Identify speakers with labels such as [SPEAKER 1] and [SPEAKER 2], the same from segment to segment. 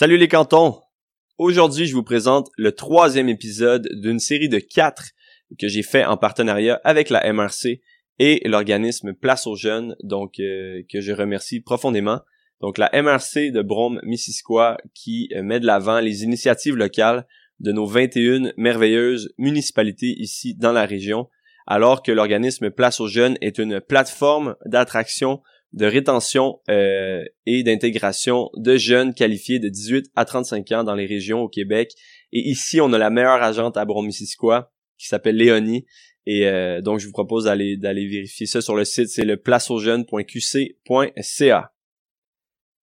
[SPEAKER 1] Salut les cantons! Aujourd'hui, je vous présente le troisième épisode d'une série de quatre que j'ai fait en partenariat avec la MRC et l'organisme Place aux Jeunes, donc euh, que je remercie profondément. Donc la MRC de Brome-Missisquoi qui euh, met de l'avant les initiatives locales de nos 21 merveilleuses municipalités ici dans la région, alors que l'organisme Place aux Jeunes est une plateforme d'attraction de rétention euh, et d'intégration de jeunes qualifiés de 18 à 35 ans dans les régions au Québec. Et ici, on a la meilleure agente à Bromissisquoi qui s'appelle Léonie. Et euh, donc, je vous propose d'aller d'aller vérifier ça sur le site. C'est le placeaujeunes.qc.ca.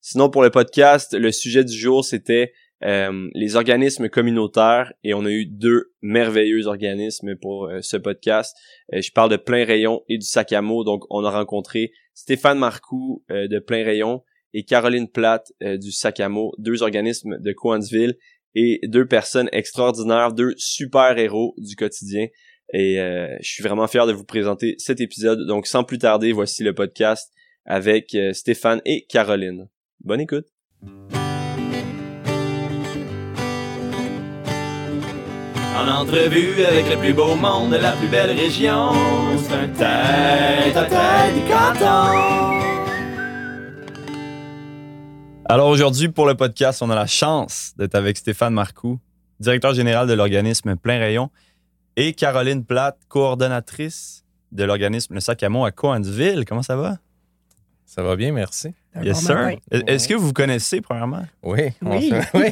[SPEAKER 1] Sinon, pour le podcast, le sujet du jour, c'était euh, les organismes communautaires et on a eu deux merveilleux organismes pour ce podcast. je parle de Plein Rayon et du Sacamo. Donc, on a rencontré Stéphane Marcoux euh, de Plein Rayon et Caroline Platte euh, du Sacamo, deux organismes de Coansville et deux personnes extraordinaires, deux super héros du quotidien. Et euh, je suis vraiment fier de vous présenter cet épisode. Donc sans plus tarder, voici le podcast avec Stéphane et Caroline. Bonne écoute.
[SPEAKER 2] En entrevue avec le plus beau monde de la plus belle région, c'est un tête à tête du canton.
[SPEAKER 1] Alors aujourd'hui, pour le podcast, on a la chance d'être avec Stéphane Marcoux, directeur général de l'organisme Plein Rayon, et Caroline Platte, coordonnatrice de l'organisme Le Sac à à Coansville. Comment ça va?
[SPEAKER 3] Ça va bien, merci.
[SPEAKER 1] Yes, sir. Est-ce que vous vous connaissez, premièrement?
[SPEAKER 3] Oui.
[SPEAKER 4] Oui.
[SPEAKER 3] On
[SPEAKER 4] oui,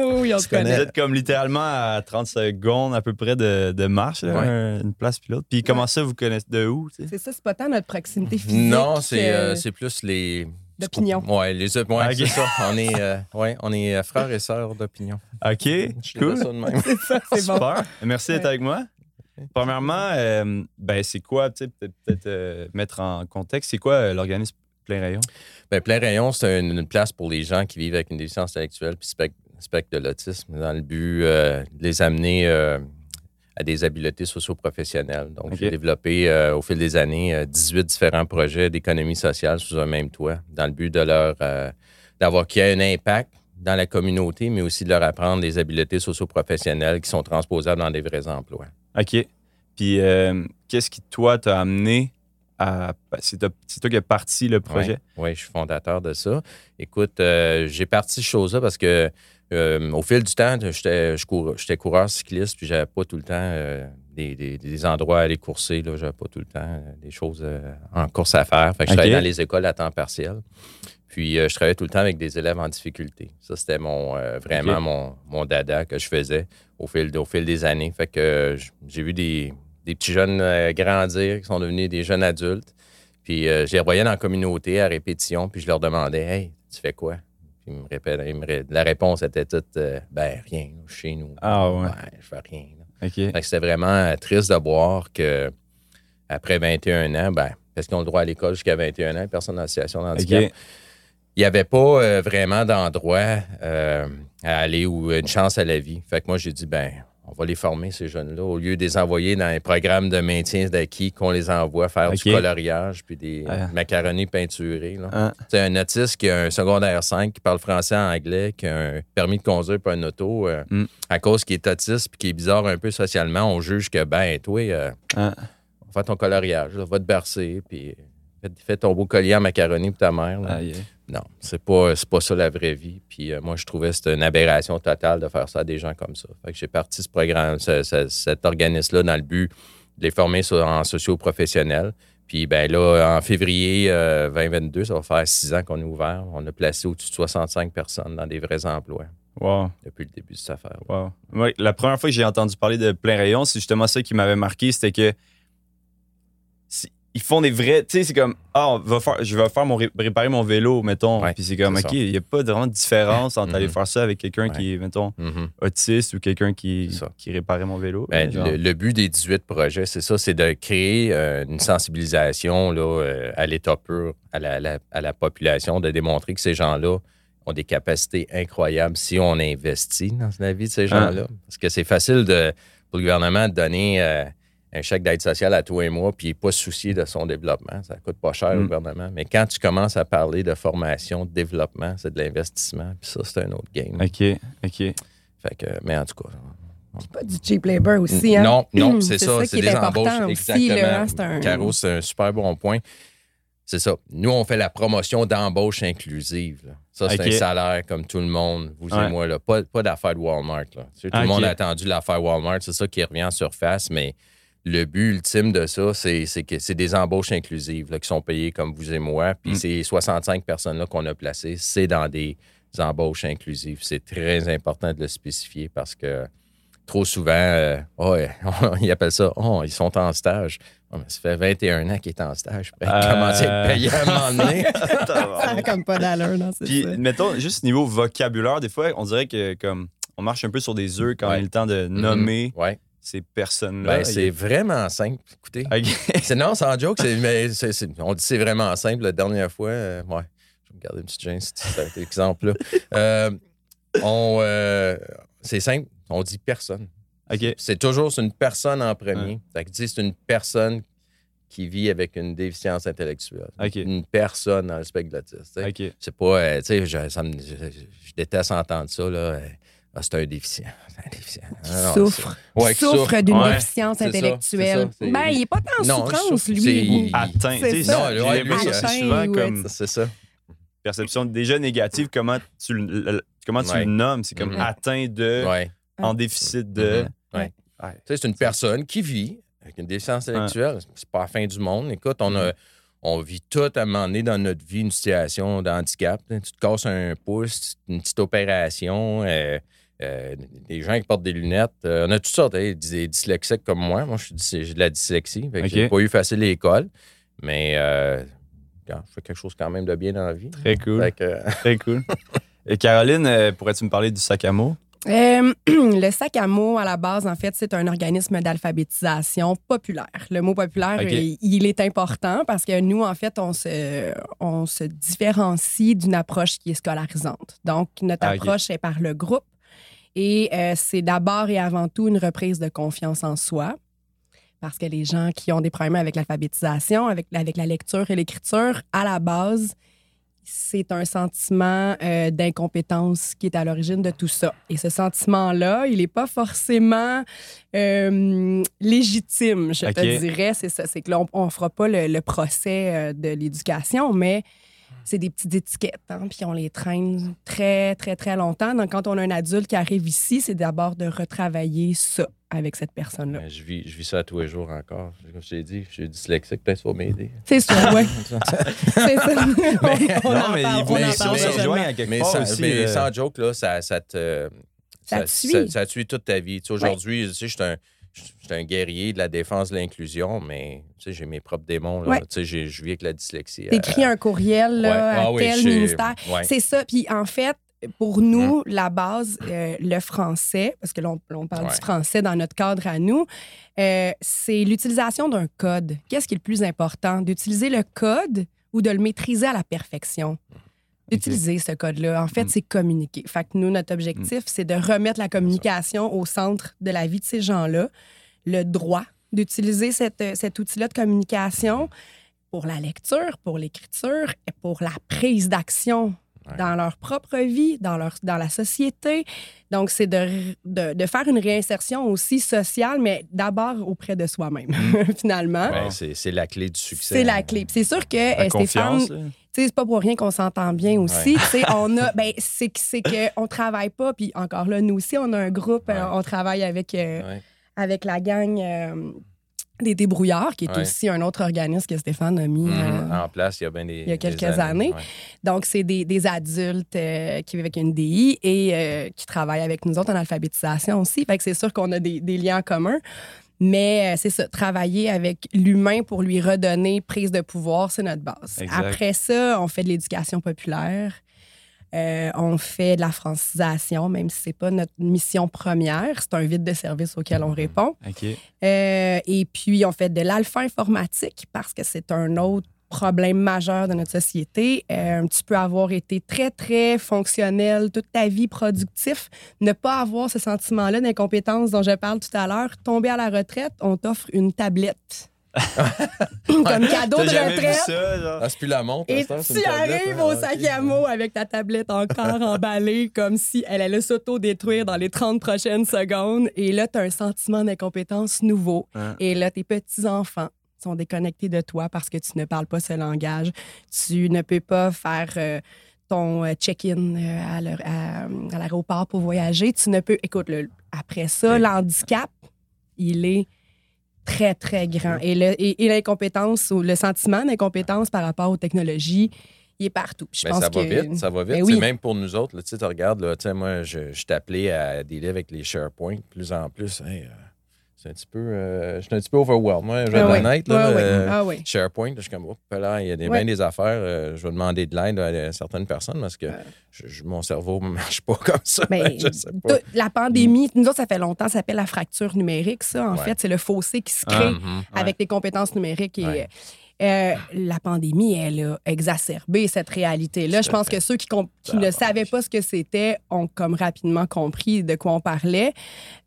[SPEAKER 4] oui, on se connaît.
[SPEAKER 1] Vous êtes comme littéralement à 30 secondes à peu près de, de marche, là, une place pilote. Puis comment ça, vous connaissez de où?
[SPEAKER 4] C'est ça, c'est pas tant notre proximité physique.
[SPEAKER 3] Non, c'est euh, c'est plus les.
[SPEAKER 4] D'opinion.
[SPEAKER 3] Oui, les ouais, okay. c'est ça. On est, euh, ouais, on est frères et sœurs d'opinion.
[SPEAKER 1] OK, cool.
[SPEAKER 4] C'est ça, c'est bon.
[SPEAKER 1] Super. Merci d'être avec moi. Premièrement, euh, ben, c'est quoi, peut-être peut euh, mettre en contexte, c'est quoi euh, l'organisme Plein Rayon?
[SPEAKER 3] Ben, Plein Rayon, c'est une, place pour les gens qui vivent avec une déficience intellectuelle puis spectre, de l'autisme, dans le but de les amener à des habiletés socio-professionnelles. Donc, j'ai développé au fil des années 18 différents projets d'économie sociale sous un même toit, dans le but de leur d'avoir qu'il y ait un impact dans la communauté, mais aussi de leur apprendre des habiletés socio-professionnelles qui sont transposables dans des vrais emplois.
[SPEAKER 1] OK. Puis, euh, qu'est-ce qui, toi, t'a amené c'est toi qui as parti le projet?
[SPEAKER 3] Oui, je suis fondateur de ça. Écoute, euh, j'ai parti cette chose-là parce que euh, au fil du temps, j'étais coureur cycliste, puis j'avais pas tout le temps des, endroits à aller courser. Je n'avais pas tout le temps des choses en course à faire. Fait que je travaillais dans les écoles à temps partiel. Puis je travaillais tout le temps avec des élèves en difficulté. Ça, c'était mon vraiment mon, mon, dada que je faisais au fil, au fil des années. Fait que j'ai vu des, petits jeunes euh, grandir, qui sont devenus des jeunes adultes. Puis euh, je les revoyais dans la communauté à répétition, puis je leur demandais Hey, tu fais quoi? Puis ils me répétaient, la réponse était toute euh, Ben, rien, chez nous.
[SPEAKER 1] Ah ouais.
[SPEAKER 3] je fais rien. OK. c'était vraiment triste de voir que après 21 ans, ben, parce qu'ils ont le droit à l'école jusqu'à 21 ans, personne en situation d'handicap il n'y avait pas euh, vraiment d'endroit à aller ou une chance à la vie. Fait que moi, j'ai dit, ben, on va les former, ces jeunes-là, au lieu de les envoyer dans un programme de maintien d'acquis, qu'on les envoie faire du coloriage puis des ah. macaronis peinturés. C'est ah. un autiste qui a un secondaire 5, qui parle français et anglais, qui a un permis de conduire pour un auto, euh, mm. à cause qu'il est autiste puis qui est bizarre un peu socialement, on juge que, ben, toi, ah. on va faire ton coloriage, va te bercer, puis fais, ton beau collier en macaroni pour ta mère. Non, c'est pas, pas ça la vraie vie. Puis euh, moi, je trouvais que c'était une aberration totale de faire ça à des gens comme ça. Fait que j'ai parti ce programme, cet organisme-là dans le but de les former en socio-professionnel. Puis ben là, en février 2022, euh, ça va faire six ans qu'on est ouvert. On a placé au-dessus de 65 personnes dans des vrais emplois.
[SPEAKER 1] Wow.
[SPEAKER 3] Depuis le début de cette affaire.
[SPEAKER 1] Wow. la première fois que j'ai entendu parler de plein rayon, c'est justement ça qui m'avait marqué, c'était que font des vrais. Tu sais, c'est comme, ah, va faire, je vais faire mon, réparer mon vélo, mettons. puis c'est comme, OK, il n'y a pas vraiment de différence entre aller mm-hmm. faire ça avec quelqu'un qui est, mettons, mm-hmm. autiste ou quelqu'un qui, qui réparait mon vélo.
[SPEAKER 3] Ben, le, but des 18 projets, c'est ça, c'est de créer euh, une sensibilisation là, euh, à l'état pur, à la, à la, population, de démontrer que ces gens-là ont des capacités incroyables si on investit dans la vie de ces ah. gens-là. Parce que c'est facile de, pour le gouvernement de donner. Euh, un chèque d'aide sociale à tous les mois, puis il n'est pas soucié de son développement. Ça coûte pas cher
[SPEAKER 1] Mm.
[SPEAKER 3] au gouvernement. Mais quand tu commences à parler de formation, de développement, c'est de l'investissement, puis ça, c'est un autre game.
[SPEAKER 1] OK, OK.
[SPEAKER 3] Fait que, mais en tout cas.
[SPEAKER 4] Pas du cheap labor aussi, hein?
[SPEAKER 3] Non, non, c'est ça. C'est
[SPEAKER 4] est
[SPEAKER 3] des embauches.
[SPEAKER 4] aussi, là,
[SPEAKER 3] Exactement.
[SPEAKER 4] hein, c'est un-
[SPEAKER 3] Caro, c'est un super bon point. C'est ça. Nous, on fait la promotion d'embauche inclusive. là. Ça, c'est un salaire comme tout le monde, vous
[SPEAKER 1] Ouais.
[SPEAKER 3] et moi. Là. Pas, pas d'affaire de Walmart. Là. Tu sais, tout le monde a attendu l'affaire Walmart. C'est ça qui revient en surface, mais le but ultime de ça, c'est que c'est des embauches inclusives là, qui sont payées comme vous et moi. Puis
[SPEAKER 1] Mm.
[SPEAKER 3] ces 65 personnes-là qu'on a placées, c'est dans des embauches inclusives. C'est très important de le spécifier parce que trop souvent, euh, oh, ouais, ils appellent ça, oh, ils sont en stage. Oh, mais ça fait 21 ans qu'il est en stage. Il
[SPEAKER 1] Euh.
[SPEAKER 3] commence à être payé à un moment donné?
[SPEAKER 4] Ça a comme pas d'allure,
[SPEAKER 1] Puis,
[SPEAKER 4] ça.
[SPEAKER 1] mettons, juste niveau vocabulaire, des fois, on dirait que comme on marche un peu sur des œufs quand
[SPEAKER 3] Ouais.
[SPEAKER 1] il est le temps de nommer
[SPEAKER 3] Ouais.
[SPEAKER 1] Ces personnes-là.
[SPEAKER 3] Ben, c'est vraiment simple. Écoutez.
[SPEAKER 1] OK.
[SPEAKER 3] C'est non, sans joke, mais on dit c'est vraiment simple. La dernière fois, euh, ouais, je vais me garder une petite gêne, cet exemple-là. Euh, on, euh, c'est simple, on dit personne.
[SPEAKER 1] OK.
[SPEAKER 3] C'est toujours une personne en premier. Sais, c'est une personne qui vit avec une déficience intellectuelle. Une personne dans le spectre de l'autisme. C'est pas, tu sais, ça je- je déteste entendre ça, là. Ah, c'est un déficient. C'est un déficient. Ah,
[SPEAKER 4] souffre.
[SPEAKER 3] Ouais,
[SPEAKER 4] souffre d'une
[SPEAKER 1] Ouais.
[SPEAKER 4] déficience intellectuelle.
[SPEAKER 3] ça,
[SPEAKER 4] ben, il n'est pas tant en
[SPEAKER 3] Non,
[SPEAKER 4] souffrance,
[SPEAKER 3] souffre,
[SPEAKER 4] lui.
[SPEAKER 1] Atteint.
[SPEAKER 4] C'est ça.
[SPEAKER 3] Ouais,
[SPEAKER 4] atteint
[SPEAKER 1] souvent
[SPEAKER 4] ou
[SPEAKER 1] comme
[SPEAKER 3] c'est- ça.
[SPEAKER 1] perception déjà négative, comment tu, le- comment tu
[SPEAKER 3] Ouais.
[SPEAKER 1] le nommes. C'est comme
[SPEAKER 3] Mhm.
[SPEAKER 1] atteint de,
[SPEAKER 3] Ouais.
[SPEAKER 1] en déficit de.
[SPEAKER 3] Ouais.
[SPEAKER 1] Ouais.
[SPEAKER 3] Tu sais, c'est une personne qui vit avec une déficience intellectuelle. C'est pas la fin du monde. Écoute, on, a, on vit tout à un moment donné dans notre vie une situation de handicap. Tu te casses un pouce, une petite opération, euh, euh, des gens qui portent des lunettes. Euh, on a toutes sortes, hein, des dyslexiques comme moi. Moi, je suis dys- j'ai de la dyslexie. Fait que. J'ai pas eu facile l'école. Mais euh, je fais quelque chose quand même de bien dans la vie.
[SPEAKER 1] Très cool.
[SPEAKER 3] Fait que,
[SPEAKER 1] Très cool. Et Caroline, pourrais-tu me parler du sac à mots?
[SPEAKER 4] Euh, le sac à mots, à la base, en fait, c'est un organisme d'alphabétisation populaire. Le mot populaire, il est important parce que nous, en fait, on se, on se différencie d'une approche qui est scolarisante. Donc, notre
[SPEAKER 1] Ah,
[SPEAKER 4] approche est par le groupe et euh, c'est d'abord et avant tout une reprise de confiance en soi. Parce que les gens qui ont des problèmes avec l'alphabétisation, avec, avec la lecture et l'écriture, à la base, c'est un sentiment euh, d'incompétence qui est à l'origine de tout ça. Et ce sentiment-là, il n'est pas forcément euh, légitime, je te dirais. C'est ça. C'est que là, on ne fera pas le, le procès de l'éducation, mais c'est des petites étiquettes, hein, puis on les traîne très, très, très longtemps. Donc, quand on a un adulte qui arrive ici, c'est d'abord de retravailler ça avec cette personne-là.
[SPEAKER 3] ben, je, vis, je vis ça tous les jours encore. Comme je t'ai dit, je suis dyslexique, peut-être ça va m'aider.
[SPEAKER 4] C'est ça, oui. c'est ça. On- on
[SPEAKER 1] non,
[SPEAKER 4] en
[SPEAKER 1] mais
[SPEAKER 4] parle,
[SPEAKER 1] il
[SPEAKER 4] on
[SPEAKER 1] faut
[SPEAKER 4] en
[SPEAKER 1] mais
[SPEAKER 4] parle
[SPEAKER 1] à quelque
[SPEAKER 3] Mais,
[SPEAKER 1] part
[SPEAKER 3] sans,
[SPEAKER 1] aussi.
[SPEAKER 3] mais
[SPEAKER 1] euh,
[SPEAKER 3] sans joke, là, ça, ça te.
[SPEAKER 4] Ça te suit.
[SPEAKER 3] Ça, ça te suit toute ta vie. Tu sais, Aujourd'hui, tu sais, je suis un, je suis un guerrier de la défense de l'inclusion, mais tu sais, j'ai mes propres démons. là.
[SPEAKER 4] Ouais.
[SPEAKER 3] Tu sais, j'ai- je vis avec la dyslexie.
[SPEAKER 4] T'écris un courriel là, à
[SPEAKER 3] Ah oui,
[SPEAKER 4] tel ministère. C'est ça. Puis en fait, pour nous, la base, euh, le français, parce que là, on, on parle
[SPEAKER 3] Ouais.
[SPEAKER 4] du français dans notre cadre à nous, euh, c'est l'utilisation d'un code. Qu'est-ce qui est le plus important? D'utiliser le code ou de le maîtriser à la perfection? D'utiliser ce code-là. En fait,
[SPEAKER 1] Mm.
[SPEAKER 4] c'est communiquer. Fait que nous, notre objectif, c'est de remettre la communication au centre de la vie de ces gens-là. Le droit d'utiliser cette- cet outil-là de communication pour la lecture, pour l'écriture et pour la prise d'action
[SPEAKER 3] Ouais.
[SPEAKER 4] dans leur propre vie, dans, leur, dans la société. Donc, c'est de, de, de faire une réinsertion aussi sociale, mais d'abord auprès de soi-même, finalement.
[SPEAKER 3] Ouais, c'est, c'est la clé du succès.
[SPEAKER 4] C'est la clé. C'est sûr que
[SPEAKER 1] la
[SPEAKER 4] euh, Stéphane, c'est pas pour rien qu'on s'entend bien aussi. Tu sais, on a, ben, c'est que c'est que on travaille pas. Puis encore là, nous aussi, on a un groupe. euh, on travaille avec euh,
[SPEAKER 3] Ouais.
[SPEAKER 4] avec la gang euh, des débrouillards, qui est
[SPEAKER 3] Ouais.
[SPEAKER 4] aussi un autre organisme que Stéphane a mis.
[SPEAKER 3] Mhm.
[SPEAKER 4] euh,
[SPEAKER 3] En place, il y a bien des.
[SPEAKER 4] il y a quelques années.
[SPEAKER 3] ouais.
[SPEAKER 4] donc, c'est des, des adultes euh, qui vivent avec une DI et euh, qui travaillent avec nous autres en alphabétisation aussi. Fait que c'est sûr qu'on a des, des liens en commun. Mais c'est ça, travailler avec l'humain pour lui redonner prise de pouvoir, c'est notre base.
[SPEAKER 1] Exact.
[SPEAKER 4] Après ça, on fait de l'éducation populaire. Euh, on fait de la francisation, même si c'est pas notre mission première. C'est un vide de service auquel on répond.
[SPEAKER 1] OK.
[SPEAKER 4] Euh, et puis, on fait de l'alpha informatique parce que c'est un autre problème majeur de notre société. Euh, tu peux avoir été très, très fonctionnel toute ta vie, productif, ne pas avoir ce sentiment-là d'incompétence dont je parle tout à l'heure, tomber à la retraite, on t'offre une tablette. Comme cadeau de retraite.
[SPEAKER 3] Ah, plus la montre.
[SPEAKER 4] Et tu arrives au sac à mots avec ta tablette encore emballée comme si elle allait s'auto-détruire dans les 30 prochaines secondes. Et là, tu as un sentiment d'incompétence nouveau. Et là, tes petits-enfants sont déconnectés de toi parce que tu ne parles pas ce langage. Tu ne peux pas faire euh, ton euh, check-in euh, à l'aéroport pour voyager. Tu ne peux. Écoute, après ça, l'handicap, il est très, très grand. Et, l'incompétence ou le sentiment d'incompétence par rapport aux technologies, il est partout. Je
[SPEAKER 3] ben,
[SPEAKER 4] pense
[SPEAKER 3] ça va vite, ça va vite. Ben Même pour nous autres, tu regardes, là, moi, je, je t'appelais à dealer avec les SharePoint de plus en plus. C'est un petit peu. Euh, je suis un petit peu overwhelmed. Moi, je vais être honnête. Là, euh, ah SharePoint, je suis comme, oh, là, il y a des, bien des affaires. Euh, je vais demander de l'aide à certaines personnes parce que mon cerveau ne marche pas comme ça.
[SPEAKER 4] Mais, ben, La pandémie, nous autres, ça fait longtemps, ça s'appelle la fracture numérique, ça. En fait, c'est le fossé qui se crée mm-hmm. avec les compétences numériques et, euh, la pandémie, elle a exacerbé cette réalité-là. Je pense que ceux qui, ne savaient pas ce que c'était ont comme rapidement compris de quoi on parlait.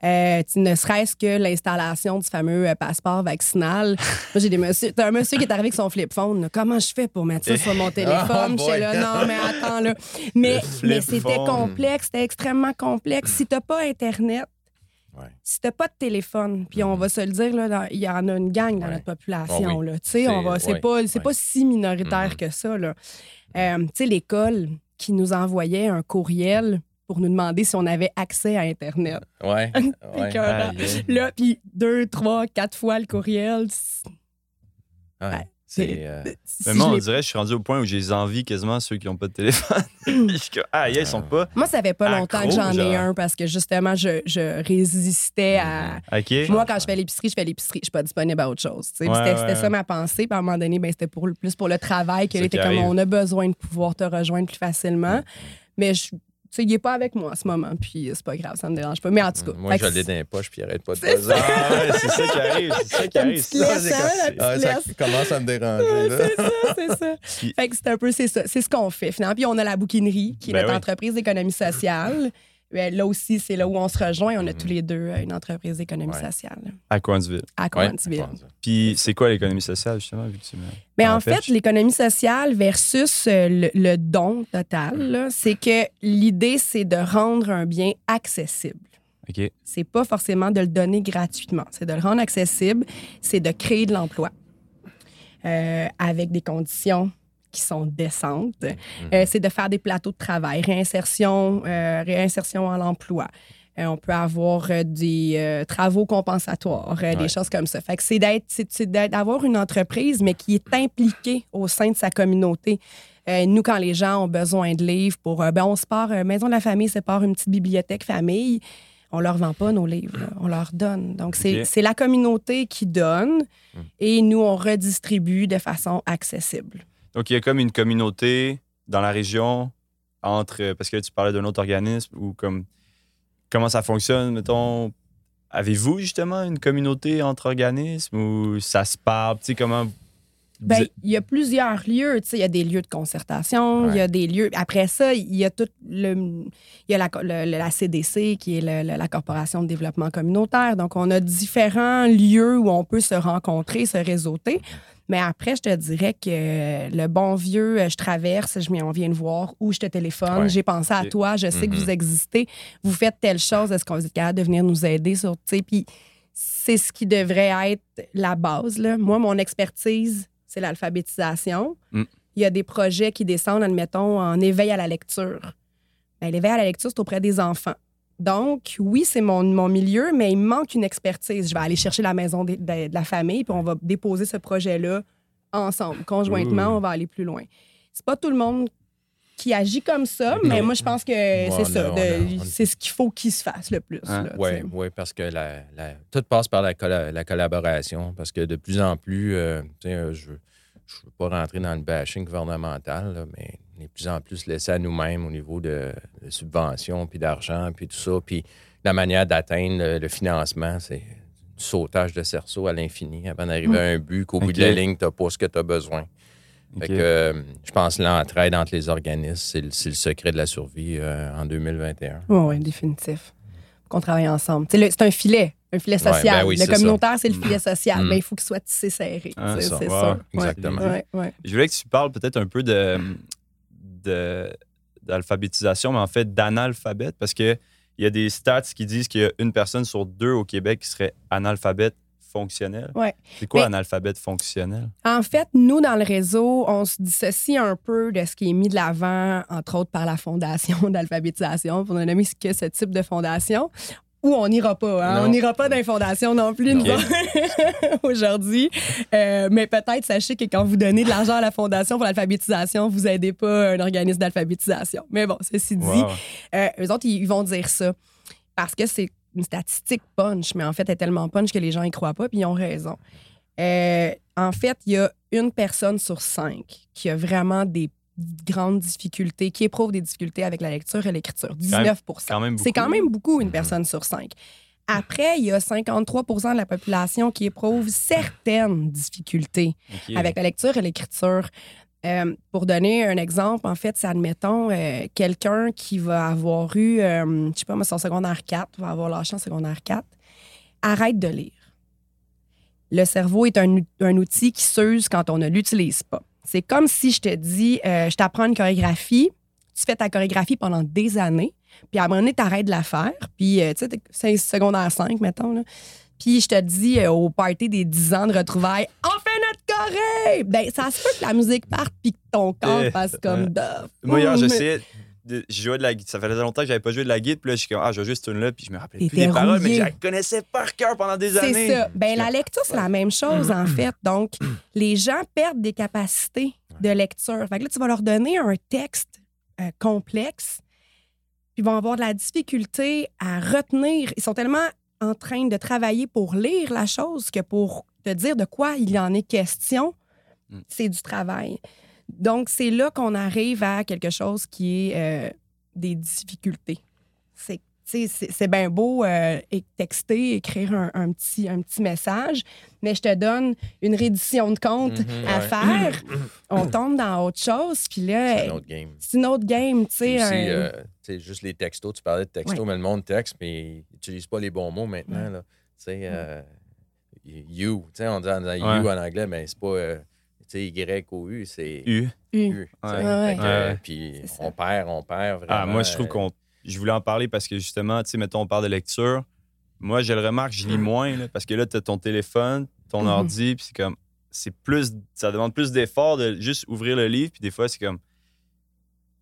[SPEAKER 4] Euh, ne serait-ce que l'installation du fameux euh, passeport vaccinal. Moi, j'ai des messieurs. T'as un monsieur qui est arrivé avec son flip phone. Comment je fais pour mettre ça sur mon téléphone? Oh, là, non, mais attends, là. Mais, mais c'était complexe, c'était extrêmement complexe. Si t'as pas Internet, si Si t'as pas de téléphone, puis on mm-hmm. va se le dire, là, il y en a une gang dans notre population. Ah là, c'est, on va, c'est, pas, c'est pas si minoritaire mm-hmm. que ça. Là. Euh, tu sais, l'école qui nous envoyait un courriel pour nous demander si on avait accès à Internet.
[SPEAKER 3] Ouais.
[SPEAKER 4] là, puis deux, trois, quatre fois le courriel.
[SPEAKER 1] Ouais. Euh, mais moi, on dirait, je suis rendu au point où j'ai les envies quasiment ceux qui n'ont pas de téléphone. ah, ils sont pas.
[SPEAKER 4] Moi, ça fait pas longtemps que j'en ai un parce que justement, je, je résistais à.
[SPEAKER 1] Mm-hmm.
[SPEAKER 4] Moi, quand je fais l'épicerie, je fais l'épicerie. Je suis pas disponible à autre chose. c'était ça ma pensée. Puis à un moment donné, ben, c'était pour, plus pour le travail que était comme on a besoin de pouvoir te rejoindre plus facilement. Mais je sais, il n'est pas avec moi en ce moment, puis c'est pas grave, ça me dérange pas. Mais en tout cas.
[SPEAKER 3] Moi, je l'ai dans les poches, puis il arrête pas de
[SPEAKER 1] C'est ça. Ah, c'est ça qui arrive. C'est ça qui arrive.
[SPEAKER 3] Ça, ça commence à me déranger.
[SPEAKER 4] c'est ça, c'est ça. fait que c'est un peu, c'est ça. C'est ce qu'on fait, finalement. Puis on a la bouquinerie, qui est ben notre entreprise d'économie sociale. Ben, là aussi, c'est là où on se rejoint. On a tous les deux euh, une entreprise d'économie sociale.
[SPEAKER 1] À Coinsville.
[SPEAKER 4] À Coinsville.
[SPEAKER 1] Puis c'est quoi l'économie sociale, justement, vu que tu
[SPEAKER 4] Mais en fait, l'économie sociale versus euh, le, don total, c'est que l'idée, c'est de rendre un bien accessible.
[SPEAKER 1] OK.
[SPEAKER 4] C'est pas forcément de le donner gratuitement. C'est de le rendre accessible. C'est de créer de l'emploi euh, avec des conditions qui sont décentes, mhm. euh, c'est de faire des plateaux de travail, réinsertion, euh, réinsertion à l'emploi. Euh, on peut avoir des travaux compensatoires, des choses comme ça. Fait que c'est d'avoir une entreprise, mais qui est impliquée au sein de sa communauté. nous, quand les gens ont besoin de livres pour, ben, on se part, Maison de la famille se part une petite bibliothèque famille on leur vend pas nos livres, on leur donne. Donc, c'est la communauté qui donne mm. et nous, on redistribue de façon accessible.
[SPEAKER 1] Donc, il y a comme une communauté dans la région entre. Parce que tu parlais d'un autre organisme ou comme. Comment ça fonctionne, mettons. Avez-vous justement une communauté entre organismes ou ça se parle? Tu sais, comment.
[SPEAKER 4] Ben, il y a plusieurs lieux. Tu sais, il y a des lieux de concertation, il y a des lieux. Après ça, il y a tout le. Il y a la, la CDC, qui est la Corporation de développement communautaire. Donc, on a différents lieux où on peut se rencontrer, se réseauter. Mais après, je te dirais que le bon vieux, euh, je traverse, je on vient de voir, ou je te téléphone, j'ai pensé à toi, je sais que vous mm-hmm. existez, vous faites telle chose, est-ce qu'on est capable de venir nous aider sur, tu sais, puis c'est ce qui devrait être la base. Là. Moi, mon expertise, c'est l'alphabétisation. Mm. Il y a des projets qui descendent, admettons, en éveil à la lecture. Ben, l'éveil à la lecture, c'est auprès des enfants. Donc, oui, c'est mon, mon, milieu, mais il manque une expertise. Je vais aller chercher la maison de, la famille, puis on va déposer ce projet-là ensemble. Conjointement, on va aller plus loin. C'est pas tout le monde qui agit comme ça, mais moi, je pense que c'est ça. C'est ce qu'il faut qu'il se fasse le plus.
[SPEAKER 3] Hein? Oui, ouais, parce que la, tout passe par la, la, collaboration. Parce que de plus en plus, euh, euh, je ne veux pas rentrer dans le bashing gouvernemental, mais de plus en plus laissés à nous-mêmes au niveau de, subventions, puis d'argent, puis tout ça. Puis la manière d'atteindre le, financement, c'est du sautage de cerceau à l'infini avant d'arriver à un but qu'au bout de la ligne, tu n'as pas ce que tu as besoin. Fait que, euh, je pense que l'entraide entre les organismes, c'est le, secret de la survie euh, en 2021.
[SPEAKER 4] Oui, oui, définitif. Qu'on travaille ensemble. C'est un filet, un filet social.
[SPEAKER 3] ben oui,
[SPEAKER 4] le communautaire, c'est le filet social.
[SPEAKER 3] Mm.
[SPEAKER 4] Mais il faut qu'il soit tissé serré.
[SPEAKER 5] Ah,
[SPEAKER 4] c'est
[SPEAKER 5] wow.
[SPEAKER 3] Exactement.
[SPEAKER 4] Ouais, ouais.
[SPEAKER 5] Je voulais que tu parles peut-être un peu de, de- d'alphabétisation, mais en fait d'analphabète, parce qu'il y a des stats qui disent qu'il y a une personne sur deux au Québec qui serait analphabète fonctionnel.
[SPEAKER 4] Ouais.
[SPEAKER 5] C'est quoi
[SPEAKER 4] Mais-
[SPEAKER 5] analphabète fonctionnel?
[SPEAKER 4] En fait, nous, dans le réseau, on se dissocie un peu de ce qui est mis de l'avant, entre autres par la Fondation d'alphabétisation, pour ne nommer que ce type de fondation. Où on n'ira pas. hein. On n'ira pas dans les fondations non plus, nous
[SPEAKER 5] Ok.
[SPEAKER 4] autres, aujourd'hui. Euh, mais peut-être, sachez que quand vous donnez de l'argent à la Fondation pour l'alphabétisation, vous n'aidez pas un organisme d'alphabétisation. Mais bon, ceci dit,
[SPEAKER 5] Wow.
[SPEAKER 4] euh, eux autres, ils vont dire ça parce que c'est une statistique punch, mais en fait, elle est tellement punch que les gens y croient pas, puis ils ont raison. Euh, en fait, il y a une personne sur cinq qui a vraiment des grandes difficultés, qui éprouve des difficultés avec la lecture et l'écriture. 19
[SPEAKER 5] quand même
[SPEAKER 4] C'est quand même beaucoup, une
[SPEAKER 3] Mhm.
[SPEAKER 4] personne sur cinq. Après, il y a 53% de la population qui éprouve certaines difficultés avec la lecture et l'écriture. Euh, pour donner un exemple, en fait, c'est admettons euh, quelqu'un qui va avoir eu, euh, je sais pas son secondaire 4, va avoir lâché en secondaire 4, arrête de lire. Le cerveau est un, un outil qui s'use quand on ne l'utilise pas. C'est comme si je te dis, euh, je t'apprends une chorégraphie, tu fais ta chorégraphie pendant des années, puis à un moment donné, tu arrêtes de la faire, puis euh, tu sais, secondaire 5, mettons, là. Puis je te dis euh, au party des 10 ans de retrouvailles, on fait notre choré! Ben, ça se peut que la musique parte puis que ton corps fasse comme de.
[SPEAKER 5] Moi, hier, j'essayais de je jouais de la guitare. Ça faisait longtemps que j'avais pas joué de la guitare. Puis là, je suis comme, ah, je vais jouer cette tune-là. Puis je me rappelais plus des paroles, mais je la connaissais par cœur pendant des années.
[SPEAKER 4] C'est ça. Ben, la lecture, c'est la même chose, en fait. Donc, les gens perdent des capacités de lecture. Fait que là, tu vas leur donner un texte euh, complexe, puis ils vont avoir de la difficulté à retenir. Ils sont tellement en train de travailler pour lire la chose que pour te dire de quoi il en est question,
[SPEAKER 5] Mm.
[SPEAKER 4] c'est du travail. Donc, c'est là qu'on arrive à quelque chose qui est euh, des difficultés. C'est c'est c'est bien beau euh, texter, écrire un, un petit, un petit message, mais je te donne une reddition de compte
[SPEAKER 3] Mhm,
[SPEAKER 4] à
[SPEAKER 3] ouais.
[SPEAKER 4] faire. On tombe dans autre chose, puis là,
[SPEAKER 3] C'est un autre game.
[SPEAKER 4] c'est une autre game, tu sais.
[SPEAKER 3] euh, tu sais, juste les textos, tu parlais de textos,
[SPEAKER 4] Ouais.
[SPEAKER 3] mais le monde texte, mais il n'utilise pas les bons mots maintenant. là. Tu sais, euh, you, tu sais, on dit en- you
[SPEAKER 5] Ouais.
[SPEAKER 3] en anglais, mais c'est pas, euh, tu sais, Y-O-U, c'est
[SPEAKER 5] U.
[SPEAKER 4] U.
[SPEAKER 3] U. Puis
[SPEAKER 4] C'est
[SPEAKER 3] on perd, on perd vraiment.
[SPEAKER 5] Ah, moi, je trouve
[SPEAKER 3] euh,
[SPEAKER 5] qu'on. Je voulais en parler parce que justement, tu sais, mettons, on parle de lecture. Moi, je le remarque, je lis moins, là, parce que là, tu as ton téléphone, ton
[SPEAKER 4] Mhm.
[SPEAKER 5] ordi, puis c'est comme. C'est plus. Ça demande plus d'efforts de juste ouvrir le livre, puis des fois, c'est comme.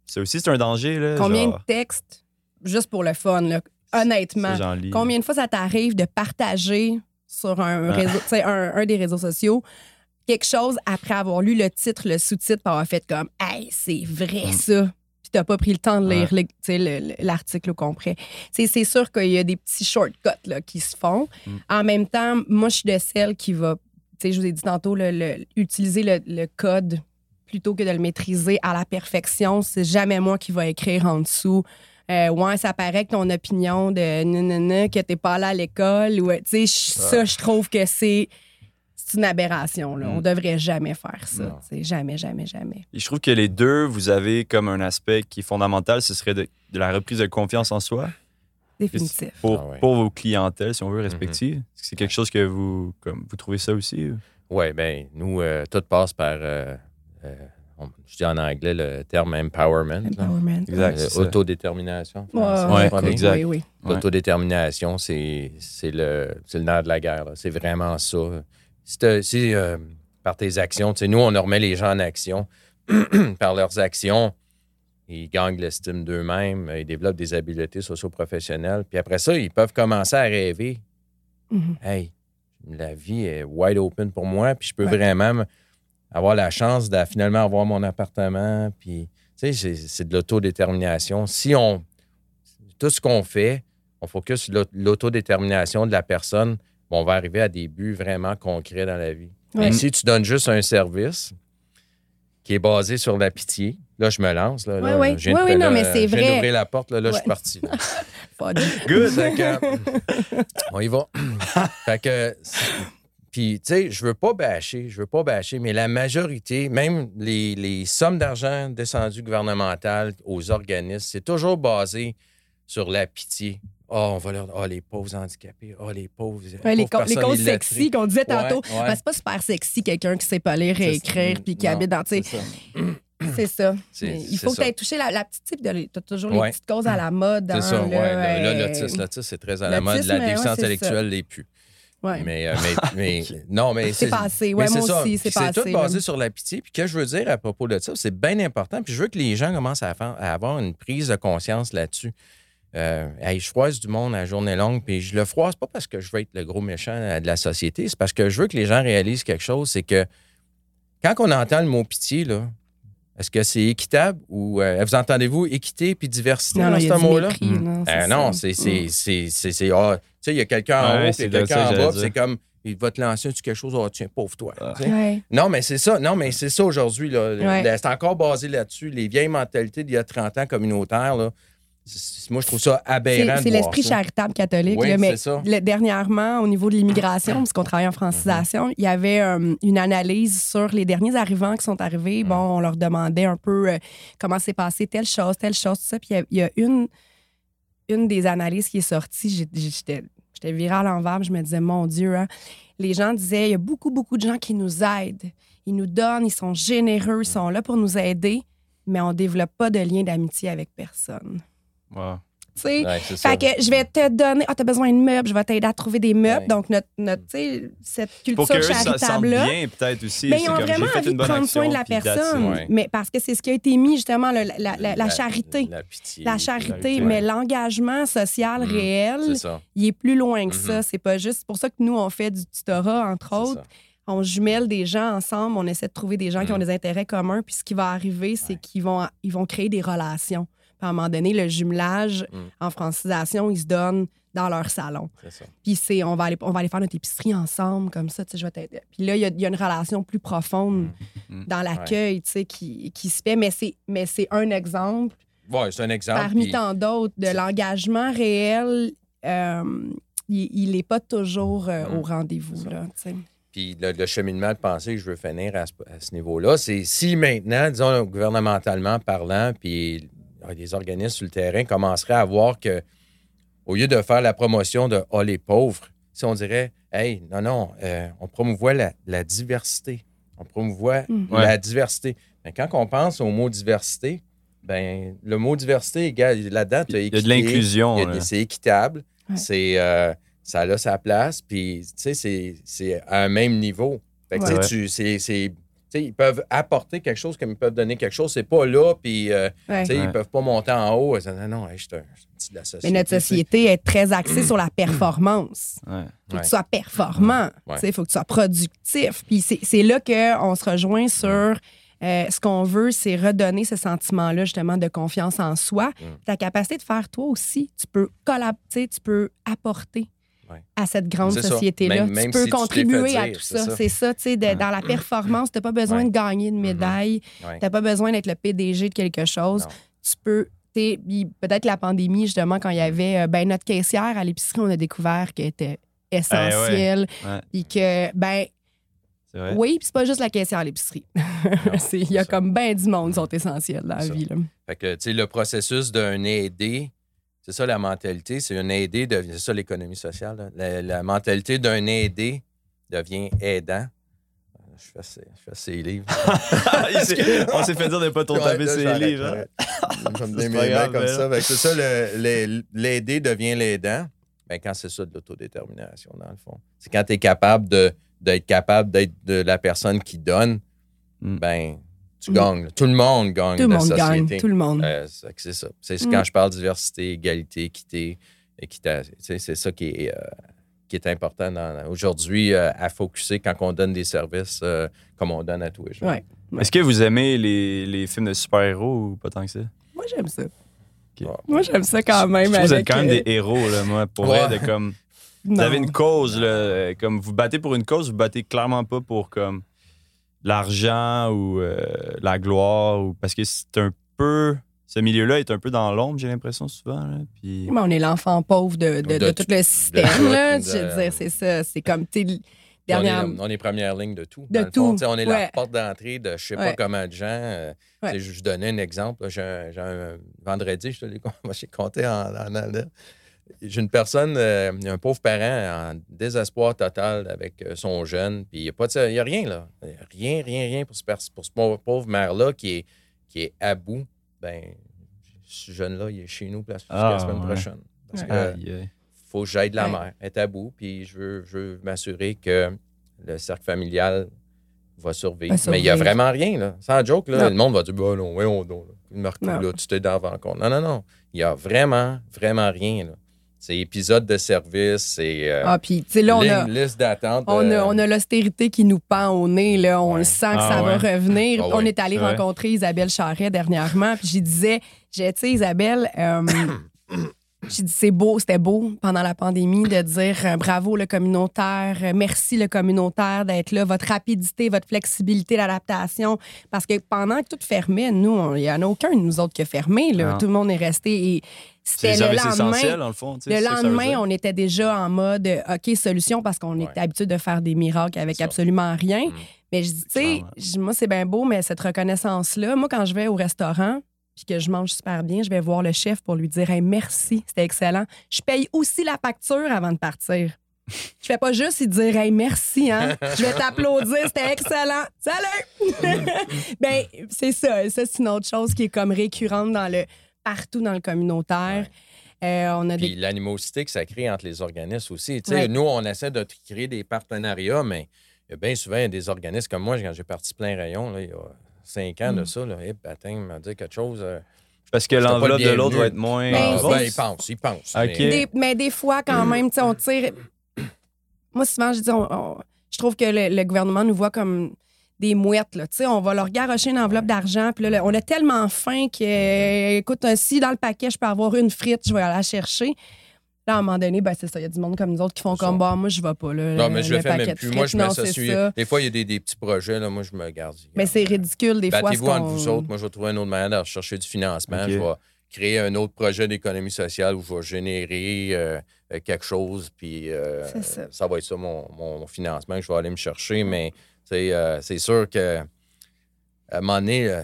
[SPEAKER 5] Ça aussi, c'est un danger, là.
[SPEAKER 4] Combien
[SPEAKER 5] genre,
[SPEAKER 4] de textes, juste pour le fun, là, honnêtement,
[SPEAKER 5] ça, j'en lis.
[SPEAKER 4] combien de fois ça t'arrive de partager sur un,
[SPEAKER 5] Ah.
[SPEAKER 4] réseau, tu sais, un, un des réseaux sociaux quelque chose après avoir lu le titre, le sous-titre, puis avoir fait comme Hey, c'est vrai
[SPEAKER 5] Mm.
[SPEAKER 4] ça. Puis t'as pas pris le temps de lire
[SPEAKER 5] Ouais.
[SPEAKER 4] l'article au complet. C'est sûr qu'il y a des petits shortcuts là, qui se font.
[SPEAKER 5] Mm.
[SPEAKER 4] En même temps, moi, je suis de celle qui va, je vous ai dit tantôt, le- le- utiliser le, le code plutôt que de le maîtriser à la perfection. C'est jamais moi qui va écrire en dessous. Euh, ouais, ça paraît que ton opinion de nanana, que t'es pas allé à l'école. ou, Tu sais, je- ça, je trouve que c'est c'est une aberration. Là.
[SPEAKER 5] Mm.
[SPEAKER 4] On devrait jamais faire ça. Jamais, jamais, jamais.
[SPEAKER 5] Et je trouve que les deux, vous avez comme un aspect qui est fondamental, ce serait de, de la reprise de confiance en soi
[SPEAKER 4] Définitif.
[SPEAKER 5] pour,
[SPEAKER 3] Ah ouais.
[SPEAKER 5] pour vos clientèles, si on veut, respectives. Est-ce que c'est quelque chose que vous, comme, vous trouvez ça aussi? ou?
[SPEAKER 3] Oui, ben nous, euh, tout passe par, euh, euh, je dis en anglais le terme empowerment. là.
[SPEAKER 4] Empowerment.
[SPEAKER 5] Exact.
[SPEAKER 3] Euh, autodétermination.
[SPEAKER 4] Ouais.
[SPEAKER 5] Ouais,
[SPEAKER 3] Ok.
[SPEAKER 5] exact.
[SPEAKER 4] Oui, oui.
[SPEAKER 5] Ouais.
[SPEAKER 3] L'autodétermination, c'est c'est le, c'est le nerf de la guerre. C'est vraiment ça. Si, euh, par tes actions, tu sais, nous, on remet les gens en action. par leurs actions, ils gagnent l'estime d'eux-mêmes, ils développent des habiletés socio-professionnelles. Puis après ça, ils peuvent commencer à rêver.
[SPEAKER 4] Mhm.
[SPEAKER 3] Hey, la vie est wide open pour moi, puis je peux
[SPEAKER 4] Ouais.
[SPEAKER 3] vraiment avoir la chance de finalement avoir mon appartement. Puis, tu sais, c'est- c'est de l'autodétermination. Si on. Tout ce qu'on fait, on focus l'autodétermination de la personne, on va arriver à des buts vraiment concrets dans la vie. Mais si tu donnes juste un service qui est basé sur la pitié, là, je me lance. Là, là,
[SPEAKER 4] Ouais, ouais.
[SPEAKER 3] je viens de-
[SPEAKER 4] Ouais, ouais, non,
[SPEAKER 3] là,
[SPEAKER 4] mais c'est vrai.
[SPEAKER 3] d'ouvrir la porte, là, là je suis parti. Good. Que, on y va. fait que, puis, tu sais, je veux pas bâcher, je veux pas bâcher, mais la majorité, même les, les sommes d'argent descendues gouvernementales aux organismes, c'est toujours basé sur la pitié. Oh, on va leur oh, les pauvres handicapés, oh, les pauvres.
[SPEAKER 4] Ouais, les,
[SPEAKER 3] pauvres
[SPEAKER 4] les causes sexy qu'on disait tantôt.
[SPEAKER 3] Ouais, ouais.
[SPEAKER 4] Ben, c'est pas super sexy, quelqu'un qui sait pas lire et écrire puis qui
[SPEAKER 3] non,
[SPEAKER 4] habite dans.
[SPEAKER 3] c'est ça.
[SPEAKER 4] Il faut que tu aies touché la, la petite type de. Tu as toujours les petites causes à la mode.
[SPEAKER 3] C'est
[SPEAKER 4] hein,
[SPEAKER 3] ça, ouais.
[SPEAKER 4] là, euh,
[SPEAKER 3] l'autisme, l'autisme, c'est très à la mode. La déficience intellectuelle l'est plus.
[SPEAKER 4] ouais.
[SPEAKER 3] Mais, euh, mais, mais- non, mais
[SPEAKER 4] C'est passé. Ouais,
[SPEAKER 3] mais
[SPEAKER 4] moi
[SPEAKER 3] ça.
[SPEAKER 4] aussi, c'est passé.
[SPEAKER 3] C'est tout basé
[SPEAKER 4] là.
[SPEAKER 3] sur la pitié. Puis, que je veux dire à propos de ça, c'est bien important. Puis, je veux que les gens commencent à, faire- à avoir une prise de conscience là-dessus. Euh, hey, je froisse du monde à journée longue, puis je le froisse pas parce que je veux être le gros méchant euh, de la société, c'est parce que je veux que les gens réalisent quelque chose, c'est que quand on entend le mot pitié, là, est-ce que c'est équitable ou euh, vous entendez-vous équité puis diversité
[SPEAKER 4] Non,
[SPEAKER 3] dans ce mot-là? Euh, non, c'est.
[SPEAKER 4] Mm.
[SPEAKER 3] c'est- c'est- c'est- c'est- ah, Tu sais, il y a quelqu'un en haut,
[SPEAKER 5] c'est
[SPEAKER 3] quelqu'un
[SPEAKER 5] que
[SPEAKER 3] en bas, puis c'est comme. Il va te lancer quelque chose, oh, tiens, pauvre toi.
[SPEAKER 5] Ah.
[SPEAKER 3] tu sais.
[SPEAKER 4] Ouais.
[SPEAKER 3] Non, mais c'est ça. Non, mais c'est ça aujourd'hui.
[SPEAKER 4] Ouais.
[SPEAKER 3] C'est encore basé là-dessus. Les vieilles mentalités d'il y a 30 ans communautaires, là, moi, je trouve ça aberrant.
[SPEAKER 4] c'est l'esprit charitable catholique.
[SPEAKER 3] Oui,
[SPEAKER 4] là, mais
[SPEAKER 3] c'est ça.
[SPEAKER 4] le- dernièrement, au niveau de l'immigration, parce qu'on travaille en francisation, il y avait euh, une analyse sur les derniers arrivants qui sont arrivés. Bon, on leur demandait un peu euh, comment s'est passé telle chose, telle chose, tout ça. Puis il y a- une, une des analyses qui est sortie. J'étais à l'envers, puis je me disais, mon Dieu, hein. les gens disaient, il y a beaucoup, beaucoup de gens qui nous aident. Ils nous donnent, ils sont généreux, ils sont là pour nous aider, mais on ne développe pas de lien d'amitié avec personne.
[SPEAKER 5] Wow.
[SPEAKER 4] Tu sais,
[SPEAKER 3] Ouais,
[SPEAKER 4] fait que je vais te donner. Ah, t'as besoin de meubles, je vais t'aider à trouver des meubles.
[SPEAKER 3] Ouais.
[SPEAKER 4] Donc, notre, notre, tu sais, cette culture charitable-là.
[SPEAKER 5] bien, peut-être aussi.
[SPEAKER 4] Mais
[SPEAKER 5] c'est
[SPEAKER 4] ils ont
[SPEAKER 5] comme,
[SPEAKER 4] vraiment envie de prendre soin de la personne.
[SPEAKER 3] Ouais.
[SPEAKER 4] Mais parce que c'est ce qui a été mis, justement, le- la, la- la charité.
[SPEAKER 3] La, pitié.
[SPEAKER 4] La charité, mais l'engagement social
[SPEAKER 3] Mhm,
[SPEAKER 4] réel, il est plus loin que
[SPEAKER 3] Mhm.
[SPEAKER 4] ça. C'est pas juste. C'est pour ça que nous, on fait du tutorat, entre autres.
[SPEAKER 3] ça.
[SPEAKER 4] On jumelle des gens ensemble, on essaie de trouver des gens qui ont
[SPEAKER 3] Mhm.
[SPEAKER 4] des intérêts communs. Puis ce qui va arriver, c'est
[SPEAKER 3] Ouais.
[SPEAKER 4] qu'ils vont, ils vont créer des relations. Puis à un moment donné, le jumelage
[SPEAKER 3] Mhm.
[SPEAKER 4] en francisation, ils se donnent dans leur salon.
[SPEAKER 3] C'est ça.
[SPEAKER 4] Puis c'est, on va aller, on va aller faire notre épicerie ensemble, comme ça, tu sais, je vais t'aider. Puis là, il y, a- il y a une relation plus profonde
[SPEAKER 5] Mhm.
[SPEAKER 4] dans l'accueil, tu sais, qui, qui se fait. Mais c'est, mais c'est un exemple
[SPEAKER 3] Ouais, c'est un exemple.
[SPEAKER 4] parmi
[SPEAKER 3] puis-
[SPEAKER 4] tant d'autres de l'engagement réel. euh, il n'est pas toujours euh, au rendez-vous, là, tu sais.
[SPEAKER 3] Puis le, le cheminement de pensée que je veux finir à ce, à ce niveau-là, c'est si maintenant, disons, gouvernementalement parlant, puis les organismes sur le terrain commenceraient à voir que, au lieu de faire la promotion de Ah, les pauvres, si on dirait, hey, non, non, euh, on promouvoit la, la diversité. On promouvoit
[SPEAKER 4] Mm.
[SPEAKER 3] la diversité. Mais quand on pense au mot diversité, ben le mot diversité, égal, là-dedans, tu as
[SPEAKER 5] Il y a de l'inclusion. là.
[SPEAKER 3] C'est équitable.
[SPEAKER 4] Ouais.
[SPEAKER 3] C'est, euh, ça a sa place. Puis, tu sais, c'est- c'est à un même niveau. Fait que, tu sais,
[SPEAKER 5] Ouais.
[SPEAKER 3] tu- c'est- c'est- tu sais, ils peuvent apporter quelque chose comme ils peuvent donner quelque chose. C'est pas là, puis euh,
[SPEAKER 4] Ouais.
[SPEAKER 3] tu sais,
[SPEAKER 5] Ouais.
[SPEAKER 3] ils peuvent pas monter en haut. Ils disent, non, non, hey, je suis un petit de la société.
[SPEAKER 4] Mais notre société est très axée sur la performance.
[SPEAKER 5] Ouais.
[SPEAKER 4] faut
[SPEAKER 3] Ouais.
[SPEAKER 4] que tu sois performant,
[SPEAKER 3] Ouais.
[SPEAKER 4] il faut que tu sois productif. Puis c'est là qu'on se rejoint sur euh, ce qu'on veut, c'est redonner ce sentiment-là, justement, de confiance en soi. Ta capacité de faire toi aussi, tu peux collab tu sais, tu peux apporter
[SPEAKER 3] Ouais.
[SPEAKER 4] à cette grande société-là. Tu peux
[SPEAKER 3] si
[SPEAKER 4] contribuer à
[SPEAKER 3] dire,
[SPEAKER 4] tout ça. C'est ça, tu sais,
[SPEAKER 3] Ouais.
[SPEAKER 4] dans la performance, tu n'as pas besoin
[SPEAKER 3] Ouais.
[SPEAKER 4] de gagner une médaille,
[SPEAKER 3] Ouais.
[SPEAKER 4] tu n'as pas besoin d'être le PDG de quelque chose.
[SPEAKER 3] Non.
[SPEAKER 4] Tu peux peut-être la pandémie, justement, quand il y avait euh, ben, notre caissière à l'épicerie, on a découvert qu'elle était essentielle.
[SPEAKER 5] Ouais.
[SPEAKER 4] Puis que, ben, oui, puis c'est pas juste la caissière à l'épicerie. Il y a
[SPEAKER 3] ça.
[SPEAKER 4] comme ben du monde qui sont essentiels dans la
[SPEAKER 3] Ça.
[SPEAKER 4] vie. Là.
[SPEAKER 3] Fait que, tu sais, le processus d'un aidé, c'est ça la mentalité, c'est un aidé, c'est ça l'économie sociale. là. La, la mentalité d'un aidé devient aidant. Je fais ces, je fais livres.
[SPEAKER 5] On s'est fait dire de pas trop taper ses livres. hein.
[SPEAKER 3] Je me mes mains comme ça. Que C'est ça, l'aider devient l'aidant. Ben, quand c'est ça de l'autodétermination, dans le fond. C'est quand tu es capable d'être capable d'être de la personne qui donne,
[SPEAKER 5] Mm.
[SPEAKER 3] ben, tu gagnes. Tout le monde gagne
[SPEAKER 4] Tout le monde gagne. Tout le monde.
[SPEAKER 3] Euh, c'est ça. C'est
[SPEAKER 4] Mm.
[SPEAKER 3] quand je parle de diversité, égalité, équité, équité, c'est ça qui est, euh, qui est important aujourd'hui euh, à focuser quand on donne des services euh, comme on donne à tous les jours.
[SPEAKER 4] Ouais.
[SPEAKER 5] Est-ce que vous aimez les, les films de super-héros ou pas tant que ça?
[SPEAKER 4] Moi, j'aime ça.
[SPEAKER 3] Ouais.
[SPEAKER 4] Moi, j'aime ça quand même.
[SPEAKER 5] Je vous êtes quand même des héros, là, moi, pour
[SPEAKER 3] Ouais.
[SPEAKER 5] de comme. Vous
[SPEAKER 4] non.
[SPEAKER 5] avez une cause, là, comme vous battez pour une cause, vous battez clairement pas pour comme l'argent ou euh, la gloire, ou parce que c'est un peu. Ce milieu-là est un peu dans l'ombre, j'ai l'impression souvent. là, Puis...
[SPEAKER 4] Mais on est l'enfant pauvre de, de,
[SPEAKER 3] De
[SPEAKER 4] de
[SPEAKER 3] tout-
[SPEAKER 4] le système. là. Je veux dire, c'est ça. C'est comme, tu sais, Dernière...
[SPEAKER 3] On, est, on est première ligne de tout.
[SPEAKER 4] De
[SPEAKER 3] fond.
[SPEAKER 4] tout,
[SPEAKER 3] Tu sais, on est
[SPEAKER 4] ouais.
[SPEAKER 3] la porte d'entrée de je sais
[SPEAKER 4] Ouais.
[SPEAKER 3] pas comment de gens. euh,
[SPEAKER 4] Ouais.
[SPEAKER 3] sais, Je je donnais un exemple. J'ai un, vendredi, je te l'ai con- moi, j'ai compté en, en. J'ai une personne, euh, un pauvre parent en désespoir total avec euh, son jeune, puis il n'y a, pas de- il y a rien, là. Il y a Rien, rien, rien pour ce, pers- pour ce pauvre, pauvre mère-là qui est, qui est à bout. Ben, ce jeune-là, il est chez nous la, jusqu'à
[SPEAKER 5] Ah,
[SPEAKER 3] la semaine
[SPEAKER 5] ouais.
[SPEAKER 3] prochaine. Parce
[SPEAKER 4] Ouais.
[SPEAKER 3] que,
[SPEAKER 5] aïe.
[SPEAKER 3] faut que j'aide la
[SPEAKER 4] Ouais.
[SPEAKER 3] mère. Elle est à bout, puis je veux, je veux m'assurer que le cercle familial va survivre.
[SPEAKER 4] Va
[SPEAKER 3] Mais il n'y a vraiment rien, là. Sans joke, là. Le monde va dire, bah non, voyons donc, là. Tu t'es dans le compte. Non, non, non. Il n'y a vraiment, vraiment rien, là. C'est épisode de service, c'est euh,
[SPEAKER 4] Ah, puis, tu sais, là, on
[SPEAKER 3] ligne-
[SPEAKER 4] a.
[SPEAKER 3] liste d'attente.
[SPEAKER 4] On a,
[SPEAKER 3] euh,
[SPEAKER 4] on a l'austérité qui nous pend au nez, là. On
[SPEAKER 3] Ouais.
[SPEAKER 4] le sent que
[SPEAKER 5] Ah
[SPEAKER 4] ça va revenir.
[SPEAKER 3] Ah
[SPEAKER 4] On
[SPEAKER 3] ouais.
[SPEAKER 4] est allé rencontrer Isabelle Charret dernièrement, puis j'y disais, j'ai, tu sais, Isabelle, euh, j'ai dit, c'est beau, c'était beau pendant la pandémie de dire euh, bravo le communautaire, euh, merci le communautaire d'être là, votre rapidité, votre flexibilité, l'adaptation. Parce que pendant que tout fermait, nous, il n'y en a aucun de nous autres qui a fermé, là. Tout le monde est resté et c'était le lendemain.
[SPEAKER 5] le fond.
[SPEAKER 4] Le lendemain, on était déjà en mode euh, OK, solution parce qu'on
[SPEAKER 3] Ouais.
[SPEAKER 4] était habitué de faire des miracles avec
[SPEAKER 3] Ça.
[SPEAKER 4] absolument rien.
[SPEAKER 3] Mm.
[SPEAKER 4] Mais je dis, tu sais, moi, c'est bien beau, mais cette reconnaissance-là, moi, quand je vais au restaurant puis que je mange super bien, je vais voir le chef pour lui dire Hey, merci, c'était excellent. Je paye aussi la facture avant de partir. Je fais pas juste dire Hey, merci, hein. Je vais t'applaudir, c'était excellent. Salut! ben, c'est ça. Ça, c'est une autre chose qui est comme récurrente dans le partout dans le communautaire. Euh, on a
[SPEAKER 3] Puis
[SPEAKER 4] des
[SPEAKER 3] l'animosité que ça crée entre les organismes aussi.
[SPEAKER 4] Ouais.
[SPEAKER 3] Nous, on essaie de créer des partenariats, mais il y a bien souvent il y a des organismes comme moi, quand j'ai parti plein rayon, là, il y a cinq ans
[SPEAKER 4] Mm.
[SPEAKER 3] de ça, là, baptême, m'a dit quelque chose. euh,
[SPEAKER 5] Parce que l'enveloppe
[SPEAKER 3] le
[SPEAKER 5] de l'autre va être moins.
[SPEAKER 4] Ben,
[SPEAKER 3] ah, ben, ils pensent, ils pensent.
[SPEAKER 5] OK.
[SPEAKER 3] mais-
[SPEAKER 4] Des- mais des fois, quand même, tu sais, on tire. Moi, souvent, je dis, on- on- je trouve que le, le gouvernement nous voit comme des mouettes. Là. Tu sais, On va leur garocher une enveloppe d'argent. Puis là, le- on a tellement faim que, euh, écoute, euh, si dans le paquet, je peux avoir une frite, je vais aller la chercher. Là, à un moment donné, ben, c'est ça. Il y a du monde comme nous autres qui font comme,
[SPEAKER 3] ça.
[SPEAKER 4] bah, moi, je vais pas. Là,
[SPEAKER 3] Non, mais je le fais même plus. Moi, je ça
[SPEAKER 4] ça.
[SPEAKER 3] Des fois, il y a des, des petits projets, là, moi, je me garde.
[SPEAKER 4] Mais c'est ridicule, des fois.
[SPEAKER 3] Battez-vous entre vous autres. Moi, je vais trouver une autre manière de rechercher du financement. Je vais créer un autre projet d'économie sociale où je vais générer euh, euh, quelque chose, puis euh,
[SPEAKER 4] C'est ça.
[SPEAKER 3] va être ça mon, mon financement que je vais aller me chercher. Mais euh, c'est sûr que à un moment donné, euh,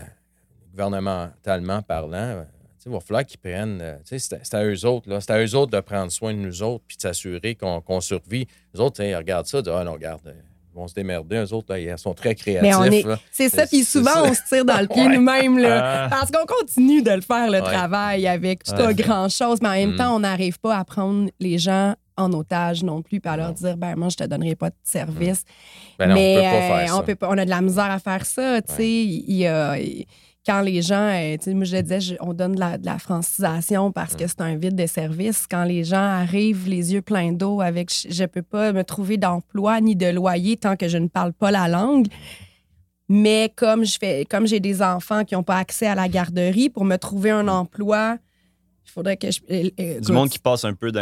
[SPEAKER 3] gouvernementalement parlant, il va falloir qu'ils prennent. euh, c'est à- eux autres. là. C'est à eux autres de prendre soin de nous autres puis de s'assurer qu'on qu'on survit. Les autres, ils regardent ça, ils disent Ah non, regarde, euh, ils vont se démerder. Eux autres, là, ils sont très créatifs.
[SPEAKER 4] Mais. C'est ça, puis souvent,
[SPEAKER 3] ça.
[SPEAKER 4] on se tire dans le pied
[SPEAKER 3] Ouais.
[SPEAKER 4] nous-mêmes, là.
[SPEAKER 5] Ah.
[SPEAKER 4] Parce qu'on continue de le faire, le
[SPEAKER 3] Ouais.
[SPEAKER 4] travail, avec tout grand-chose, mais en même
[SPEAKER 3] Mm.
[SPEAKER 4] temps, on n'arrive pas à prendre les gens en otage non plus, puis à leur
[SPEAKER 3] Non.
[SPEAKER 4] dire, ben moi, je te donnerai pas de service.
[SPEAKER 3] Ben non,
[SPEAKER 4] mais
[SPEAKER 3] on peut pas
[SPEAKER 4] euh,
[SPEAKER 3] faire ça.
[SPEAKER 4] on, peut pas- on a de la misère à faire ça, tu sais. Il y a- quand les gens, euh, tu sais, moi je disais, je- on donne de la, de la francisation parce que c'est un vide de service. Quand les gens arrivent les yeux pleins d'eau avec je, je peux pas me trouver d'emploi ni de loyer tant que je ne parle pas la langue. Mais comme je fais, comme j'ai des enfants qui n'ont pas accès à la garderie, pour me trouver un emploi, il faudrait que je. euh, euh,
[SPEAKER 5] Du monde qui passe un peu dans.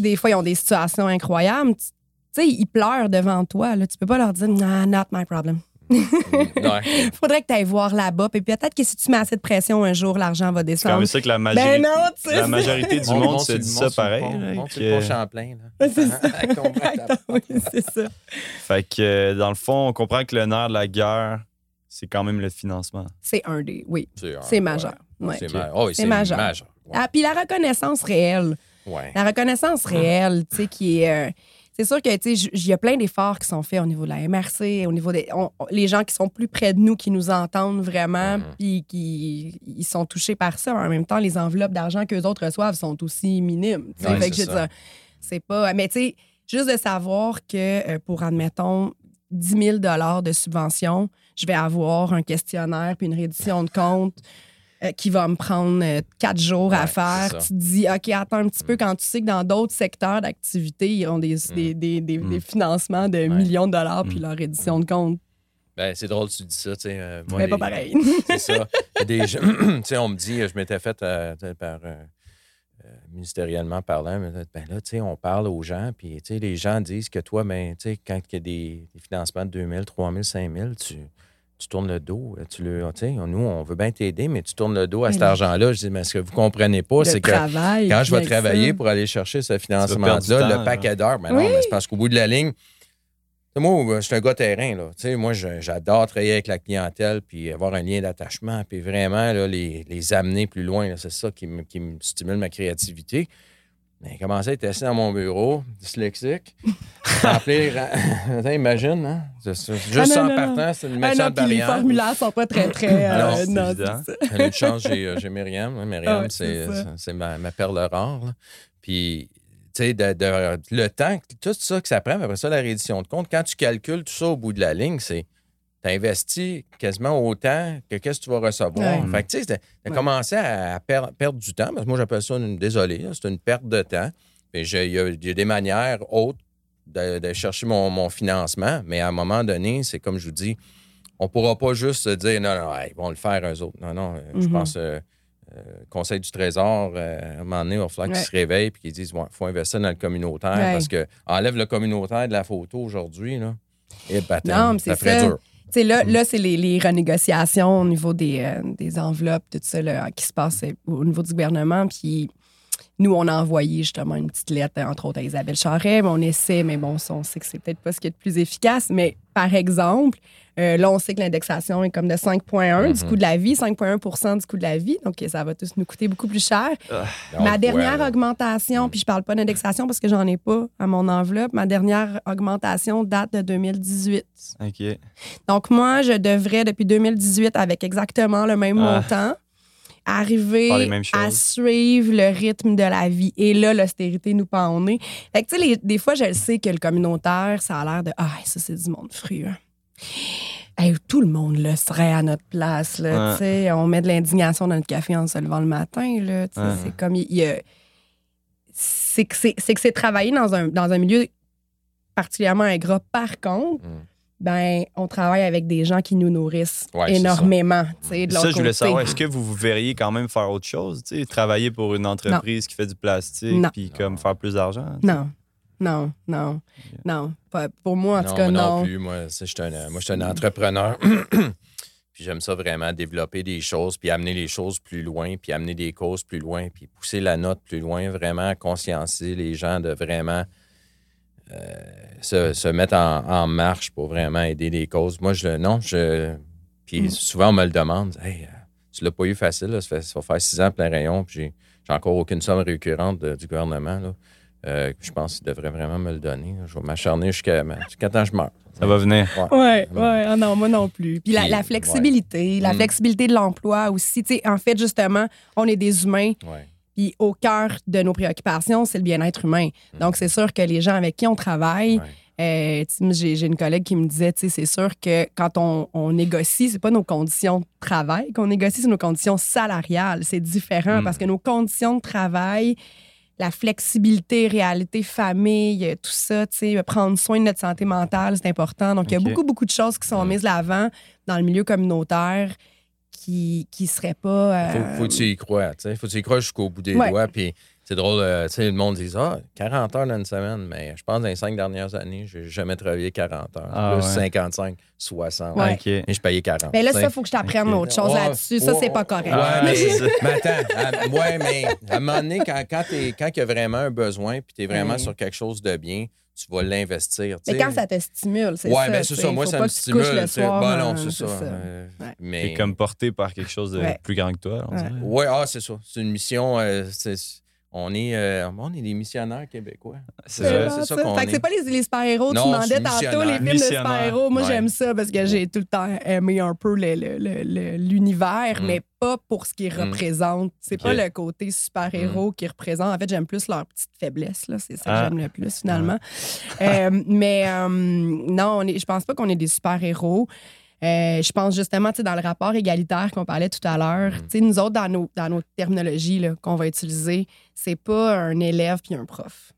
[SPEAKER 4] des fois, ils ont des situations incroyables. Tu sais, ils pleurent devant toi. Là. Tu peux pas leur dire, nah, not my problem.
[SPEAKER 3] Ouais.
[SPEAKER 4] Faudrait que tu ailles voir là-bas. Puis peut-être que si tu mets assez de pression un jour, l'argent va
[SPEAKER 5] quand
[SPEAKER 4] descendre.
[SPEAKER 5] même ça que la
[SPEAKER 4] Ben
[SPEAKER 5] majorité,
[SPEAKER 4] non, tu sais.
[SPEAKER 5] la majorité du
[SPEAKER 3] On
[SPEAKER 5] monde se dit ça pareil.
[SPEAKER 3] sur
[SPEAKER 5] que-
[SPEAKER 3] Champlain. là.
[SPEAKER 4] C'est ça. Oui, c'est ça.
[SPEAKER 5] Fait que, euh, dans le fond, on comprend que le nerf de la guerre, c'est quand même le financement.
[SPEAKER 4] C'est un des. Oui,
[SPEAKER 3] C'est
[SPEAKER 4] majeur.
[SPEAKER 3] ouais. C'est ma- oh,
[SPEAKER 4] majeur.
[SPEAKER 3] majeur. Ouais.
[SPEAKER 4] Ah, puis la reconnaissance réelle.
[SPEAKER 3] Ouais.
[SPEAKER 4] La reconnaissance réelle, tu sais, qui est. euh, c'est sûr que, tu sais, j- il y a plein d'efforts qui sont faits au niveau de la MRC, au niveau des. on- les gens qui sont plus près de nous, qui nous entendent vraiment,
[SPEAKER 3] Mhm.
[SPEAKER 4] puis qui ils sont touchés par ça. En même temps, les enveloppes d'argent qu'eux autres reçoivent sont aussi minimes.
[SPEAKER 3] Ouais,
[SPEAKER 4] Fait que
[SPEAKER 3] c'est
[SPEAKER 4] je veux
[SPEAKER 3] ça.
[SPEAKER 4] dire, c'est pas. Mais, tu sais, juste de savoir que euh, pour, admettons, 10 000 de subvention, je vais avoir un questionnaire puis une reddition de compte euh, qui va me prendre euh, quatre jours à faire. Tu te dis, OK, attends un petit peu quand tu sais que dans d'autres secteurs d'activité, ils ont des, des, des, des-
[SPEAKER 5] Mm.
[SPEAKER 4] des financements de millions de dollars puis
[SPEAKER 5] Mm.
[SPEAKER 4] leur reddition de compte.
[SPEAKER 3] Ben, c'est drôle tu dis ça, tu sais. euh, moi,
[SPEAKER 4] Mais
[SPEAKER 3] les-
[SPEAKER 4] pas pareil.
[SPEAKER 3] C'est ça. Des gens- tu sais, on me dit, je m'étais fait euh, par ministériellement parlant, mais là, ben là, tu sais, on parle aux gens, puis tu sais, les gens disent que toi, ben, tu sais, quand il y a des, des financements de 2 000, 3 000, 5 000, tu, tu tournes le dos. Tu le, tu sais, nous, on veut bien t'aider, mais tu tournes le dos à cet argent-là. Je dis, mais ce que vous comprenez pas, c'est que quand je vais travailler
[SPEAKER 4] ça.
[SPEAKER 3] pour aller chercher ce financement-là, le paquet d'heures, ben non,
[SPEAKER 4] Oui.
[SPEAKER 3] mais c'est parce qu'au bout de la ligne, Moi, je suis un gars terrain. Là. moi, j'adore travailler avec la clientèle puis avoir un lien d'attachement puis vraiment là, les, les, amener plus loin. C'est ça qui me, qui me stimule ma créativité. Mais commencer à être assis dans mon bureau, dyslexique, remplir. imagine, hein? Juste ah, ça en partant, c'est une ah, méchante ah, barrière.
[SPEAKER 4] Les formulaires sont pas très, très.
[SPEAKER 3] Euh, non, c'est une chance, j'ai euh, Myriam. Myriam, c'est ma, ma, perle rare. Puis, tu sais, de, le temps, tout ça que ça prend, après ça, la réédition de compte, quand tu calcules tout ça au bout de la ligne, c'est tu as investi quasiment autant que qu'est-ce que tu vas recevoir. Fait que, tu sais, tu as commencé à, perdre du temps. Parce que moi, j'appelle ça une, désolé, c'est une perte de temps. Il y, a des manières autres de, chercher mon, financement, mais à un moment donné, c'est comme je vous dis, on ne pourra pas juste se dire non, non, ils vont le faire eux autres. Non, non, je mm-hmm. pense. Euh, euh, Conseil du Trésor, euh, à un moment donné, il va falloir qu'ils se réveillent et qu'ils disent il faut investir dans le communautaire parce que enlève le communautaire de la photo aujourd'hui. Là, et non, ça ferait
[SPEAKER 4] là, là c'est les, renégociations au niveau des, euh, des enveloppes, tout ça qui se passe euh, au niveau du gouvernement. Puis nous, on a envoyé justement une petite lettre, entre autres à Isabelle Charret, mais on essaie, mais bon, on sait que c'est peut-être pas ce qui est le plus efficace. Mais par exemple, euh, là, on sait que l'indexation est comme de 5,1 du mhm. coût de la vie, 5,1 du coût de la vie. Donc, ça va tous nous coûter beaucoup plus cher. Ah. ma dernière augmentation, puis je parle pas d'indexation parce que j'en ai pas à mon enveloppe, ma dernière augmentation date de 2018.
[SPEAKER 5] OK.
[SPEAKER 4] Donc, moi, je devrais, depuis 2018, avec exactement le même ah. montant, arriver à suivre le rythme de la vie. Et là, l'austérité nous pend au nez. Fait que, tu sais, des fois, je le sais que le communautaire, ça a l'air de Ah, ça, c'est du monde fru. Hein. tout le monde le serait à notre place. Là, On met de l'indignation dans notre café en se levant le matin. Là, C'est comme. Il, y a... C'est que c'est travailler dans un, dans un milieu particulièrement ingrat. Par contre, mm ben, on travaille avec des gens qui nous nourrissent énormément. Ça, de
[SPEAKER 5] ça je voulais savoir, est-ce que vous vous verriez quand même faire autre chose? Travailler pour une entreprise qui fait du plastique puis comme faire plus d'argent?
[SPEAKER 4] Non. Non, non, non. pour moi, en tout cas, non.
[SPEAKER 3] non. plus. Moi, je suis un, entrepreneur. puis j'aime ça vraiment, développer des choses, puis amener les choses plus loin, puis amener des causes plus loin, puis pousser la note plus loin, vraiment conscientiser les gens de vraiment se, mettre en, marche pour vraiment aider les causes. Moi, je non, je. Puis mm. souvent, on me le demande. Hey, euh, tu l'as pas eu facile, ça, fait, ça va faire six ans plein rayon, puis j'ai, encore aucune somme récurrente du gouvernement. Euh, je pense qu'il devrait vraiment me le donner. Je vais m'acharner jusqu'à quand je meurs.
[SPEAKER 5] Ça va venir.
[SPEAKER 4] Oui, ouais, ouais. Ah non, moi non plus. Puis, la, flexibilité, la mm. flexibilité de l'emploi aussi. en fait, justement, on est des humains. Puis au cœur de nos préoccupations, c'est le bien-être humain. Mm. Donc, c'est sûr que les gens avec qui on travaille, euh, j'ai une collègue qui me disait, c'est sûr que quand on, on négocie, c'est pas nos conditions de travail qu'on négocie, c'est nos conditions salariales. C'est différent mm. parce que nos conditions de travail, la flexibilité, réalité, famille, tout ça, prendre soin de notre santé mentale, c'est important. Donc, il y a beaucoup, beaucoup de choses qui sont mises l'avant dans le milieu communautaire qui ne serait pas.
[SPEAKER 3] Il faut, que tu y crois, tu sais. Faut que tu y crois jusqu'au bout des doigts. Puis c'est drôle, euh, tu sais, le monde dit Ah, 40 heures dans une semaine, mais je pense que dans les cinq dernières années, je n'ai jamais travaillé 40 heures. Ah, plus 55, 60. Ouais. Okay. Et je payais 40.
[SPEAKER 4] Mais là, ça, il faut que je t'apprenne autre chose là-dessus. Ça, c'est pas correct.
[SPEAKER 3] mais, attends, ouais, mais à un moment donné, quand, quand il y a vraiment un besoin puis tu es vraiment sur quelque chose de bien, tu vas l'investir.
[SPEAKER 4] Mais quand ça te stimule, c'est
[SPEAKER 3] ouais,
[SPEAKER 4] ça.
[SPEAKER 3] Ben, c'est ça. Moi, ça me stimule. Le soir, bon, non, c'est ça. Euh,
[SPEAKER 5] mais... comme porté par quelque chose de plus grand que toi.
[SPEAKER 3] Oui, ah, c'est ça. C'est une mission. Euh, on est, euh, on est des missionnaires québécois.
[SPEAKER 4] C'est ça, ça qu'on c'est pas les, les super-héros. Tu demandais tantôt les films de super-héros. Moi, j'aime ça parce que j'ai tout le temps aimé un peu l'univers, mm. mais pas pour ce qu'ils mm. représentent. C'est pas le côté super-héros mm. qu'ils représentent. En fait, j'aime plus leur petite faiblesse. C'est ça que ah. j'aime le plus, finalement. Euh, mais euh, non, je pense pas qu'on est des super-héros. Euh, je pense justement, dans le rapport égalitaire qu'on parlait tout à l'heure, mm. nous autres, dans nos, dans nos terminologies qu'on va utiliser, c'est pas un élève puis un prof.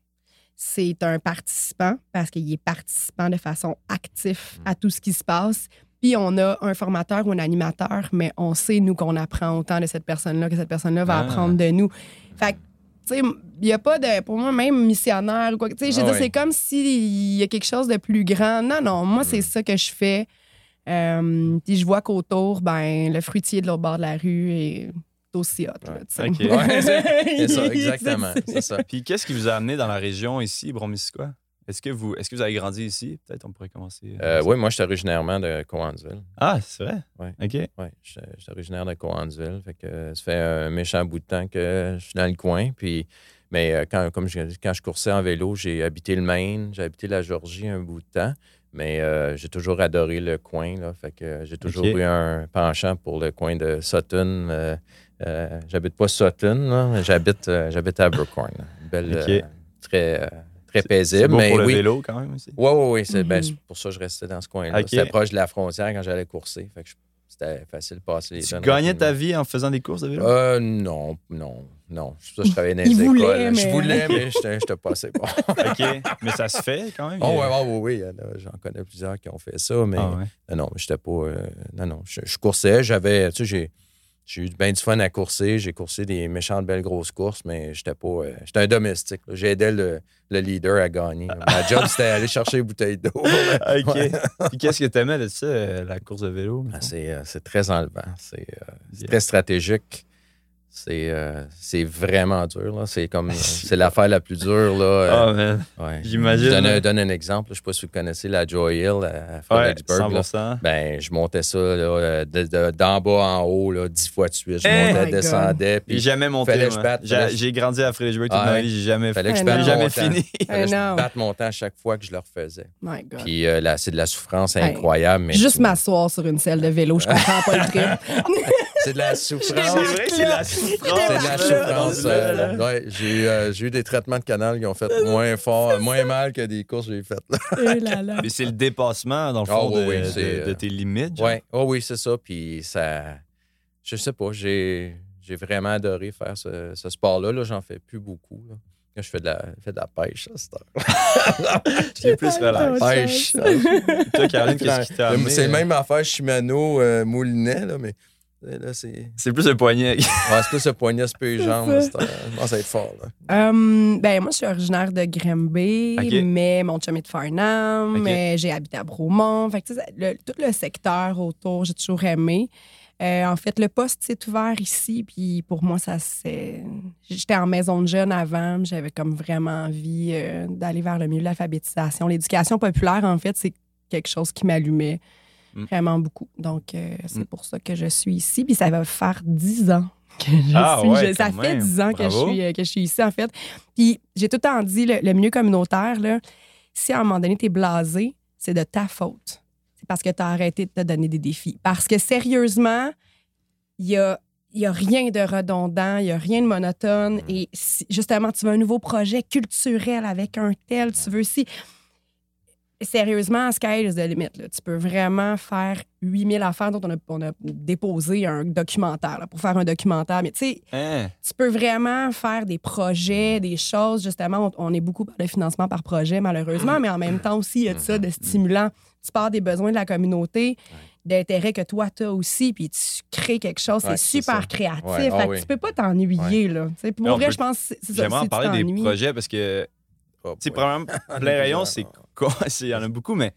[SPEAKER 4] C'est un participant parce qu'il est participant de façon active mm. à tout ce qui se passe. Puis on a un formateur ou un animateur, mais on sait, nous, qu'on apprend autant de cette personne-là que cette personne-là va ah. apprendre de nous. Fait tu sais, il n'y a pas de, pour moi, même missionnaire ou quoi. Tu sais, ah c'est comme s'il y a quelque chose de plus grand. Non, non, moi, c'est mm. ça que je fais. Euh, puis je vois qu'autour, ben, le fruitier de l'autre bord de la rue est aussi hot.
[SPEAKER 3] OK. c'est ça, exactement. C'est ça.
[SPEAKER 5] Puis qu'est-ce qui vous a amené dans la région ici, Bromisquois? Est-ce que, vous, est-ce que vous avez grandi ici? Peut-être on pourrait commencer.
[SPEAKER 3] Euh, oui, moi, je suis originairement de Cowansville.
[SPEAKER 5] Ah, c'est vrai?
[SPEAKER 3] Oui.
[SPEAKER 5] OK.
[SPEAKER 3] Oui, je suis originaire de Cowansville. Fait que euh, ça fait un méchant bout de temps que je suis dans le coin. Puis, mais euh, quand, comme je, quand je coursais en vélo, j'ai habité le Maine, j'ai habité la Georgie un bout de temps. Mais euh, j'ai toujours adoré le coin. Là, fait que j'ai toujours eu un penchant pour le coin de Sutton. Euh, euh, j'habite pas Sutton, j'habite, euh, j'habite à Abercorn. Belle, euh, très, euh, très paisible.
[SPEAKER 5] beau
[SPEAKER 3] mais
[SPEAKER 5] pour le
[SPEAKER 3] oui,
[SPEAKER 5] vélo quand même aussi.
[SPEAKER 3] oui, oui, oui. C'est pour ça que je restais dans ce coin-là.
[SPEAKER 5] OK.
[SPEAKER 3] C'était proche de la frontière quand j'allais courser. Fait que je- c'était facile de passer les
[SPEAKER 5] Tu gagnais ta vie en faisant des courses de vélo?
[SPEAKER 3] Euh, non, non, non. C'est pour ça que je travaillais dans les écoles.
[SPEAKER 4] voulait,
[SPEAKER 3] Je voulais, mais j'étais j'étais pas assez bon.
[SPEAKER 5] OK. Mais ça se fait quand même?
[SPEAKER 3] Oh, ouais, ouais, oui, oui. J'en connais plusieurs qui ont fait ça, mais
[SPEAKER 5] Ah, ouais.
[SPEAKER 3] non, non, j'étais pas. euh, non, non. Je, je coursais, j'avais. Tu sais, j'ai. J'ai eu bien du fun à courser. J'ai coursé des méchantes belles grosses courses, mais j'étais pas. euh, j'étais un domestique. J'aidais le, le leader à gagner. Ma job, c'était aller chercher les bouteilles d'eau.
[SPEAKER 5] OK.
[SPEAKER 3] Ouais.
[SPEAKER 5] Puis qu'est-ce que t'aimais de ça, euh, la course de vélo?
[SPEAKER 3] Ah, c'est, euh, c'est très enlevant. C'est, euh,
[SPEAKER 5] Yeah.
[SPEAKER 3] très stratégique. C'est, euh, c'est vraiment dur. Là. C'est comme c'est l'affaire la plus dure. Là. euh,
[SPEAKER 5] Ah, man.
[SPEAKER 3] ouais.
[SPEAKER 5] j'imagine,
[SPEAKER 3] Je donne, un- donne un exemple. Je ne sais pas si vous connaissez la Joy Hill à
[SPEAKER 5] Ouais,
[SPEAKER 3] Fredericksburg. là.
[SPEAKER 5] 100%.
[SPEAKER 3] Ben, je montais ça là, euh, de- de- d'en bas en haut, là, dix fois de suite. Je
[SPEAKER 5] Eh!
[SPEAKER 3] montais, descendais.
[SPEAKER 5] J'ai
[SPEAKER 3] Puis
[SPEAKER 5] jamais monté.
[SPEAKER 3] fallait que je
[SPEAKER 5] moi.
[SPEAKER 3] batte,
[SPEAKER 5] J'ai
[SPEAKER 3] fallait
[SPEAKER 5] j'ai grandi à Frédéric toute
[SPEAKER 3] Ah,
[SPEAKER 5] ma
[SPEAKER 3] ouais.
[SPEAKER 5] vie. J'ai jamais
[SPEAKER 3] fallait que je batte.
[SPEAKER 5] J'ai jamais fini.
[SPEAKER 3] Fallait que je batte mon temps à chaque fois que je le refaisais.
[SPEAKER 4] My God.
[SPEAKER 3] Puis euh, là, c'est de la souffrance
[SPEAKER 4] Hey,
[SPEAKER 3] incroyable. Mais
[SPEAKER 4] Juste
[SPEAKER 3] tu-
[SPEAKER 4] m'asseoir sur une selle de vélo, je comprends pas le trip.
[SPEAKER 3] C'est de la souffrance.
[SPEAKER 5] C'est vrai que c'est la souffrance.
[SPEAKER 3] C'est de la souffrance. euh, ouais, j'ai, euh, j'ai eu des traitements de canal qui ont fait moins fort, moins mal que des courses que j'ai faites. là.
[SPEAKER 4] Eh là là.
[SPEAKER 5] Mais c'est le dépassement, dans le
[SPEAKER 3] Ah,
[SPEAKER 5] fond,
[SPEAKER 3] oui,
[SPEAKER 5] de,
[SPEAKER 3] oui,
[SPEAKER 5] de-
[SPEAKER 3] c'est,
[SPEAKER 5] de
[SPEAKER 3] euh,
[SPEAKER 5] tes limites. genre.
[SPEAKER 3] Ouais. Oh oui, c'est ça. Puis ça. Je sais pas, j'ai, j'ai vraiment adoré faire ce, ce sport-là. Là, j'en fais plus beaucoup. là. Quand je fais de la, je fais de la pêche, à cette heure.
[SPEAKER 5] C'est plus relax.
[SPEAKER 4] Autre
[SPEAKER 3] Pêche.
[SPEAKER 5] Toi, Caroline, qu'est-ce qui t'a amené?
[SPEAKER 3] C'est
[SPEAKER 5] euh,
[SPEAKER 3] même affaire Shimano, euh, Moulinet, là, mais c'est.
[SPEAKER 5] Plus le poignet.
[SPEAKER 3] Ouais, c'est plus le poignet, c'est peu les jambes.
[SPEAKER 4] ça.
[SPEAKER 3] Pense être fort. Là.
[SPEAKER 4] Hum, ben, moi, je suis originaire de Grimby, mais mon chum est de Farnham, j'ai habité à Bromont. Fait que, le- tout le secteur autour, j'ai toujours aimé. Euh, en fait, le poste s'est ouvert ici, puis pour moi, ça c'est. J'étais en maison de jeunes avant, j'avais comme vraiment envie euh, d'aller vers le milieu de l'alphabétisation. L'éducation populaire, en fait, c'est quelque chose qui m'allumait
[SPEAKER 5] Mm.
[SPEAKER 4] vraiment beaucoup. Donc, euh, c'est
[SPEAKER 5] Mm.
[SPEAKER 4] pour ça que je suis ici, puis ça va faire dix ans que je
[SPEAKER 5] Ah
[SPEAKER 4] suis.
[SPEAKER 5] ouais,
[SPEAKER 4] je- ça fait dix ans que je, suis, euh, que je suis ici, en fait. Puis j'ai tout le temps dit, le, le milieu communautaire, là, si à un moment donné, tu es blasé, c'est de ta faute. C'est parce que tu as arrêté de te donner des défis. Parce que sérieusement, il y a, il y a rien de redondant, il n'y a rien de monotone. Et si, justement, tu veux un nouveau projet culturel avec un tel, tu veux si. Sérieusement, sky is the limit. là. Tu peux vraiment faire 8000 affaires dont on a, on a déposé un documentaire là, pour faire un documentaire. Mais tu sais,
[SPEAKER 5] Hein?
[SPEAKER 4] tu peux vraiment faire des projets, des choses. Justement, on, on est beaucoup par le financement par projet, malheureusement, mais en même temps aussi, il y a de ça de stimulant. Tu pars des besoins de la communauté, d'intérêts que toi, tu as aussi, puis tu crées quelque chose.
[SPEAKER 3] Ouais,
[SPEAKER 4] c'est super
[SPEAKER 3] ça.
[SPEAKER 4] créatif.
[SPEAKER 3] Ouais, ah
[SPEAKER 4] Fait que. Tu peux pas t'ennuyer. là. Tu sais, Pour vrai,
[SPEAKER 5] peut-
[SPEAKER 4] je pense que c'est ça.
[SPEAKER 5] J'aimerais en parler des projets parce que,
[SPEAKER 3] Oh,
[SPEAKER 5] tu sais, premièrement, plein rayon? C'est- Il y en a beaucoup, mais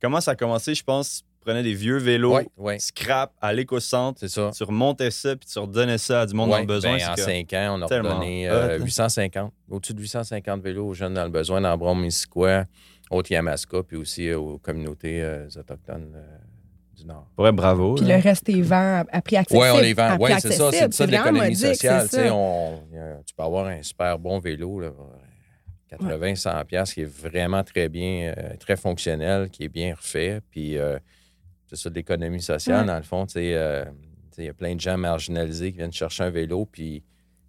[SPEAKER 5] comment ça a commencé? Je pense, tu prenais des vieux vélos,
[SPEAKER 3] Ouais, ouais,
[SPEAKER 5] scrap à l'éco-centre,
[SPEAKER 3] c'est ça.
[SPEAKER 5] tu remontais ça, puis tu redonnais ça à du monde dans le besoin.
[SPEAKER 3] ben, en
[SPEAKER 5] que-
[SPEAKER 3] 5 ans, on a
[SPEAKER 5] tellement
[SPEAKER 3] redonné
[SPEAKER 5] hot,
[SPEAKER 3] euh,
[SPEAKER 5] là.
[SPEAKER 3] 850, au-dessus de 850 vélos aux jeunes dans le besoin, dans Brome-Missisquoi, Haute-Yamaska, puis aussi euh, aux communautés euh, autochtones euh, du Nord.
[SPEAKER 5] Ouais, bravo.
[SPEAKER 4] Puis
[SPEAKER 5] là.
[SPEAKER 4] le reste est vend à prix accessible.
[SPEAKER 3] Oui, on les vend. Oui, c'est ça. C'est ça l'économie sociale.
[SPEAKER 4] c'est
[SPEAKER 3] Tu sais,
[SPEAKER 4] ça.
[SPEAKER 3] on- tu peux avoir un super bon vélo, là, 80, 100 pièces qui est vraiment très bien, euh, très fonctionnel, qui est bien refait. Puis euh, c'est ça de l'économie sociale,
[SPEAKER 4] Ouais.
[SPEAKER 3] dans le fond. Tu sais, euh, tu sais, il y a plein de gens marginalisés qui viennent chercher un vélo, puis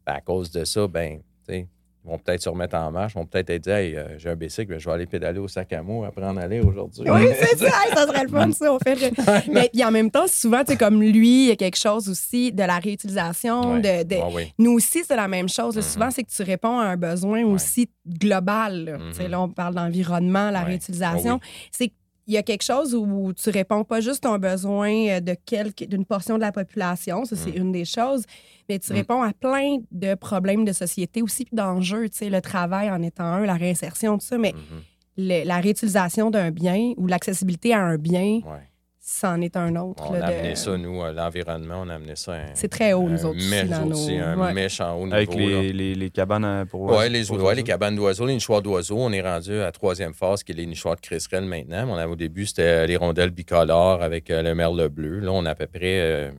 [SPEAKER 3] ben, à cause de ça, ben, tu sais, ils vont peut-être se remettre en marche, ils vont peut-être être dit, hey, euh, j'ai un bicycle, je vais aller pédaler au sac à mots après en aller aujourd'hui.
[SPEAKER 4] Oui, c'est ça. Ça serait le fun, ça. On fait Mais puis en même temps, souvent, sais, comme lui, il y a quelque chose aussi de la réutilisation.
[SPEAKER 3] Ouais.
[SPEAKER 4] De. Nous aussi, c'est la même chose. Souvent, c'est que tu réponds à un besoin aussi global. là.
[SPEAKER 3] Mhm.
[SPEAKER 4] Là, on parle d'environnement, la
[SPEAKER 3] Ouais.
[SPEAKER 4] réutilisation.
[SPEAKER 3] Ah
[SPEAKER 4] C'est qu'il y a quelque chose où tu réponds pas juste à un besoin euh, de quelque- d'une portion de la population, ça c'est
[SPEAKER 3] Mhm.
[SPEAKER 4] une des choses, mais tu
[SPEAKER 3] Mhm.
[SPEAKER 4] réponds à plein de problèmes de société aussi, puis d'enjeux, tu sais, le travail en étant un, la réinsertion, tout ça, mais
[SPEAKER 3] Mhm.
[SPEAKER 4] le- la réutilisation d'un bien ou l'accessibilité à un bien,
[SPEAKER 3] Ouais.
[SPEAKER 4] c'en est un autre.
[SPEAKER 3] On
[SPEAKER 4] là,
[SPEAKER 3] a
[SPEAKER 4] de-
[SPEAKER 3] amené ça, nous, euh, l'environnement, on a amené ça. un-
[SPEAKER 4] C'est très haut, nous autres, aussi,
[SPEAKER 3] mèche
[SPEAKER 4] dans nos-
[SPEAKER 3] aussi, un
[SPEAKER 4] ouais.
[SPEAKER 3] méchant haut niveau.
[SPEAKER 5] Avec les, les, les cabanes euh, pour.
[SPEAKER 3] Ouais, les,
[SPEAKER 5] pour
[SPEAKER 3] ouais, les cabanes d'oiseaux, les nichoirs d'oiseaux. On est rendu à la troisième phase, qui est les nichoirs de crisserelle maintenant. On avait, au début, c'était les rondelles bicolores avec euh, le merle bleu. Là, on a à peu près euh,